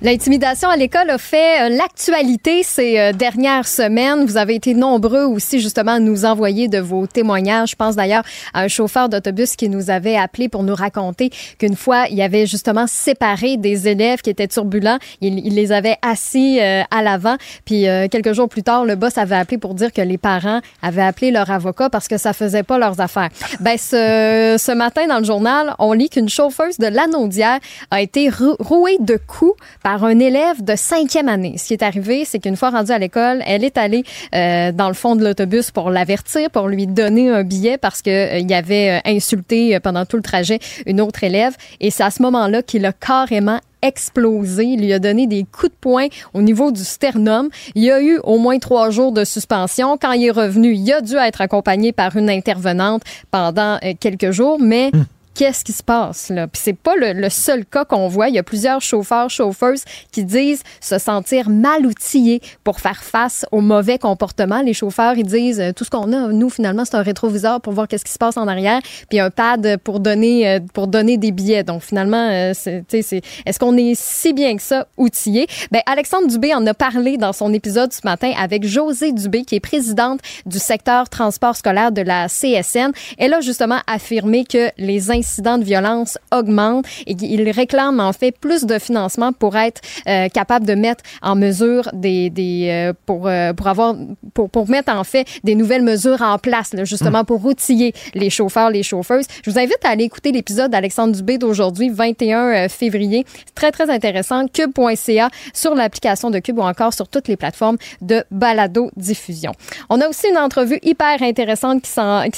L'intimidation à l'école a fait euh, l'actualité ces euh, dernières semaines. Vous avez été nombreux aussi justement à nous envoyer de vos témoignages. Je pense d'ailleurs à un chauffeur d'autobus qui nous avait appelé pour nous raconter qu'une fois, il avait justement séparé des élèves qui étaient turbulents. Il, les avait assis euh, à l'avant. Puis euh, quelques jours plus tard, le boss avait appelé pour dire que les parents avaient appelé leur avocat parce que ça faisait pas leurs affaires. Ben ce, ce matin dans le journal, on lit qu'une chauffeuse de Lanaudière a été rou- rouée de coups un élève de cinquième année. Ce qui est arrivé, c'est qu'une fois rendue à l'école, elle est allée euh, dans le fond de l'autobus pour l'avertir, pour lui donner un billet parce que euh, il avait euh, insulté euh, pendant tout le trajet une autre élève. Et c'est à ce moment-là qu'il a carrément explosé. Il lui a donné des coups de poing au niveau du sternum. Il y a eu au moins trois jours de suspension. Quand il est revenu, il a dû être accompagné par une intervenante pendant euh, quelques jours, mais qu'est-ce qui se passe là? Puis c'est pas le, le seul cas qu'on voit. Il y a plusieurs chauffeurs, chauffeuses qui disent se sentir mal outillés pour faire face au mauvais comportement. Les chauffeurs, ils disent euh, tout ce qu'on a, nous finalement, c'est un rétroviseur pour voir qu'est-ce qui se passe en arrière, puis un pad pour donner euh, pour donner des billets. Donc finalement, euh, c'est, c'est, est-ce qu'on est si bien que ça outillé? Ben Alexandre Dubé en a parlé dans son épisode ce matin avec José Dubé, qui est présidente du secteur transport scolaire de la CSN. Elle a justement affirmé que les incidents incidents de violence augmentent et il réclame en fait plus de financement pour être euh, capable de mettre en mesure des, des euh, pour euh, pour avoir pour, mettre en fait des nouvelles mesures en place justement pour outiller les chauffeurs, les chauffeuses. Je vous invite à aller écouter l'épisode d'Alexandre Dubé d'aujourd'hui, 21 février. Très très intéressant. Cube.ca sur l'application de Cube ou encore sur toutes les plateformes de balado diffusion. On a aussi une entrevue hyper intéressante qui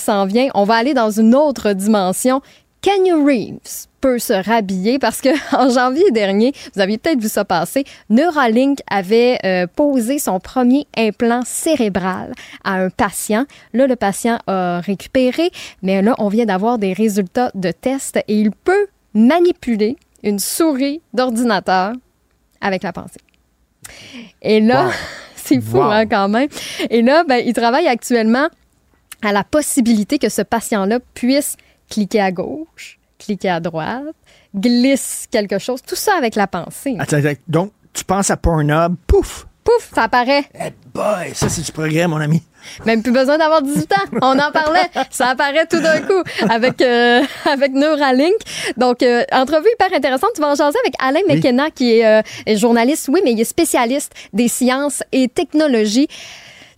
s'en vient. On va aller dans une autre dimension. Kenny Reeves peut se rhabiller parce que en janvier dernier, vous aviez peut-être vu ça passer, Neuralink avait euh, posé son premier implant cérébral à un patient. Là, le patient a récupéré, mais là, on vient d'avoir des résultats de test et il peut manipuler une souris d'ordinateur avec la pensée. Et là, c'est fou hein, quand même. Et là, ben, il travaille actuellement à la possibilité que ce patient-là puisse cliquer à gauche, cliquer à droite, glisse quelque chose, tout ça avec la pensée. Attends, attends. donc, tu penses à Pornhub, pouf! Pouf, ça apparaît. Eh boy, ça c'est du progrès, mon ami. Même plus besoin d'avoir 18 ans. On en parlait. Ça apparaît tout d'un coup avec, euh, avec Neuralink. Donc, euh, entrevue hyper intéressante. Tu vas en jaser avec Alain McKenna, qui est, euh, est journaliste, oui, mais il est spécialiste des sciences et technologies.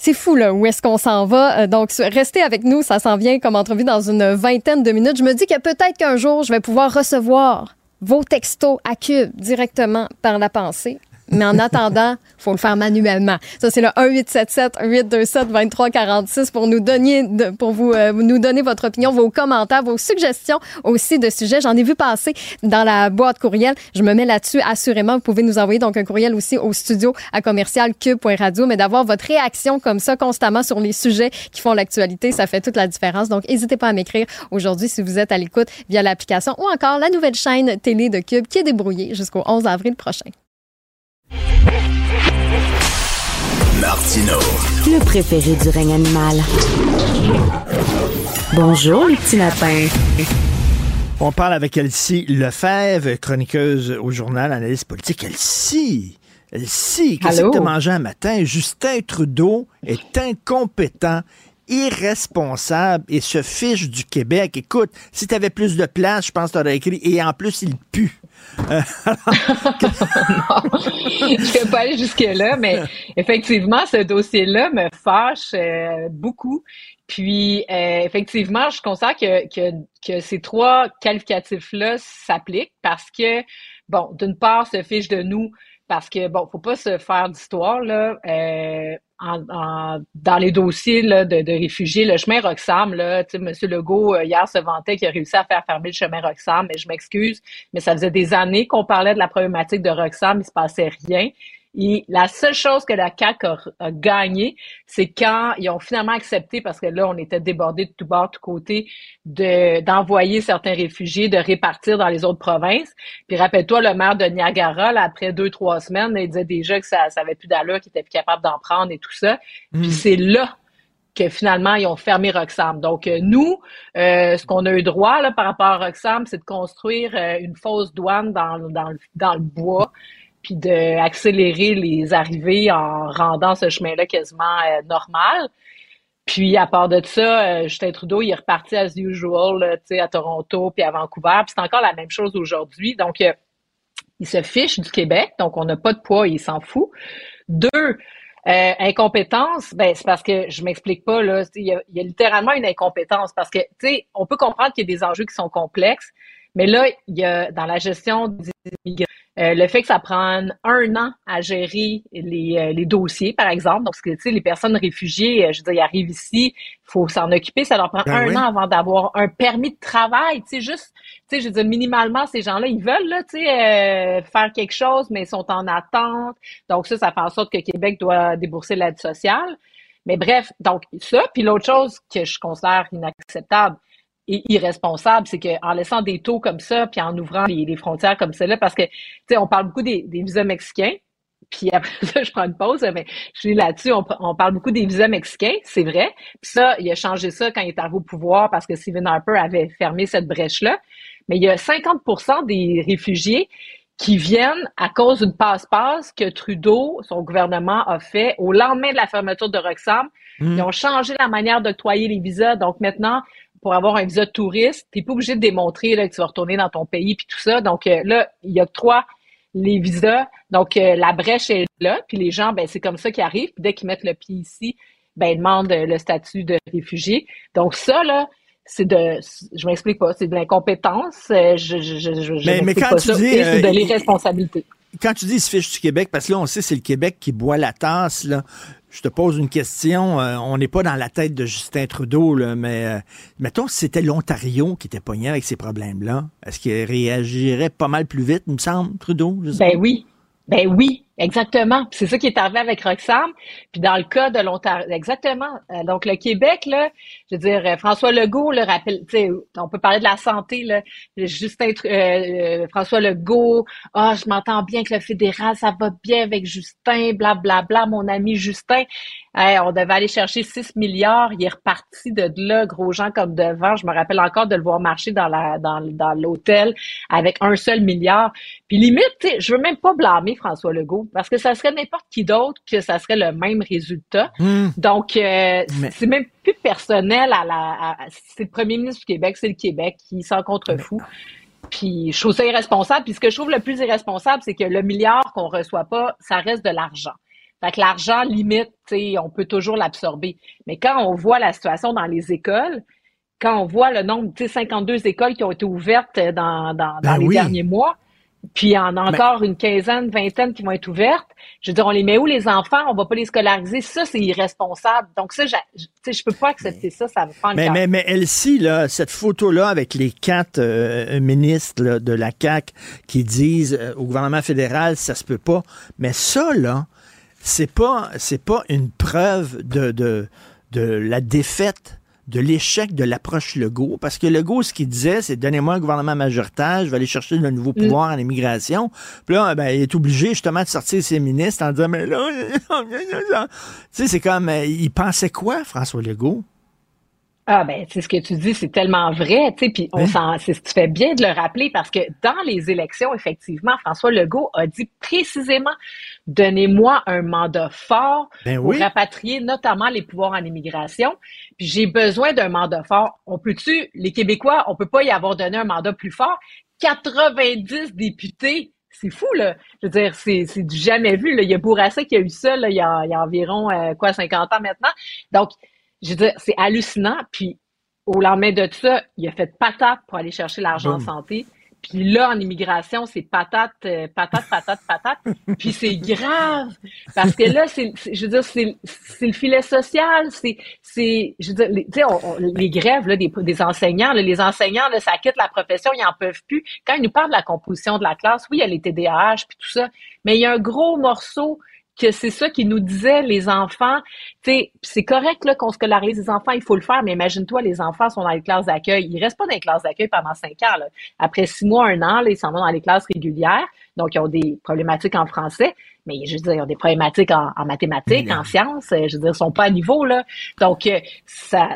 C'est fou, là, où est-ce qu'on s'en va. Euh, donc, restez avec nous. Ça s'en vient comme entrevue dans une vingtaine de minutes. Je me dis que peut-être qu'un jour, je vais pouvoir recevoir vos textos à Cube directement par la pensée. Mais en attendant, faut le faire manuellement. Ça, c'est le 1-877-827-2346 pour nous donner, pour vous, euh, nous donner votre opinion, vos commentaires, vos suggestions aussi de sujets. J'en ai vu passer dans la boîte courriel. Je me mets là-dessus assurément. Vous pouvez nous envoyer donc un courriel aussi au studio à commercial cube.radio, mais d'avoir votre réaction comme ça constamment sur les sujets qui font l'actualité, ça fait toute la différence. Donc, n'hésitez pas à m'écrire aujourd'hui si vous êtes à l'écoute via l'application ou encore la nouvelle chaîne télé de Cube qui est débrouillée jusqu'au 11 avril prochain. Martino. Le préféré du règne animal. Bonjour, les petits lapins. On parle avec Elsie Lefebvre, chroniqueuse au journal Analyse politique. Elsie, Elsie, qu'est-ce que tu as mangé un matin? Justin Trudeau est incompétent irresponsable et se fiche du Québec. Écoute, si tu avais plus de place, je pense que tu aurais écrit et en plus, il pue. Je vais pas aller jusque-là, mais effectivement, ce dossier-là me fâche euh, beaucoup. Puis, euh, effectivement, je considère que, que, que ces trois qualificatifs-là s'appliquent parce que, bon, d'une part, se fiche de nous parce que, bon, faut pas se faire d'histoire, là. Euh, dans les dossiers de, réfugiés, le chemin Roxham, là, M. Legault, euh, hier, se vantait qu'il a réussi à faire fermer le chemin Roxham, mais je m'excuse, mais ça faisait des années qu'on parlait de la problématique de Roxham, il se passait rien. Et la seule chose que la CAQ a, gagné, c'est quand ils ont finalement accepté, parce que là, on était débordés de tout bord, de tout côté, de, d'envoyer certains réfugiés, de répartir dans les autres provinces. Puis rappelle-toi, le maire de Niagara, là, après deux, trois semaines, il disait déjà que ça, ça avait plus d'allure, qu'il était plus capable d'en prendre et tout ça. Puis hmm. c'est là que finalement, ils ont fermé Roxham. Donc, euh, nous, euh, ce qu'on a eu droit là, par rapport à Roxham, c'est de construire euh, une fausse douane dans, dans, dans le bois puis d'accélérer les arrivées en rendant ce chemin-là quasiment euh, normal. Puis à part de ça, euh, Justin Trudeau, il est reparti as usual, sais, à Toronto puis à Vancouver. Puis c'est encore la même chose aujourd'hui. Donc, euh, il se fiche du Québec, donc on n'a pas de poids, il s'en fout. Deux, incompétence, ben c'est parce que je m'explique pas là. Il y, a, il y, a, littéralement une incompétence parce que tu sais, on peut comprendre qu'il y a des enjeux qui sont complexes, mais là, il y a dans la gestion des immigrants, euh, le fait que ça prenne un an à gérer les, euh, les dossiers, par exemple, donc tu sais, les personnes réfugiées, euh, je veux dire, ils arrivent ici, il faut s'en occuper, ça leur prend ben un an avant d'avoir un permis de travail, tu sais, juste, tu sais, je veux dire, minimalement, ces gens-là, ils veulent, là, tu sais, faire quelque chose, mais ils sont en attente. Donc ça, ça fait en sorte que Québec doit débourser l'aide sociale. Mais bref, donc ça, puis l'autre chose que je considère inacceptable, irresponsable, c'est qu'en laissant des taux comme ça, puis en ouvrant les, frontières comme celle-là, parce que, tu sais, on parle beaucoup des, visas mexicains, puis après ça, je prends une pause, mais je suis là-dessus, on, parle beaucoup des visas mexicains, c'est vrai. Puis ça, il a changé ça quand il est arrivé au pouvoir parce que Stephen Harper avait fermé cette brèche-là. Mais il y a 50% des réfugiés qui viennent à cause d'une passe-passe que Trudeau, son gouvernement, a fait au lendemain de la fermeture de Roxham. Hmm. Ils ont changé la manière d'octroyer les visas. Donc maintenant, pour avoir un visa de touriste, t'es pas obligé de démontrer là, que tu vas retourner dans ton pays puis tout ça. Donc euh, là, il octroie les visas. Donc euh, la brèche est là. Puis les gens, ben c'est comme ça qu'ils arrivent. Puis dès qu'ils mettent le pied ici, ben ils demandent euh, le statut de réfugié. Donc ça là, c'est de, je m'explique pas, c'est de l'incompétence. Je, je, je, je, Mais- mais quand pas tu ça. dis, c'est de l'irresponsabilité. Quand tu dis il se fiche du Québec, parce que là, on sait c'est le Québec qui boit la tasse, là. Je te pose une question. euh, on n'est pas dans la tête de Justin Trudeau, là, mais euh, mettons si c'était l'Ontario qui était pogné avec ces problèmes-là, est-ce qu'il réagirait pas mal plus vite, il me semble, Trudeau? Je sais Ben oui. Ben oui, exactement. C'est ça qui est arrivé avec Roxham. Puis dans le cas de l'Ontario, exactement. Euh, donc le Québec, là, je veux dire, euh, François Legault le rappelle, on peut parler de la santé, là. Justin, euh, euh, François Legault, ah, je m'entends bien avec le fédéral, ça va bien avec Justin, blablabla, bla, bla, mon ami Justin. Hey, on devait aller chercher 6 milliards. Il est reparti de là, gros gens comme devant. Je me rappelle encore de le voir marcher dans la dans, dans l'hôtel avec un seul milliard. Puis limite, je veux même pas blâmer François Legault parce que ça serait n'importe qui d'autre que ça serait le même résultat. Hmm. Donc, euh, Mais- c'est même plus personnel à la. à- c'est le premier ministre du Québec, c'est le Québec qui s'en contrefout. Puis je trouve ça irresponsable. Puis ce que je trouve le plus irresponsable, c'est que le milliard qu'on reçoit pas, ça reste de l'argent. Fait que l'argent, limite, on peut toujours l'absorber. Mais quand on voit la situation dans les écoles, quand on voit le nombre, tu sais, 52 écoles qui ont été ouvertes dans, dans, dans Ben les oui. derniers mois, puis il y en a encore une quinzaine, vingtaine qui vont être ouvertes. Je veux dire, on les met où les enfants? On va pas les scolariser. Ça, c'est irresponsable. Donc ça, sais, je peux pas accepter ça. Ça me prend le Mais, mais, mais Elsie, là, cette photo-là avec les quatre euh, ministres là, de la CAQ qui disent euh, au gouvernement fédéral, ça se peut pas. Mais ça, là, c'est pas, c'est pas une preuve de, de, de la défaite de l'échec de l'approche Legault. Parce que Legault, ce qu'il disait, c'est donnez-moi un gouvernement majoritaire, je vais aller chercher de nouveaux pouvoirs en immigration. Puis là, ben, il est obligé justement de sortir ses ministres en disant, mais là, tu sais, c'est comme, euh, il pensait quoi, François Legault? Ah ben, c'est ce que tu dis, c'est tellement vrai, tu sais, puis on Hein? s'en, tu fais bien de le rappeler parce que dans les élections, effectivement, François Legault a dit précisément, donnez-moi un mandat fort Ben pour oui. rapatrier notamment les pouvoirs en immigration. Puis j'ai besoin d'un mandat fort. On peut-tu, les Québécois, on peut pas y avoir donné un mandat plus fort? 90 députés. C'est fou, là. Je veux dire, c'est, c'est du jamais vu. Là. Il y a Bourassa qui a eu ça là, il, y a, il y a environ euh, quoi 50 ans maintenant. Donc, je veux dire, c'est hallucinant. Puis au lendemain de ça, il a fait patate pour aller chercher l'argent en santé. Puis là, en immigration, c'est patate, euh, patate, patate, patate. Puis c'est grave. Parce que là, c'est, je veux dire, c'est, c'est le filet social. C'est, c'est, je veux dire, les, tu sais, on- on- les grèves là, des, des enseignants, là, les enseignants, là, ça quitte la profession, ils en peuvent plus. Quand ils nous parlent de la composition de la classe, oui, il y a les TDAH puis tout ça, mais il y a un gros morceau que c'est ça qui nous disaient les enfants. Tu sais, c'est correct là, qu'on scolarise les enfants, il faut le faire, mais imagine-toi, les enfants sont dans les classes d'accueil. Ils restent pas dans les classes d'accueil pendant cinq ans. là. Après six mois, un an, là, ils s'en vont dans les classes régulières. Donc, ils ont des problématiques en français, mais je veux dire, ils ont des problématiques en, en mathématiques, en sciences. euh, Je veux dire, ils sont pas à niveau. là. Donc, euh, ça...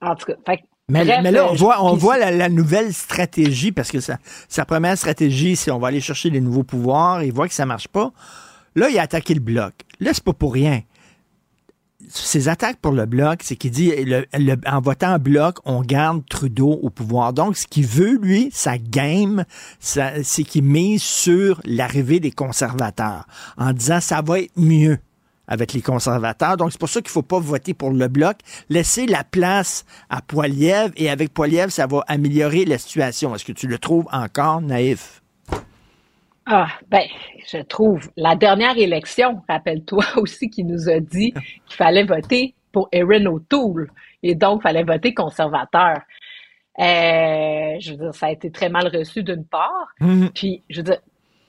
En tout cas, fait Mais, bref, mais là, on euh, voit, on voit la, la nouvelle stratégie, parce que sa, sa première stratégie, c'est on va aller chercher les nouveaux pouvoirs, il voit que ça marche pas. Là, il a attaqué le bloc. Là, c'est pas pour rien. Ses attaques pour le bloc, c'est qu'il dit en votant en bloc, on garde Trudeau au pouvoir. Donc, ce qu'il veut, lui, sa game, c'est qu'il mise sur l'arrivée des conservateurs en disant ça va être mieux avec les conservateurs. Donc, c'est pour ça qu'il faut pas voter pour le bloc. Laisser la place à Poiliev et avec Poiliev, ça va améliorer la situation. Est-ce que tu le trouves encore naïf? Ah, ben, je trouve. La dernière élection, rappelle-toi aussi, qui nous a dit qu'il fallait voter pour Erin O'Toole. Et donc, il fallait voter conservateur. Euh, je veux dire, ça a été très mal reçu d'une part. Mhm. Puis, je veux dire,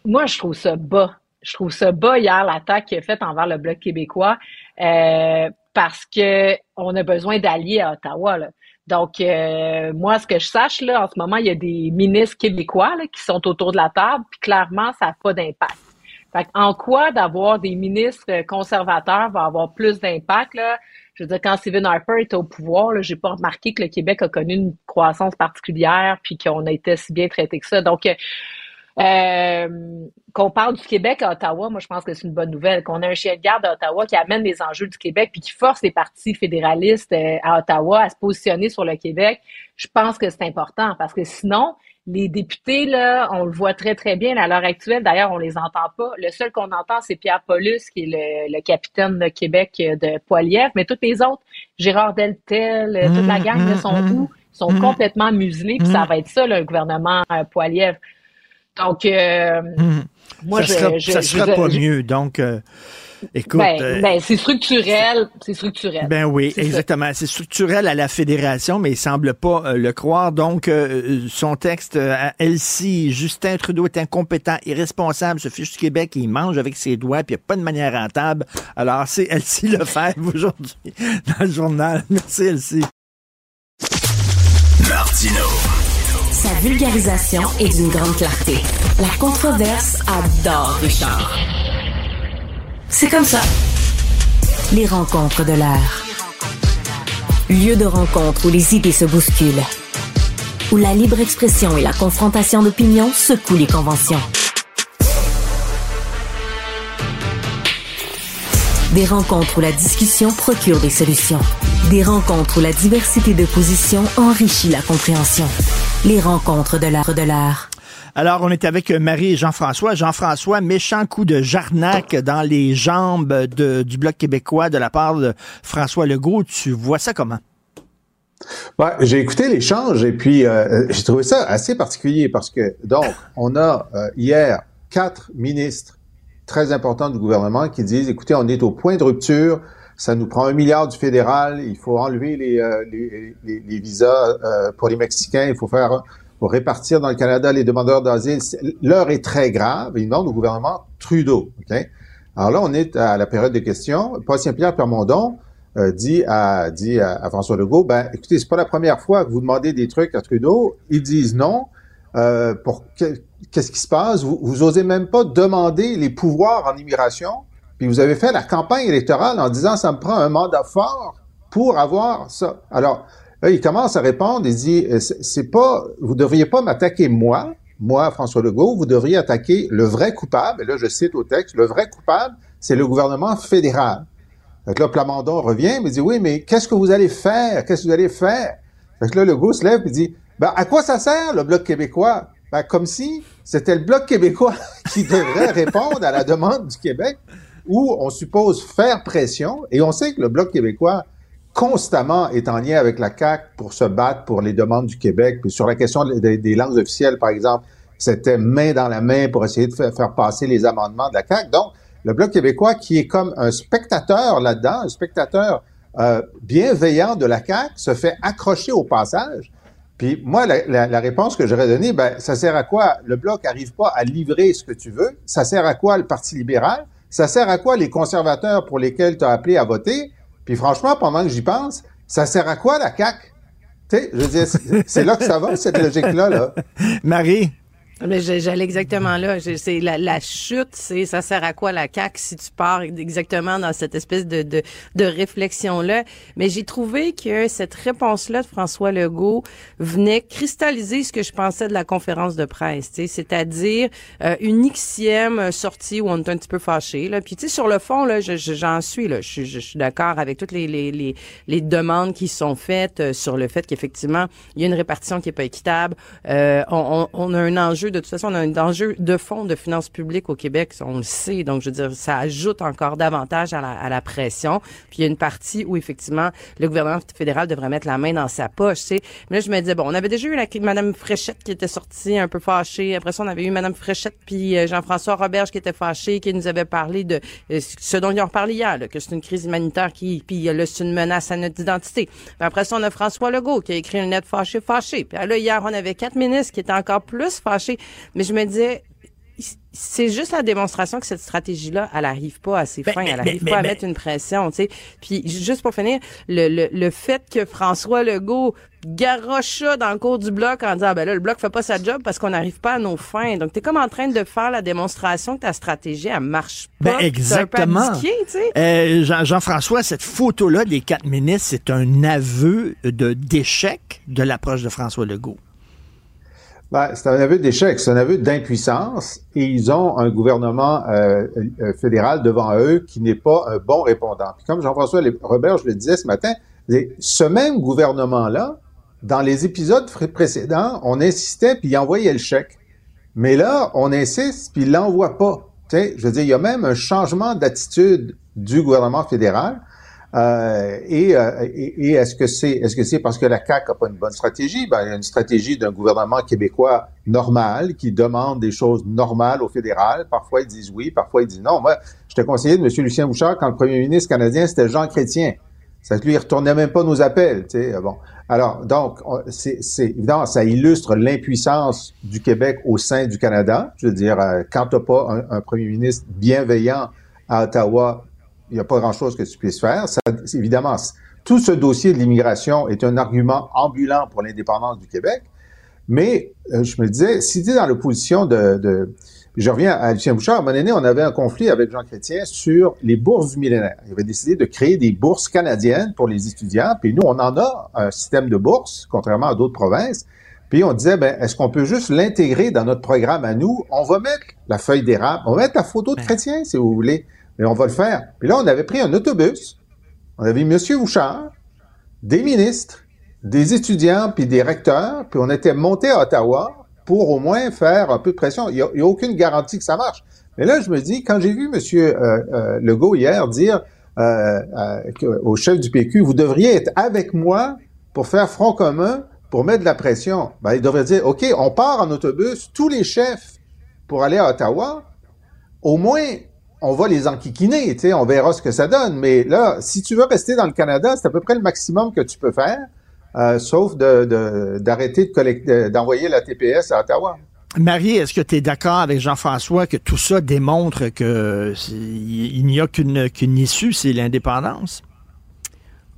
moi, je trouve ça bas. Je trouve ça bas hier, l'attaque qui est faite envers le Bloc québécois, euh, parce que on a besoin d'alliés à Ottawa. Là. Donc, euh, moi, ce que je sache, là, en ce moment, il y a des ministres québécois là, qui sont autour de la table, puis clairement, ça n'a pas d'impact. Fait en quoi d'avoir des ministres conservateurs va avoir plus d'impact, là? Je veux dire, quand Stephen Harper était au pouvoir, là, j'ai pas remarqué que le Québec a connu une croissance particulière puis qu'on a été si bien traité que ça. Donc, euh, Euh, qu'on parle du Québec à Ottawa, moi je pense que c'est une bonne nouvelle. Qu'on a un chien de garde à Ottawa qui amène les enjeux du Québec puis qui force les partis fédéralistes euh, à Ottawa à se positionner sur le Québec. Je pense que c'est important parce que sinon, les députés, là, on le voit très, très bien à l'heure actuelle. D'ailleurs, on les entend pas. Le seul qu'on entend, c'est Pierre Paulus, qui est le, capitaine de Québec de Poilievre. Mais tous les autres, Gérard Deltel, toute la mmh, gang, mmh, sont mmh. où? sont complètement muselés. Puis ça va être ça, le gouvernement euh, Poilievre. Donc, euh, moi, ça je, sera, je, ça sera pas mieux. Donc, euh, écoute. Ben, euh, ben, c'est structurel. C'est structurel. Ben oui, exactement. C'est structurel à la fédération, mais il semble pas euh, le croire. Donc, euh, son texte à Elsie, Justin Trudeau est incompétent, irresponsable, se fiche du Québec, il mange avec ses doigts, puis il n'y a pas de manière rentable. Alors, c'est Elsie Lefebvre aujourd'hui dans le journal. Merci, Elsie. Martino. Sa vulgarisation est d'une grande clarté. La controverse adore Richard. C'est comme ça. Les rencontres de l'air. Lieu de rencontre où les idées se bousculent. Où la libre expression et la confrontation d'opinions secouent les conventions. Des rencontres où la discussion procure des solutions. Des rencontres où la diversité de positions enrichit la compréhension. Les rencontres de l'art de l'art. Alors, on est avec Marie et Jean-François. Jean-François, méchant coup de jarnac dans les jambes de- du Bloc québécois de la part de François Legault. Tu vois ça comment? Ouais, j'ai écouté l'échange et puis euh, j'ai trouvé ça assez particulier parce que donc on a euh, hier quatre ministres très importants du gouvernement qui disent écoutez on est au point de rupture ça nous prend un milliard du fédéral il faut enlever les euh, les, visas euh, pour les Mexicains il faut faire pour répartir dans le Canada les demandeurs d'asile l'heure est très grave ils demandent au gouvernement Trudeau alors là on est à la période de questions Paul Saint-Pierre Plamondon euh, dit à dit à François Legault, ben écoutez, c'est pas la première fois que vous demandez des trucs à Trudeau. Ils disent non. Euh, pour que- qu'est-ce qui se passe? Vous, vous osez même pas demander les pouvoirs en immigration. Puis vous avez fait la campagne électorale en disant ça me prend un mandat fort pour avoir ça. Alors là, il commence à répondre. Il dit euh, c'est pas vous devriez pas m'attaquer moi, moi François Legault. Vous devriez attaquer le vrai coupable. Et là, je cite au texte, le vrai coupable, c'est le gouvernement fédéral. Là, Plamondon revient, mais dit, oui, mais qu'est-ce que vous allez faire? Qu'est-ce que vous allez faire? Là, Legault se lève et dit, ben, à quoi ça sert, le Bloc québécois? Ben, comme si c'était le Bloc québécois qui devrait répondre à la demande du Québec, où on suppose faire pression, et on sait que le Bloc québécois constamment est en lien avec la CAQ pour se battre pour les demandes du Québec, puis sur la question des, langues officielles, par exemple, c'était main dans la main pour essayer de faire, faire passer les amendements de la CAQ. Donc, le Bloc québécois qui est comme un spectateur là-dedans, un spectateur euh, bienveillant de la CAQ, se fait accrocher au passage. Puis moi, la, la- réponse que j'aurais donnée, ben, ça sert à quoi? Le Bloc n'arrive pas à livrer ce que tu veux. Ça sert à quoi le Parti libéral? Ça sert à quoi les conservateurs pour lesquels tu as appelé à voter? Puis franchement, pendant que j'y pense, ça sert à quoi la CAQ? Tu sais, je veux dire, c'est- c'est là que ça va, cette logique-là. Là. Marie? Mais j'allais exactement là. C'est la, la chute, c'est ça sert à quoi la CAQ si tu pars exactement dans cette espèce de, de, de réflexion-là. Mais j'ai trouvé que cette réponse-là de François Legault venait cristalliser ce que je pensais de la conférence de presse, c'est-à-dire euh, une xième sortie où on est un petit peu fâché. Là. Puis tu sais, sur le fond, là, je- je- j'en suis là. Je, je suis d'accord avec toutes les, les, les, les demandes qui sont faites euh, sur le fait qu'effectivement, il y a une répartition qui est pas équitable. Euh, on, on a un enjeu, de toute façon, on a un enjeu de fond de finances publiques au Québec, on le sait. Donc, je veux dire, ça ajoute encore davantage à la, à la pression. Puis il y a une partie où, effectivement, le gouvernement fédéral devrait mettre la main dans sa poche, tu sais. Mais là, je me disais, bon, on avait déjà eu la, Madame Fréchette qui était sortie un peu fâchée. Après ça, on avait eu Madame Fréchette puis euh, Jean-François Roberge qui était fâché, qui nous avait parlé de euh, ce dont ils ont parlé hier, là, que c'est une crise humanitaire qui, puis là, c'est une menace à notre identité. Puis après ça, on a François Legault qui a écrit une lettre fâchée, fâchée. Puis là, hier, on avait quatre ministres qui étaient encore plus fâchés. Mais je me disais, c'est juste la démonstration que cette stratégie-là, elle arrive pas à ses Ben, fins, mais- elle arrive mais- pas à mettre une pression, tu sais. Puis juste pour finir, le, le, le fait que François Legault garoche ça dans le cours du bloc en disant, ben là, le bloc fait pas sa job parce qu'on n'arrive pas à nos fins. Donc, t'es comme en train de faire la démonstration que ta stratégie, elle marche pas. Ben, exactement. abdiqué, tu sais. Euh, Jean- Jean-François, cette photo-là des quatre ministres, c'est un aveu de d'échec de l'approche de François Legault. Ben, c'est un aveu d'échec, c'est un aveu d'impuissance et ils ont un gouvernement euh, euh, fédéral devant eux qui n'est pas un bon répondant. Puis comme Jean-François Robert, je le disais ce matin, ce même gouvernement-là, dans les épisodes précédents, on insistait puis il envoyait le chèque. Mais là, on insiste puis il l'envoie pas. sais, je veux dire, il y a même un changement d'attitude du gouvernement fédéral. Euh, et, euh, et, et est-ce que c'est est-ce que c'est parce que la CAC a pas une bonne stratégie? Ben il y a une stratégie d'un gouvernement québécois normal qui demande des choses normales au fédéral. Parfois ils disent oui, parfois ils disent non. Moi, j'étais conseiller de M. Lucien Bouchard quand le premier ministre canadien c'était Jean Chrétien. Ça lui retournait même pas nos appels. Tu sais, bon. Alors donc c'est évidemment ça illustre l'impuissance du Québec au sein du Canada. Je veux dire euh, quand t'as pas un premier ministre bienveillant à Ottawa il n'y a pas grand-chose que tu puisses faire. Ça, évidemment, tout ce dossier de l'immigration est un argument ambulant pour l'indépendance du Québec. Mais euh, je me disais, si tu es dans l'opposition de, de, Je reviens à Lucien Bouchard. À un moment donné, on avait un conflit avec Jean Chrétien sur les bourses du millénaire. Il avait décidé de créer des bourses canadiennes pour les étudiants. Puis nous, on en a un système de bourses, contrairement à d'autres provinces. Puis on disait, ben, est-ce qu'on peut juste l'intégrer dans notre programme à nous? On va mettre la feuille d'érable, on va mettre la photo de Chrétien, si vous voulez mais on va le faire. Puis là, on avait pris un autobus, on avait mis M. Bouchard, des ministres, des étudiants, puis des recteurs, puis on était monté à Ottawa pour au moins faire un peu de pression. Il n'y a, aucune garantie que ça marche. Mais là, je me dis, quand j'ai vu M. Euh, euh, Legault hier dire euh, au chef du PQ, vous devriez être avec moi pour faire front commun, pour mettre de la pression, ben, il devrait dire, OK, on part en autobus, tous les chefs, pour aller à Ottawa. Au moins, on va les enquiquiner, tu sais, on verra ce que ça donne. Mais là, si tu veux rester dans le Canada, c'est à peu près le maximum que tu peux faire, euh, sauf d'arrêter d'envoyer la TPS à Ottawa. Marie, est-ce que tu es d'accord avec Jean-François que tout ça démontre qu'il n'y a qu'une issue, c'est l'indépendance?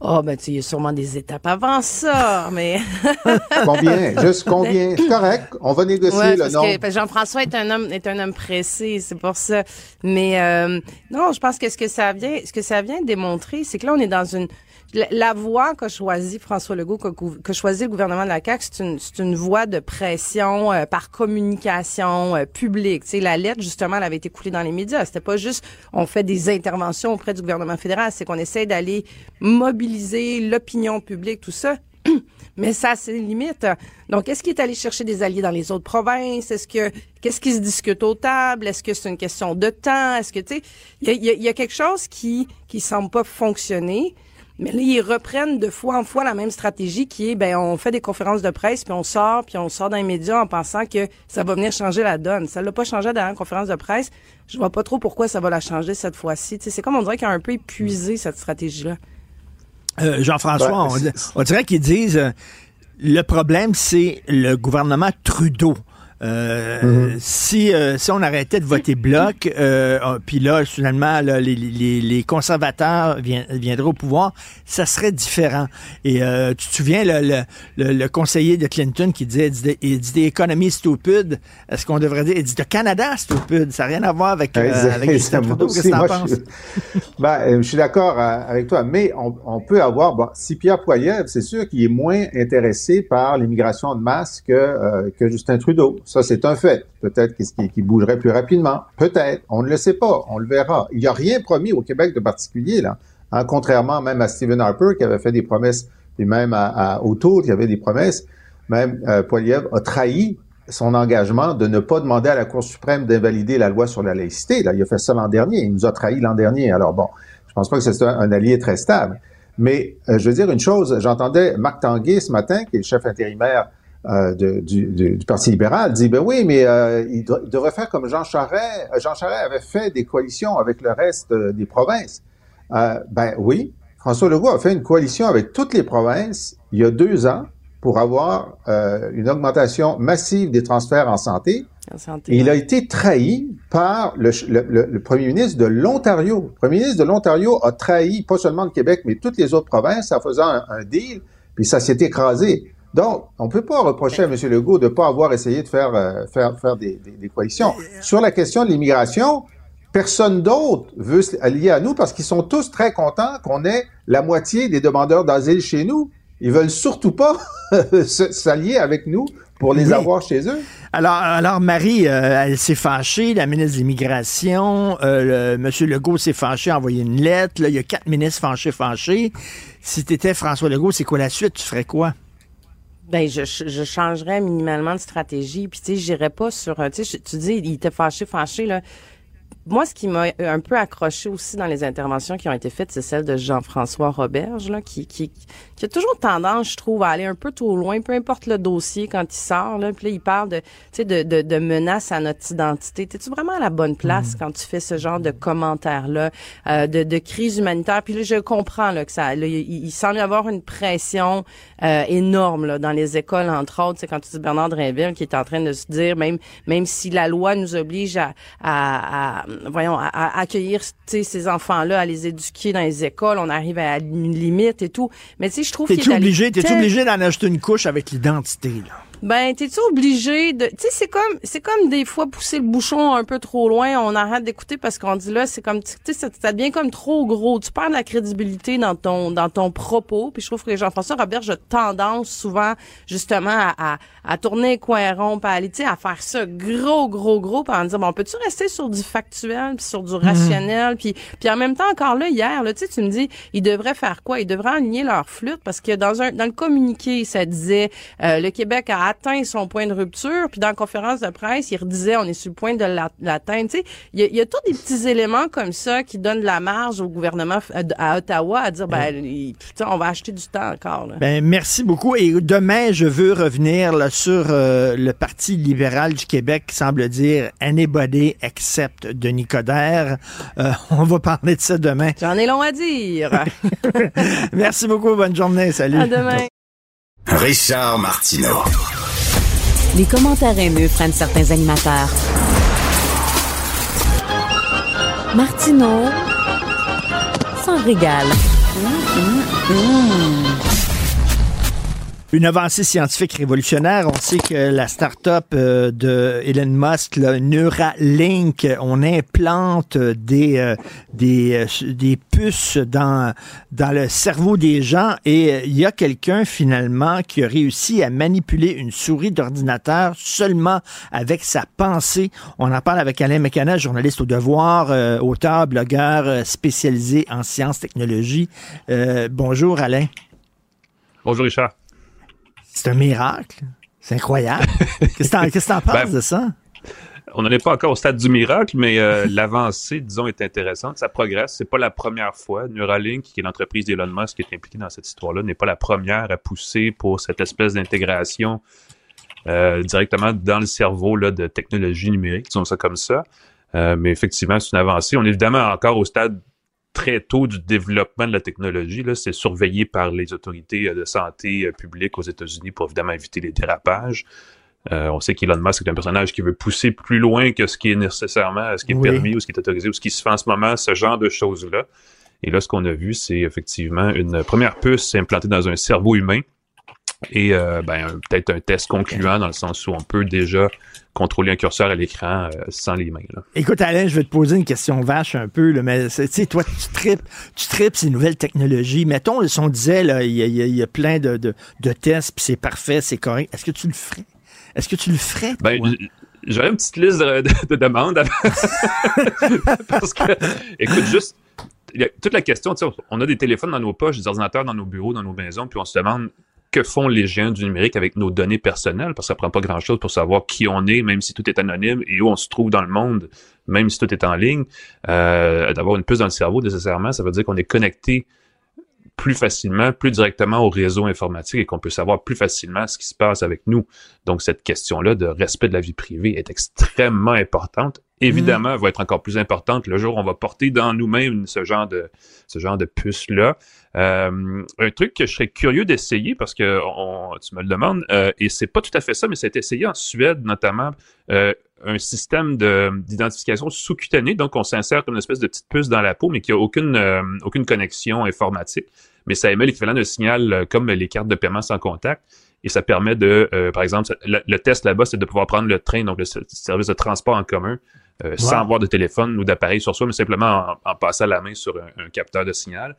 Oh, ben, tu il y a sûrement des étapes avant ça, mais. combien? Juste combien? C'est correct. On va négocier le nom. Jean-François est un homme, est un homme pressé, c'est pour ça. Mais, euh, non, je pense que ce que ça vient, ce que ça vient démontrer, c'est que là, on est dans une, la, voie qu'a choisi François Legault, qu'a choisi le gouvernement de la CAQ, c'est une, une voie de pression euh, par communication euh, publique. Tu sais, la lettre, justement, elle avait été coulée dans les médias. C'était pas juste on fait des interventions auprès du gouvernement fédéral, c'est qu'on essaie d'aller mobiliser l'opinion publique, tout ça. Mais ça, c'est une limite. Donc, est-ce qu'il est allé chercher des alliés dans les autres provinces? Est-ce que, qu'est-ce qui se discute aux tables? Est-ce que c'est une question de temps? Est-ce que, tu sais, il y a, y a, quelque chose qui, qui semble pas fonctionner. Mais là, ils reprennent de fois en fois la même stratégie qui est, ben, on fait des conférences de presse, puis on sort, puis on sort dans les médias en pensant que ça va venir changer la donne. Ça l'a pas changé dans la conférence de presse. Je vois pas trop pourquoi ça va la changer cette fois-ci. c'est comme on dirait qu'il a un peu épuisé cette stratégie-là. Euh, Jean-François, on, dirait qu'ils disent euh, le problème, c'est le gouvernement Trudeau. Euh, mm-hmm. si, euh, si on arrêtait de voter bloc, euh, oh, puis là, finalement, les, les, les, conservateurs viendraient au pouvoir, ça serait différent. Et tu te souviens, le, le, le, conseiller de Clinton qui disait, il dit, des économies stupides, est-ce qu'on devrait dire, il dit de Canada stupide, ça n'a rien à voir avec, avec Justin Trudeau, qu'est-ce que penses? ben, je suis d'accord avec toi, mais on, on peut avoir, bon, si Pierre Poilievre, c'est sûr qu'il est moins intéressé par l'immigration de masse que, que Justin Trudeau. Ça, c'est un fait. Peut-être qu'il bougerait plus rapidement. Peut-être. On ne le sait pas. On le verra. Il n'y a rien promis au Québec de particulier, là. Hein, contrairement même à Stephen Harper, qui avait fait des promesses, puis même à, à qui avait des promesses. Même euh, Poiliev a trahi son engagement de ne pas demander à la Cour suprême d'invalider la loi sur la laïcité. Il a fait ça l'an dernier. Il nous a trahi l'an dernier. Alors bon, je pense pas que c'est un, allié très stable. Mais euh, je veux dire une chose, j'entendais Marc Tanguay ce matin, qui est le chef intérimaire euh, du, du, Parti libéral dit ben oui, mais euh, il, devrait faire comme Jean Charest. Euh, Jean Charest avait fait des coalitions avec le reste des provinces. ben oui, François Legault a fait une coalition avec toutes les provinces il y a deux ans pour avoir une augmentation massive des transferts en santé. et il a été trahi par le, le, premier ministre de l'Ontario. Le premier ministre de l'Ontario a trahi pas seulement le Québec, mais toutes les autres provinces en faisant un, un deal, puis ça s'est écrasé. Donc, on ne peut pas reprocher à M. Legault de ne pas avoir essayé de faire, euh, faire, faire des, des, coalitions. Sur la question de l'immigration, personne d'autre veut s'allier à nous parce qu'ils sont tous très contents qu'on ait la moitié des demandeurs d'asile chez nous. Ils veulent surtout pas s'allier avec nous pour les Oui. avoir chez eux. Alors, alors Marie, euh, elle s'est fâchée, la ministre de l'Immigration, euh, le, M. Legault s'est fâché, a envoyé une lettre. Là, il y a quatre ministres fâchés, fâchés. Si tu étais François Legault, c'est quoi la suite? Tu ferais quoi? Ben, je, je changerais minimalement de stratégie. Puis, tu sais, j'irais pas sur. Tu tu dis, il était fâché, fâché, là. Moi, ce qui m'a un peu accroché aussi dans les interventions qui ont été faites, c'est celle de Jean-François Roberge, là, qui, qui, qui a toujours tendance, je trouve, à aller un peu trop loin, peu importe le dossier quand il sort. Là, puis là, il parle de, tu sais, de, de, de menaces à notre identité. T'es-tu vraiment à la bonne place quand tu fais ce genre de commentaires-là, euh, de, de crise humanitaire? Puis là, je comprends là, que ça, là, il, il semble y avoir une pression euh, énorme là, dans les écoles, entre autres. C'est quand tu dis Bernard Drinville qui est en train de se dire, même même si la loi nous oblige à, à, à- voyons, à, à accueillir ces enfants-là, à les éduquer dans les écoles, on arrive à une limite et tout. Mais tu sais, je trouve qu'il T'es-tu est obligé, tel- obligé d'en acheter une couche avec l'identité, là? Ben, t'es-tu obligé de, tu sais, c'est comme, c'est comme des fois pousser le bouchon un peu trop loin. On arrête d'écouter parce qu'on dit là, c'est comme, tu sais, ça, ça devient comme trop gros. Tu perds de la crédibilité dans ton, dans ton propos. Puis je trouve que Jean-François Robert a tendance souvent, justement, à, à, à tourner ronds, puis à aller, tu sais, à faire ça gros, gros, gros, puis en dire, bon, on peut-tu rester sur du factuel, puis sur du rationnel, puis, puis en même temps, encore là, hier, là, tu sais, tu me dis, ils devraient faire quoi? Ils devraient aligner leur flûte parce que dans un, dans le communiqué, ça disait, euh, le Québec a atteint son point de rupture, puis dans la conférence de presse, il redisait, on est sur le point de la- l'atteindre. Tu sais, il y a, il y a tous des petits éléments comme ça qui donnent de la marge au gouvernement à Ottawa à dire, ben, putain, on va acheter du temps encore, là. Ben, merci beaucoup. Et demain, je veux revenir là, sur euh, le Parti libéral du Québec qui semble dire anybody except Denis Coderre. Euh, on va parler de ça demain. J'en ai long à dire. merci beaucoup. Bonne journée. Salut. À demain. Richard Martineau. Les commentaires haineux prennent certains animateurs. Martineau s'en régale. Une avancée scientifique révolutionnaire. On sait que la start-up euh, de Elon Musk, le Neuralink, on implante des euh, des, euh, des puces dans dans le cerveau des gens et il y a quelqu'un finalement qui a réussi à manipuler une souris d'ordinateur seulement avec sa pensée. On en parle avec Alain Mécana, journaliste au Devoir, auteur, blogueur spécialisé en sciences, technologies. Bonjour Alain. Bonjour Richard. C'est un miracle. C'est incroyable. Qu'est-ce que que t'en penses Ben, de ça? On n'en est pas encore au stade du miracle, mais euh, l'avancée, disons, est intéressante. Ça progresse. C'est pas la première fois. Neuralink, qui est l'entreprise d'Elon Musk qui est impliquée dans cette histoire-là, n'est pas la première à pousser pour cette espèce d'intégration euh, directement dans le cerveau là, de technologie numérique, disons ça comme ça. Euh, mais effectivement, c'est une avancée. On est évidemment encore au stade très tôt du développement de la technologie. C'est surveillé par les autorités euh, de santé euh, publique aux États-Unis pour évidemment éviter les dérapages. Euh, on sait qu'Elon Musk est un personnage qui veut pousser plus loin que ce qui est nécessairement, ce qui est Oui. permis ou ce qui est autorisé ou ce qui se fait en ce moment, ce genre de choses-là. Et là, ce qu'on a vu, c'est effectivement une première puce implantée dans un cerveau humain et euh, ben, peut-être un test concluant dans le sens où on peut déjà contrôler un curseur à l'écran euh, sans les mains. Là. Écoute, Alain, je vais te poser une question vache un peu, là, mais tu sais, toi, tu tripes, tu tripes ces nouvelles technologies. Mettons, si on disait, il y a, y y plein de, de, de tests, puis c'est parfait, c'est correct. Est-ce que tu le ferais? Est-ce que tu le ferais? Ben, toi? j'aurais une petite liste de, de- de demandes. Parce que, écoute, juste, toute la question, tu sais, on a des téléphones dans nos poches, des ordinateurs dans nos bureaux, dans nos maisons, puis on se demande que font les géants du numérique avec nos données personnelles, parce que ça prend pas grand-chose pour savoir qui on est, même si tout est anonyme, et où on se trouve dans le monde, même si tout est en ligne. Euh, D'avoir une puce dans le cerveau, nécessairement, ça veut dire qu'on est connecté plus facilement, plus directement au réseau informatique et qu'on peut savoir plus facilement ce qui se passe avec nous. Donc, cette question-là de respect de la vie privée est extrêmement importante. Évidemment, elle va être encore plus importante le jour où on va porter dans nous-mêmes ce genre de, ce genre de puce-là. Euh, un truc que je serais curieux d'essayer parce que on- tu me le demandes, euh, et c'est pas tout à fait ça, mais c'est essayé en Suède notamment, euh, un système de- d'identification sous-cutanée. Donc, on s'insère comme une espèce de petite puce dans la peau, mais qui a aucune, euh, aucune connexion informatique. Mais ça émet l'équivalent d'un signal euh, comme les cartes de paiement sans contact. Et ça permet de, euh, par exemple, le, le test là-bas, c'est de pouvoir prendre le train, donc le service de transport en commun, euh, sans avoir de téléphone ou d'appareil sur soi, mais simplement en, en passant la main sur un, un capteur de signal.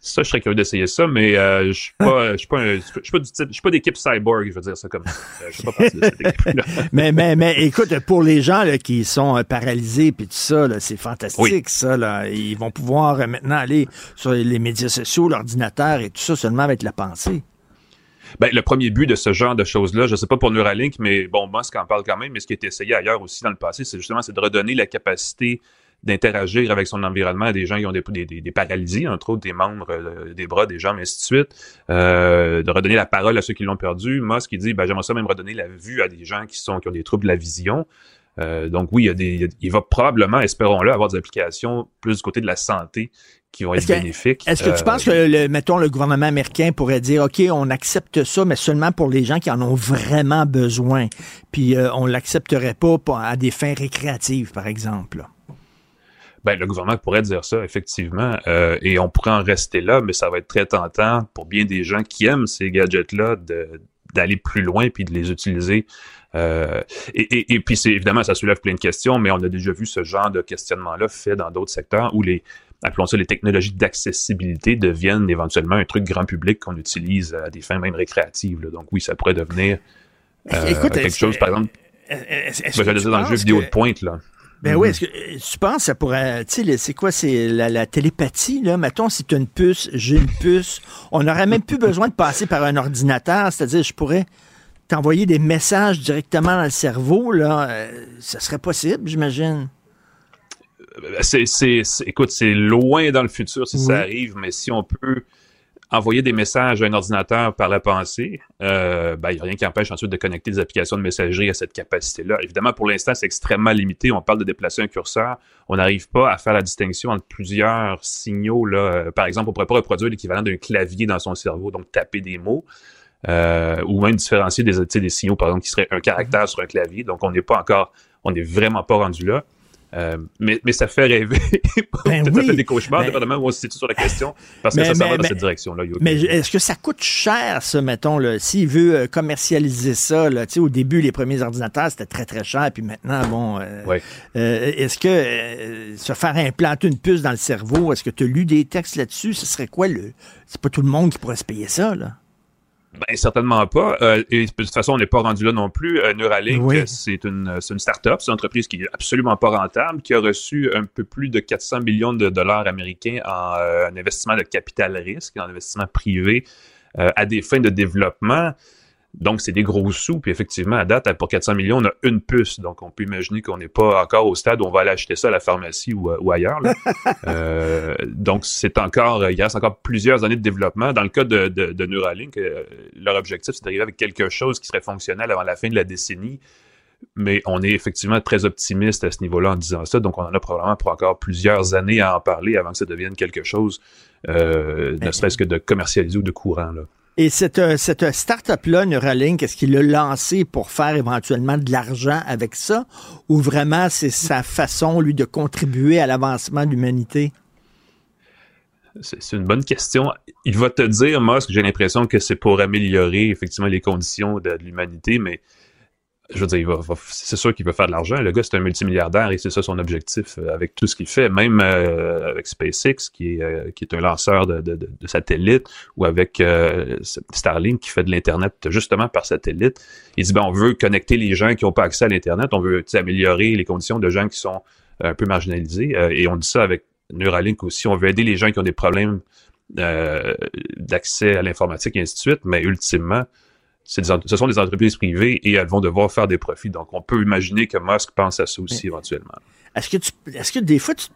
Ça, je serais curieux d'essayer ça, mais euh, je suis pas, je suis pas, un- je suis pas du type, je suis pas d'équipe cyborg, je veux dire ça comme ça. Euh, Je suis pas partie de cette équipe-là. mais, mais, mais écoute, pour les gens là, qui sont euh, paralysés puis tout ça, c'est fantastique, Oui. ça. Là. Ils vont pouvoir maintenant aller sur les médias sociaux, l'ordinateur et tout ça seulement avec la pensée. Ben, le premier but de ce genre de choses-là, je sais pas pour Neuralink, mais bon, Musk en parle quand même, mais ce qui a été essayé ailleurs aussi dans le passé, c'est justement de redonner la capacité d'interagir avec son environnement des gens qui ont des, des, des- des paralysies, entre autres des membres, euh, des bras, des jambes, ainsi de suite, euh, de redonner la parole à ceux qui l'ont perdu. Musk, il dit, ben, j'aimerais ça même redonner la vue à des gens qui sont qui ont des troubles de la vision. Euh, donc oui, il, y a des, il va probablement, espérons-le, avoir des applications plus du côté de la santé qui vont être Est-ce bénéfiques. Est-ce que tu Euh, penses que, le, mettons, le gouvernement américain pourrait dire, OK, on accepte ça, mais seulement pour les gens qui en ont vraiment besoin, puis euh, on l'accepterait pas à des fins récréatives, par exemple? Ben, le gouvernement pourrait dire ça, effectivement, euh, et on pourrait en rester là, mais ça va être très tentant pour bien des gens qui aiment ces gadgets-là d'aller plus loin puis de les utiliser. Euh, et, et, et puis, c'est évidemment, ça soulève plein de questions, mais on a déjà vu ce genre de questionnement-là fait dans d'autres secteurs où les, appelons ça les technologies d'accessibilité deviennent éventuellement un truc grand public qu'on utilise à des fins même récréatives. là. Donc oui, ça pourrait devenir euh, Écoute, quelque chose, par exemple, ben, j'allais tu dire dans le jeu vidéo que- de pointe, là. Ben oui, est-ce que euh, tu penses que ça pourrait, tu sais, c'est quoi, c'est la, la télépathie, là? Mettons, si tu as une puce, j'ai une puce, on n'aurait même plus besoin de passer par un ordinateur, c'est-à-dire, je pourrais t'envoyer des messages directement dans le cerveau, là, euh, ça serait possible, j'imagine. c'est, c'est, c'est- écoute, c'est loin dans le futur si Oui. ça arrive, mais si on peut envoyer des messages à un ordinateur par la pensée, euh, ben, il n'y a rien qui empêche ensuite de connecter des applications de messagerie à cette capacité-là. Évidemment, pour l'instant, c'est extrêmement limité. On parle de déplacer un curseur. On n'arrive pas à faire la distinction entre plusieurs signaux. Là. Euh, Par exemple, on ne pourrait pas reproduire l'équivalent d'un clavier dans son cerveau, donc taper des mots. Euh, ou même différencier des, des signaux, par exemple, qui seraient un caractère sur un clavier. Donc, on n'est pas encore, on n'est vraiment pas rendu là. Euh, mais, mais ça fait rêver. Ben Peut-être oui. ça fait des cauchemars, Ben- dépendamment où on se situe sur la question, parce que ça s'en va dans cette direction-là. Mais est-ce que ça coûte cher, ça, mettons, s'il veut euh, commercialiser ça, là, au début, les premiers ordinateurs, c'était très, très cher, puis maintenant, bon, euh, euh, est-ce que se faire implanter une puce dans le cerveau, est-ce que tu as lu des textes là-dessus? Ce serait quoi le... C'est pas tout le monde qui pourrait se payer ça, là? Ben, certainement pas. Euh, et de toute façon, on n'est pas rendu là non plus. Euh, Neuralink, Oui. c'est une, une start-up, c'est une entreprise qui est absolument pas rentable, qui a reçu un peu plus de 400 millions de dollars américains en euh, un investissement de capital risque, en investissement privé, à des fins de développement. Donc, c'est des gros sous. Puis effectivement, à date, pour 400 millions, on a une puce. Donc, on peut imaginer qu'on n'est pas encore au stade où on va aller acheter ça à la pharmacie ou, ou ailleurs. là. Euh, donc, c'est encore, il reste encore plusieurs années de développement. Dans le cas de, de, de Neuralink, euh, leur objectif, c'est d'arriver avec quelque chose qui serait fonctionnel avant la fin de la décennie. Mais on est effectivement très optimiste à ce niveau-là en disant ça. Donc, on en a probablement pour encore plusieurs années à en parler avant que ça devienne quelque chose, euh, ne serait-ce que de commercialisé ou de courant. Là. Et cette, euh, cette start-up-là, Neuralink, est-ce qu'il l'a lancé pour faire éventuellement de l'argent avec ça? Ou vraiment c'est sa façon, lui, de contribuer à l'avancement de l'humanité? C'est une bonne question. Il va te dire, Musk, j'ai l'impression que c'est pour améliorer effectivement les conditions de l'humanité, mais je veux dire, c'est sûr qu'il veut faire de l'argent. Le gars, c'est un multimilliardaire et c'est ça son objectif euh, avec tout ce qu'il fait, même euh, avec SpaceX, qui est, euh, qui est un lanceur de, de, satellites, ou avec Starlink, qui fait de l'Internet justement par satellite. Il dit, ben, on veut connecter les gens qui n'ont pas accès à l'Internet, on veut améliorer les conditions de gens qui sont un peu marginalisés, et on dit ça avec Neuralink aussi, on veut aider les gens qui ont des problèmes d'accès à l'informatique et ainsi de suite, mais ultimement, ce sont des entreprises privées et elles vont devoir faire des profits. Donc, on peut imaginer que Musk pense à ça aussi éventuellement. Est-ce que, tu, est-ce que des fois, tu,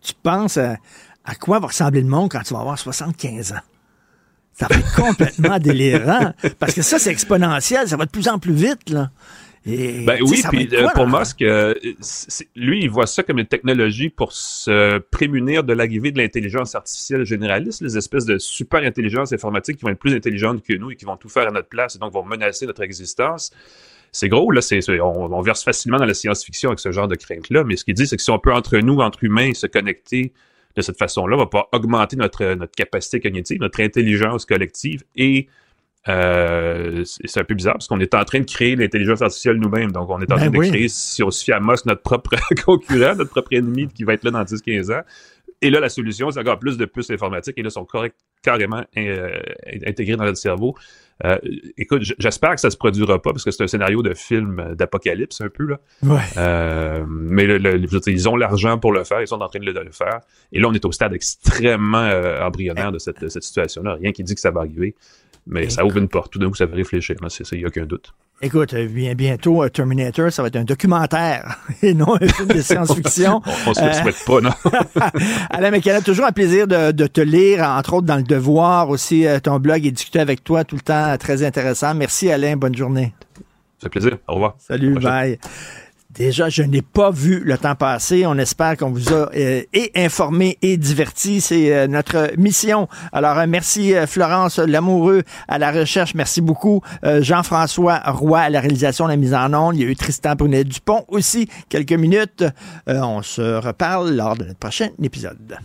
tu penses à, à quoi va ressembler le monde quand tu vas avoir 75 ans? Ça va être complètement délirant. Parce que ça, c'est exponentiel. Ça va de plus en plus vite, là. Et, Ben oui, puis euh, pour? Musk, euh, lui, il voit ça comme une technologie pour se prémunir de l'arrivée de l'intelligence artificielle généraliste, les espèces de super intelligence informatique qui vont être plus intelligentes que nous et qui vont tout faire à notre place et donc vont menacer notre existence. C'est gros, là, c'est, c'est- on, on verse facilement dans la science-fiction avec ce genre de crainte-là, mais ce qu'il dit, c'est que si on peut entre nous, entre humains, se connecter de cette façon-là, on va pouvoir augmenter notre, notre capacité cognitive, notre intelligence collective et euh, c'est un peu bizarre parce qu'on est en train de créer l'intelligence artificielle nous-mêmes. Donc, on est en Ben train de oui. créer, si on se fie à Musk, notre propre concurrent, notre propre ennemi qui va être là dans 10-15 ans. Et là, la solution, c'est encore plus de puces informatiques et là, sont correct, carrément euh, intégrés dans notre cerveau. Euh, écoute, j'espère que ça se produira pas parce que c'est un scénario de film d'apocalypse un peu là. Ouais. Euh, mais le, le, ils ont l'argent pour le faire, ils sont en train de le, de le, faire. Et là, on est au stade extrêmement euh, embryonnaire de cette, de cette situation-là. Rien qui dit que ça va arriver. Mais ça ouvre une porte. Tout d'un coup, ça fait réfléchir. Il n'y a aucun doute. Écoute, bien, bientôt, euh, Terminator, ça va être un documentaire et non un film de science-fiction. on, ne se le souhaite pas, non? Alain McKenna, toujours un plaisir de, de, te lire, entre autres dans Le Devoir, aussi euh, ton blog et discuter avec toi tout le temps, très intéressant. Merci Alain, bonne journée. Ça fait plaisir. Au revoir. Salut, bye. Déjà, je n'ai pas vu le temps passer. On espère qu'on vous a euh, et informé et diverti. C'est euh, notre mission. Alors, euh, merci Florence Lamoureux à la recherche. Merci beaucoup. Jean-François Roy à la réalisation, la mise en onde. Il y a eu Tristan Brunet-Dupont aussi. Quelques minutes. on se reparle lors de notre prochain épisode.